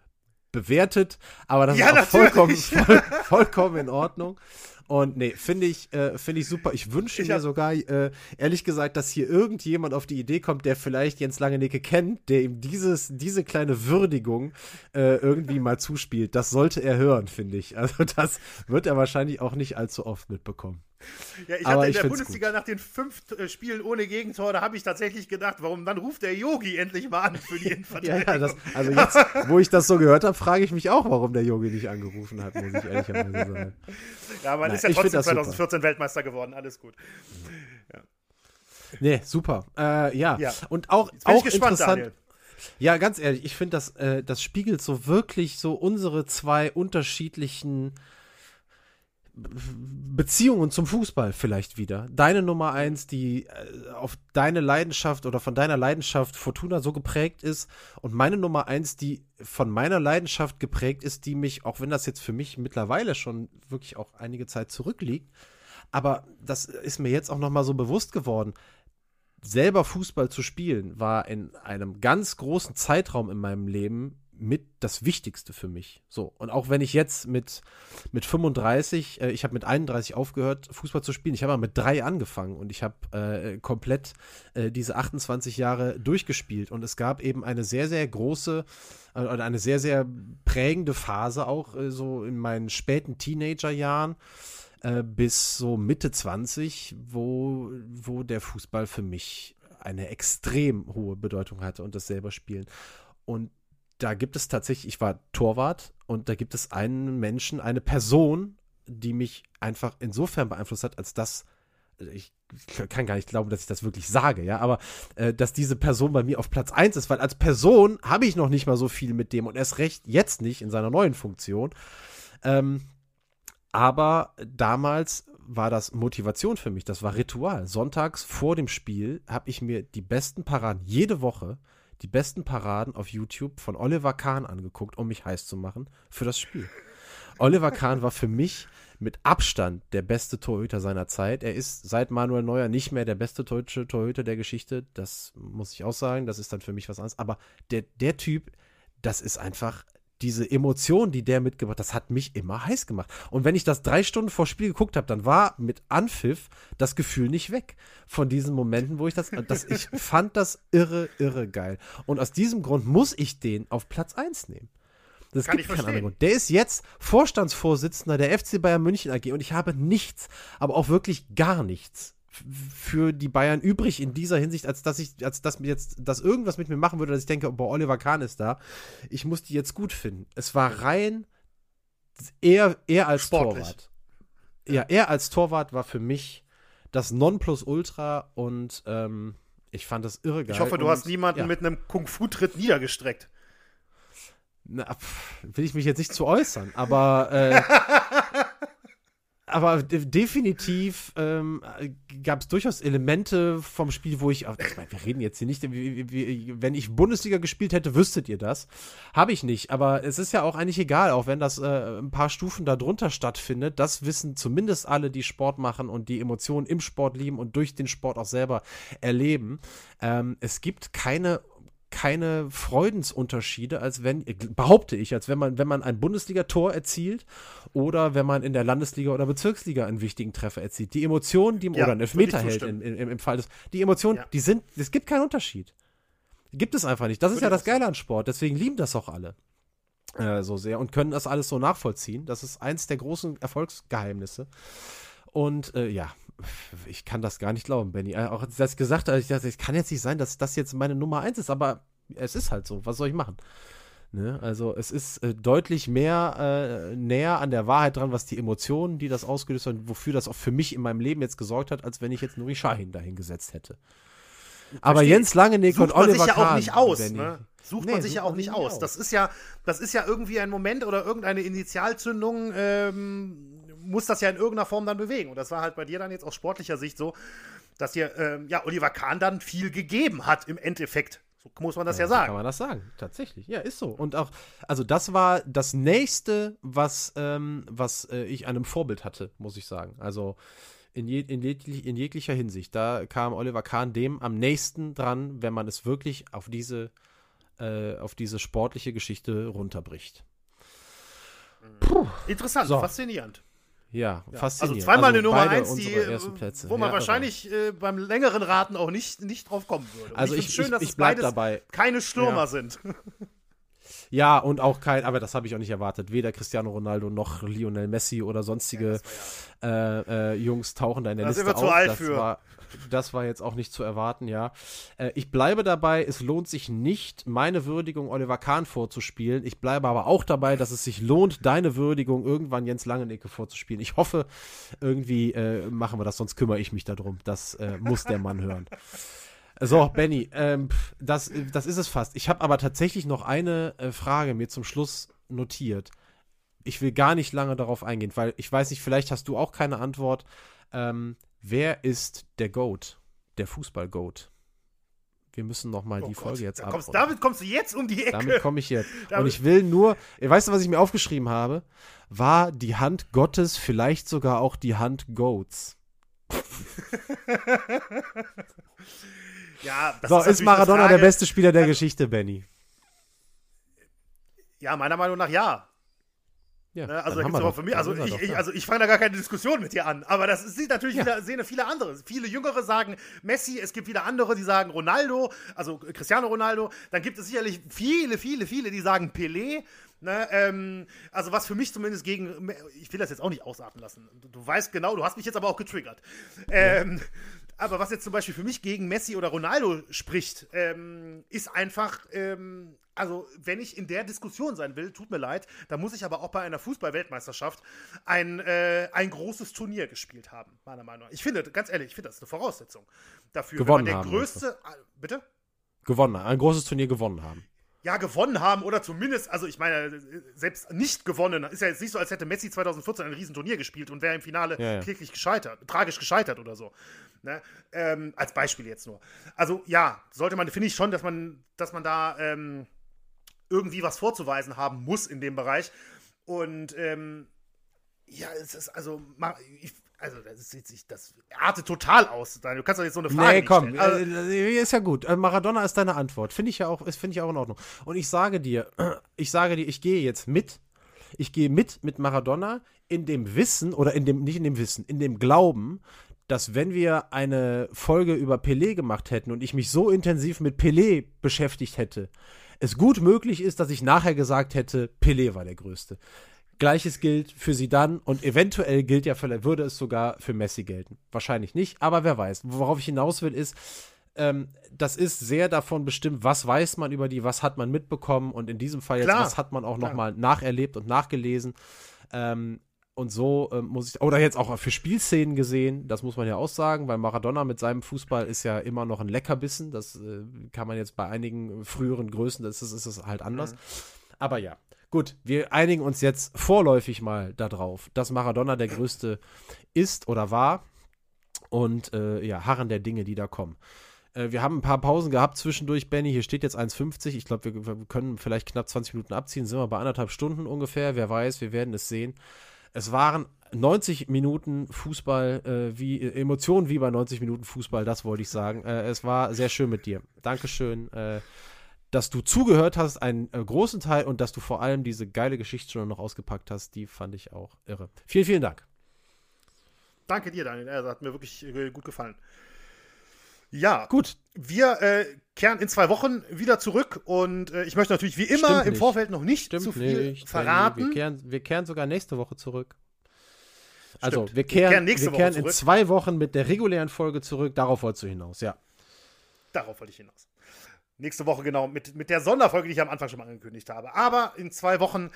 bewertet, aber das ja, ist auch vollkommen, voll, vollkommen in Ordnung. Und nee, finde ich, äh, finde ich super. Ich wünsche mir sogar, äh, ehrlich gesagt, dass hier irgendjemand auf die Idee kommt, der vielleicht Jens Langenecke kennt, der ihm dieses, diese kleine Würdigung äh, irgendwie mal zuspielt. Das sollte er hören, finde ich. Also das wird er wahrscheinlich auch nicht allzu oft mitbekommen. Ja, ich hatte in der Bundesliga gut. nach den fünf äh, Spielen ohne Gegentor, da habe ich tatsächlich gedacht, warum dann ruft der Yogi endlich mal an für die Innenverteidigung. ja, ja, das, also jetzt, wo ich das so gehört habe, frage ich mich auch, warum der Yogi nicht angerufen hat, muss ich ehrlicherweise sagen. Ja, man Nein, ist ja trotzdem 2014 super. Weltmeister geworden, alles gut. Ja. Nee, super. Äh, ja. ja. und auch, auch gespannt, interessant. Daniel. Ja, ganz ehrlich, ich finde, das, äh, das spiegelt so wirklich so unsere zwei unterschiedlichen Beziehungen zum Fußball vielleicht wieder. Deine Nummer eins, die äh, auf deine Leidenschaft oder von deiner Leidenschaft Fortuna so geprägt ist und meine Nummer eins, die von meiner Leidenschaft geprägt ist, die mich, auch wenn das jetzt für mich mittlerweile schon wirklich auch einige Zeit zurückliegt, aber das ist mir jetzt auch noch mal so bewusst geworden. Selber Fußball zu spielen war in einem ganz großen Zeitraum in meinem Leben mit das Wichtigste für mich. So, und auch wenn ich jetzt mit, mit 35, äh, ich habe mit 31 aufgehört, Fußball zu spielen. Ich habe mal mit drei angefangen und ich habe äh, komplett äh, diese 28 Jahre durchgespielt. Und es gab eben eine sehr, sehr große äh, oder eine sehr, sehr prägende Phase auch äh, so in meinen späten Teenagerjahren äh, bis so Mitte 20, wo, wo der Fußball für mich eine extrem hohe Bedeutung hatte und das selber spielen. Und da gibt es tatsächlich, ich war Torwart und da gibt es einen Menschen, eine Person, die mich einfach insofern beeinflusst hat, als dass ich kann gar nicht glauben, dass ich das wirklich sage, ja, aber äh, dass diese Person bei mir auf Platz 1 ist, weil als Person habe ich noch nicht mal so viel mit dem und erst recht jetzt nicht in seiner neuen Funktion. Ähm, aber damals war das Motivation für mich, das war Ritual. Sonntags vor dem Spiel habe ich mir die besten Paraden jede Woche die besten Paraden auf YouTube von Oliver Kahn angeguckt, um mich heiß zu machen für das Spiel. Oliver Kahn war für mich mit Abstand der beste Torhüter seiner Zeit. Er ist seit Manuel Neuer nicht mehr der beste deutsche Torhüter der Geschichte. Das muss ich auch sagen. Das ist dann für mich was anderes. Aber der, der Typ, das ist einfach diese Emotion, die der mitgebracht, das hat mich immer heiß gemacht. Und wenn ich das drei Stunden vor Spiel geguckt habe, dann war mit Anpfiff das Gefühl nicht weg von diesen Momenten, wo ich das, das ich fand das irre, irre geil. Und aus diesem Grund muss ich den auf Platz 1 nehmen. Das Kann gibt keinen anderen Grund. Der ist jetzt Vorstandsvorsitzender der FC Bayern München AG und ich habe nichts, aber auch wirklich gar nichts für die Bayern übrig in dieser Hinsicht, als dass ich, als dass mir jetzt, dass irgendwas mit mir machen würde, dass ich denke, boah, Oliver Kahn ist da. Ich muss die jetzt gut finden. Es war rein eher, eher als Sportlich. Torwart. Ja, er als Torwart war für mich das Nonplusultra und ähm, ich fand das irre geil. Ich hoffe, du und, hast niemanden ja. mit einem Kung-Fu-Tritt niedergestreckt. Na, pff, will ich mich jetzt nicht zu äußern, aber äh, aber definitiv ähm, gab es durchaus Elemente vom Spiel, wo ich, ich meine, wir reden jetzt hier nicht, wenn ich Bundesliga gespielt hätte, wüsstet ihr das. Habe ich nicht, aber es ist ja auch eigentlich egal, auch wenn das äh, ein paar Stufen darunter stattfindet. Das wissen zumindest alle, die Sport machen und die Emotionen im Sport lieben und durch den Sport auch selber erleben. Ähm, es gibt keine keine Freudensunterschiede, als wenn, behaupte ich, als wenn man, wenn man ein Bundesliga-Tor erzielt oder wenn man in der Landesliga oder Bezirksliga einen wichtigen Treffer erzielt. Die Emotionen, die, ja, oder einen Elfmeter hält in, in, im Fall des, die Emotionen, ja. die sind, es gibt keinen Unterschied. Gibt es einfach nicht. Das ist ja das Geile an Sport, deswegen lieben das auch alle äh, so sehr und können das alles so nachvollziehen. Das ist eins der großen Erfolgsgeheimnisse. Und äh, ja, ich kann das gar nicht glauben, Benny. Äh, auch als ich das gesagt habe, ich dachte, es kann jetzt nicht sein, dass das jetzt meine Nummer eins ist, aber es ist halt so. Was soll ich machen? Ne? Also es ist äh, deutlich mehr äh, näher an der Wahrheit dran, was die Emotionen, die das ausgelöst haben, wofür das auch für mich in meinem Leben jetzt gesorgt hat, als wenn ich jetzt Nuri Shahin dahingesetzt hätte. Aber Jens Langeneck und Oliver sich ja Kahn, auch nicht aus, ne? Sucht nee, man sich ja auch nicht aus. aus. Das ist ja, das ist ja irgendwie ein Moment oder irgendeine Initialzündung, ähm, muss das ja in irgendeiner Form dann bewegen. Und das war halt bei dir dann jetzt aus sportlicher Sicht so, dass dir ähm, ja, Oliver Kahn dann viel gegeben hat im Endeffekt. So muss man das ja, ja sagen. Kann man das sagen, tatsächlich. Ja, ist so. Und auch, also das war das nächste, was, ähm, was äh, ich einem Vorbild hatte, muss ich sagen. Also in, je, in, jeglich, in, jeglicher Hinsicht. Da kam Oliver Kahn dem am nächsten dran, wenn man es wirklich auf diese, äh, auf diese sportliche Geschichte runterbricht. Puh. Interessant, so. faszinierend. Ja, ja, faszinierend. Also zweimal also eine Nummer eins, die, wo man ja, wahrscheinlich äh, beim längeren Raten auch nicht, nicht drauf kommen würde. Und also ich, ich schön, ich, dass ich es beides dabei. keine Stürmer ja. sind. Ja, und auch kein, aber das habe ich auch nicht erwartet. Weder Cristiano Ronaldo noch Lionel Messi oder sonstige ja, äh, äh, Jungs tauchen da in der das Liste auf. Das für. war das war jetzt auch nicht zu erwarten, ja. Äh, ich bleibe dabei, es lohnt sich nicht, meine Würdigung Oliver Kahn vorzuspielen. Ich bleibe aber auch dabei, dass es sich lohnt, deine Würdigung irgendwann Jens Langenecke vorzuspielen. Ich hoffe, irgendwie äh, machen wir das, sonst kümmere ich mich darum. Das äh, muss der Mann hören. So, Benny, ähm, das, das ist es fast. Ich habe aber tatsächlich noch eine äh, Frage mir zum Schluss notiert. Ich will gar nicht lange darauf eingehen, weil ich weiß nicht, vielleicht hast du auch keine Antwort. Ähm, Wer ist der Goat? Der Fußball-Goat? Wir müssen noch mal oh die Gott, Folge jetzt ab. Damit kommst du jetzt um die Ecke. Damit komme ich jetzt. Und ich will nur, weißt du, was ich mir aufgeschrieben habe? War die Hand Gottes vielleicht sogar auch die Hand Goats? ja, das so, ist, ist Maradona der beste Spieler der Geschichte, Benny? Ja, meiner Meinung nach ja. Ja, ne, also, da gibt's aber für mich, also ich, ich, also ich fange da gar keine Diskussion mit dir an, aber das sieht natürlich ja. wieder, sehen viele andere. Viele Jüngere sagen Messi, es gibt wieder andere, die sagen Ronaldo, also Cristiano Ronaldo. Dann gibt es sicherlich viele, viele, viele, die sagen Pelé. Ne, ähm, also was für mich zumindest gegen, ich will das jetzt auch nicht ausatmen lassen. Du, du weißt genau, du hast mich jetzt aber auch getriggert. Ähm, ja. Aber was jetzt zum Beispiel für mich gegen Messi oder Ronaldo spricht, ähm, ist einfach, ähm, also wenn ich in der Diskussion sein will, tut mir leid, da muss ich aber auch bei einer Fußball-Weltmeisterschaft ein, äh, ein großes Turnier gespielt haben, meiner Meinung nach. Ich finde, ganz ehrlich, ich finde das eine Voraussetzung dafür. Gewonnen der haben. größte, also. bitte? Gewonnen, ein großes Turnier gewonnen haben ja, gewonnen haben oder zumindest, also ich meine, selbst nicht gewonnen, ist ja jetzt nicht so, als hätte Messi 2014 ein Riesenturnier gespielt und wäre im Finale ja, ja. kläglich gescheitert, tragisch gescheitert oder so. Ne? Ähm, als Beispiel jetzt nur. Also ja, sollte man, finde ich schon, dass man, dass man da ähm, irgendwie was vorzuweisen haben muss in dem Bereich. Und ähm, ja, es ist also, ich, also das, ist, das artet total aus. Du kannst doch jetzt so eine Frage nee, komm, stellen. Also, äh, ist ja gut. Äh, Maradona ist deine Antwort. Finde ich ja auch, finde ich auch in Ordnung. Und ich sage dir, ich sage dir, ich gehe jetzt mit. Ich gehe mit mit Maradona in dem Wissen oder in dem nicht in dem Wissen, in dem Glauben, dass wenn wir eine Folge über Pelé gemacht hätten und ich mich so intensiv mit Pelé beschäftigt hätte, es gut möglich ist, dass ich nachher gesagt hätte, Pelé war der Größte. Gleiches gilt für sie dann und eventuell gilt ja, vielleicht würde es sogar für Messi gelten. Wahrscheinlich nicht, aber wer weiß. Worauf ich hinaus will, ist, ähm, das ist sehr davon bestimmt, was weiß man über die, was hat man mitbekommen und in diesem Fall jetzt, Klar. was hat man auch nochmal nacherlebt und nachgelesen. Ähm, und so äh, muss ich, oder jetzt auch für Spielszenen gesehen, das muss man ja auch sagen, weil Maradona mit seinem Fußball ist ja immer noch ein Leckerbissen. Das äh, kann man jetzt bei einigen früheren Größen, das ist, ist es halt anders. Mhm. Aber ja, Gut, wir einigen uns jetzt vorläufig mal darauf, dass Maradona der größte ist oder war und äh, ja, harren der Dinge, die da kommen. Äh, wir haben ein paar Pausen gehabt zwischendurch, Benny. Hier steht jetzt 1,50. Ich glaube, wir, wir, können vielleicht knapp 20 Minuten abziehen. Sind wir bei anderthalb Stunden ungefähr. Wer weiß, wir werden es sehen. Es waren 90 Minuten Fußball, äh, wie Emotionen wie bei 90 Minuten Fußball, das wollte ich sagen. Äh, es war sehr schön mit dir. Dankeschön. Äh, dass du zugehört hast, einen äh, großen Teil und dass du vor allem diese geile Geschichtsstunde noch ausgepackt hast, die fand ich auch irre. Vielen, vielen Dank. Danke dir, Daniel. Das hat mir wirklich äh, gut gefallen. Ja, gut. Wir äh, kehren in zwei Wochen wieder zurück und äh, ich möchte natürlich wie immer im Vorfeld noch nicht Stimmt zu viel nicht, verraten. Wir kehren, wir kehren sogar nächste Woche zurück. Also wir kehren, wir kehren, wir kehren in zwei Wochen mit der regulären Folge zurück. Darauf wolltest du hinaus, ja. Darauf wollte ich hinaus. Nächste Woche genau mit, mit der Sonderfolge, die ich am Anfang schon mal angekündigt habe. Aber in zwei Wochen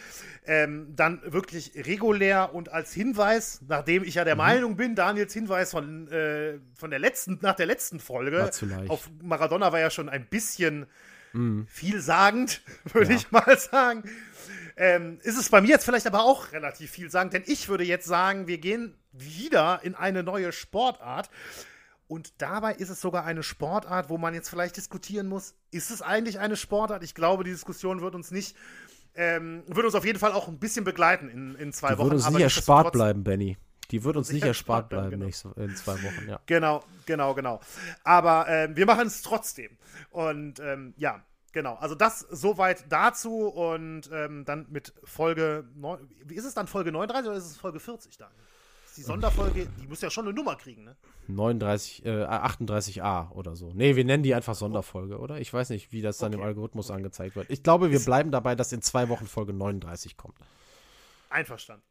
ähm, dann wirklich regulär und als Hinweis, nachdem ich ja der mhm. Meinung bin, Daniels Hinweis von, äh, von der letzten, nach der letzten Folge auf Maradona war ja schon ein bisschen mhm. vielsagend, würde ja. ich mal sagen. Ähm, ist es bei mir jetzt vielleicht aber auch relativ vielsagend, denn ich würde jetzt sagen, wir gehen wieder in eine neue Sportart. Und dabei ist es sogar eine Sportart, wo man jetzt vielleicht diskutieren muss, ist es eigentlich eine Sportart? Ich glaube, die Diskussion wird uns nicht, ähm, wird uns auf jeden Fall auch ein bisschen begleiten in, in zwei die Wochen. Wird uns nicht erspart bleiben, Benny. Die wird uns nicht erspart bleiben genau. nächste, in zwei Wochen, ja. Genau, genau, genau. Aber ähm, wir machen es trotzdem. Und ähm, ja, genau. Also das soweit dazu und ähm, dann mit Folge 9. Wie ist es dann Folge 39 oder ist es Folge 40 dann? Die Sonderfolge, die muss ja schon eine Nummer kriegen, ne? 39, äh, 38a oder so. Nee, wir nennen die einfach Sonderfolge, oder? Ich weiß nicht, wie das dann okay. im Algorithmus okay. angezeigt wird. Ich glaube, wir bleiben dabei, dass in zwei Wochen Folge 39 kommt. Einverstanden.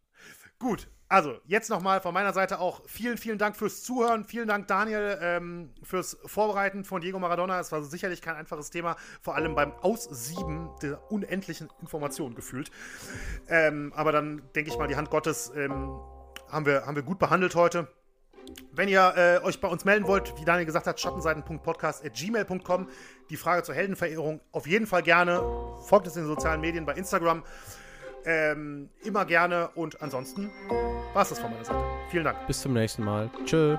Gut, also jetzt nochmal von meiner Seite auch vielen, vielen Dank fürs Zuhören. Vielen Dank, Daniel, ähm, fürs Vorbereiten von Diego Maradona. Es war sicherlich kein einfaches Thema, vor allem beim Aussieben der unendlichen Informationen gefühlt. Ähm, aber dann denke ich mal, die Hand Gottes ähm, haben wir, haben wir gut behandelt heute. Wenn ihr äh, euch bei uns melden wollt, wie Daniel gesagt hat, schattenseiten.podcast.gmail.com. Die Frage zur Heldenverehrung auf jeden Fall gerne. Folgt uns in den sozialen Medien bei Instagram. Ähm, immer gerne. Und ansonsten war es das von meiner Seite. Vielen Dank. Bis zum nächsten Mal. Tschö.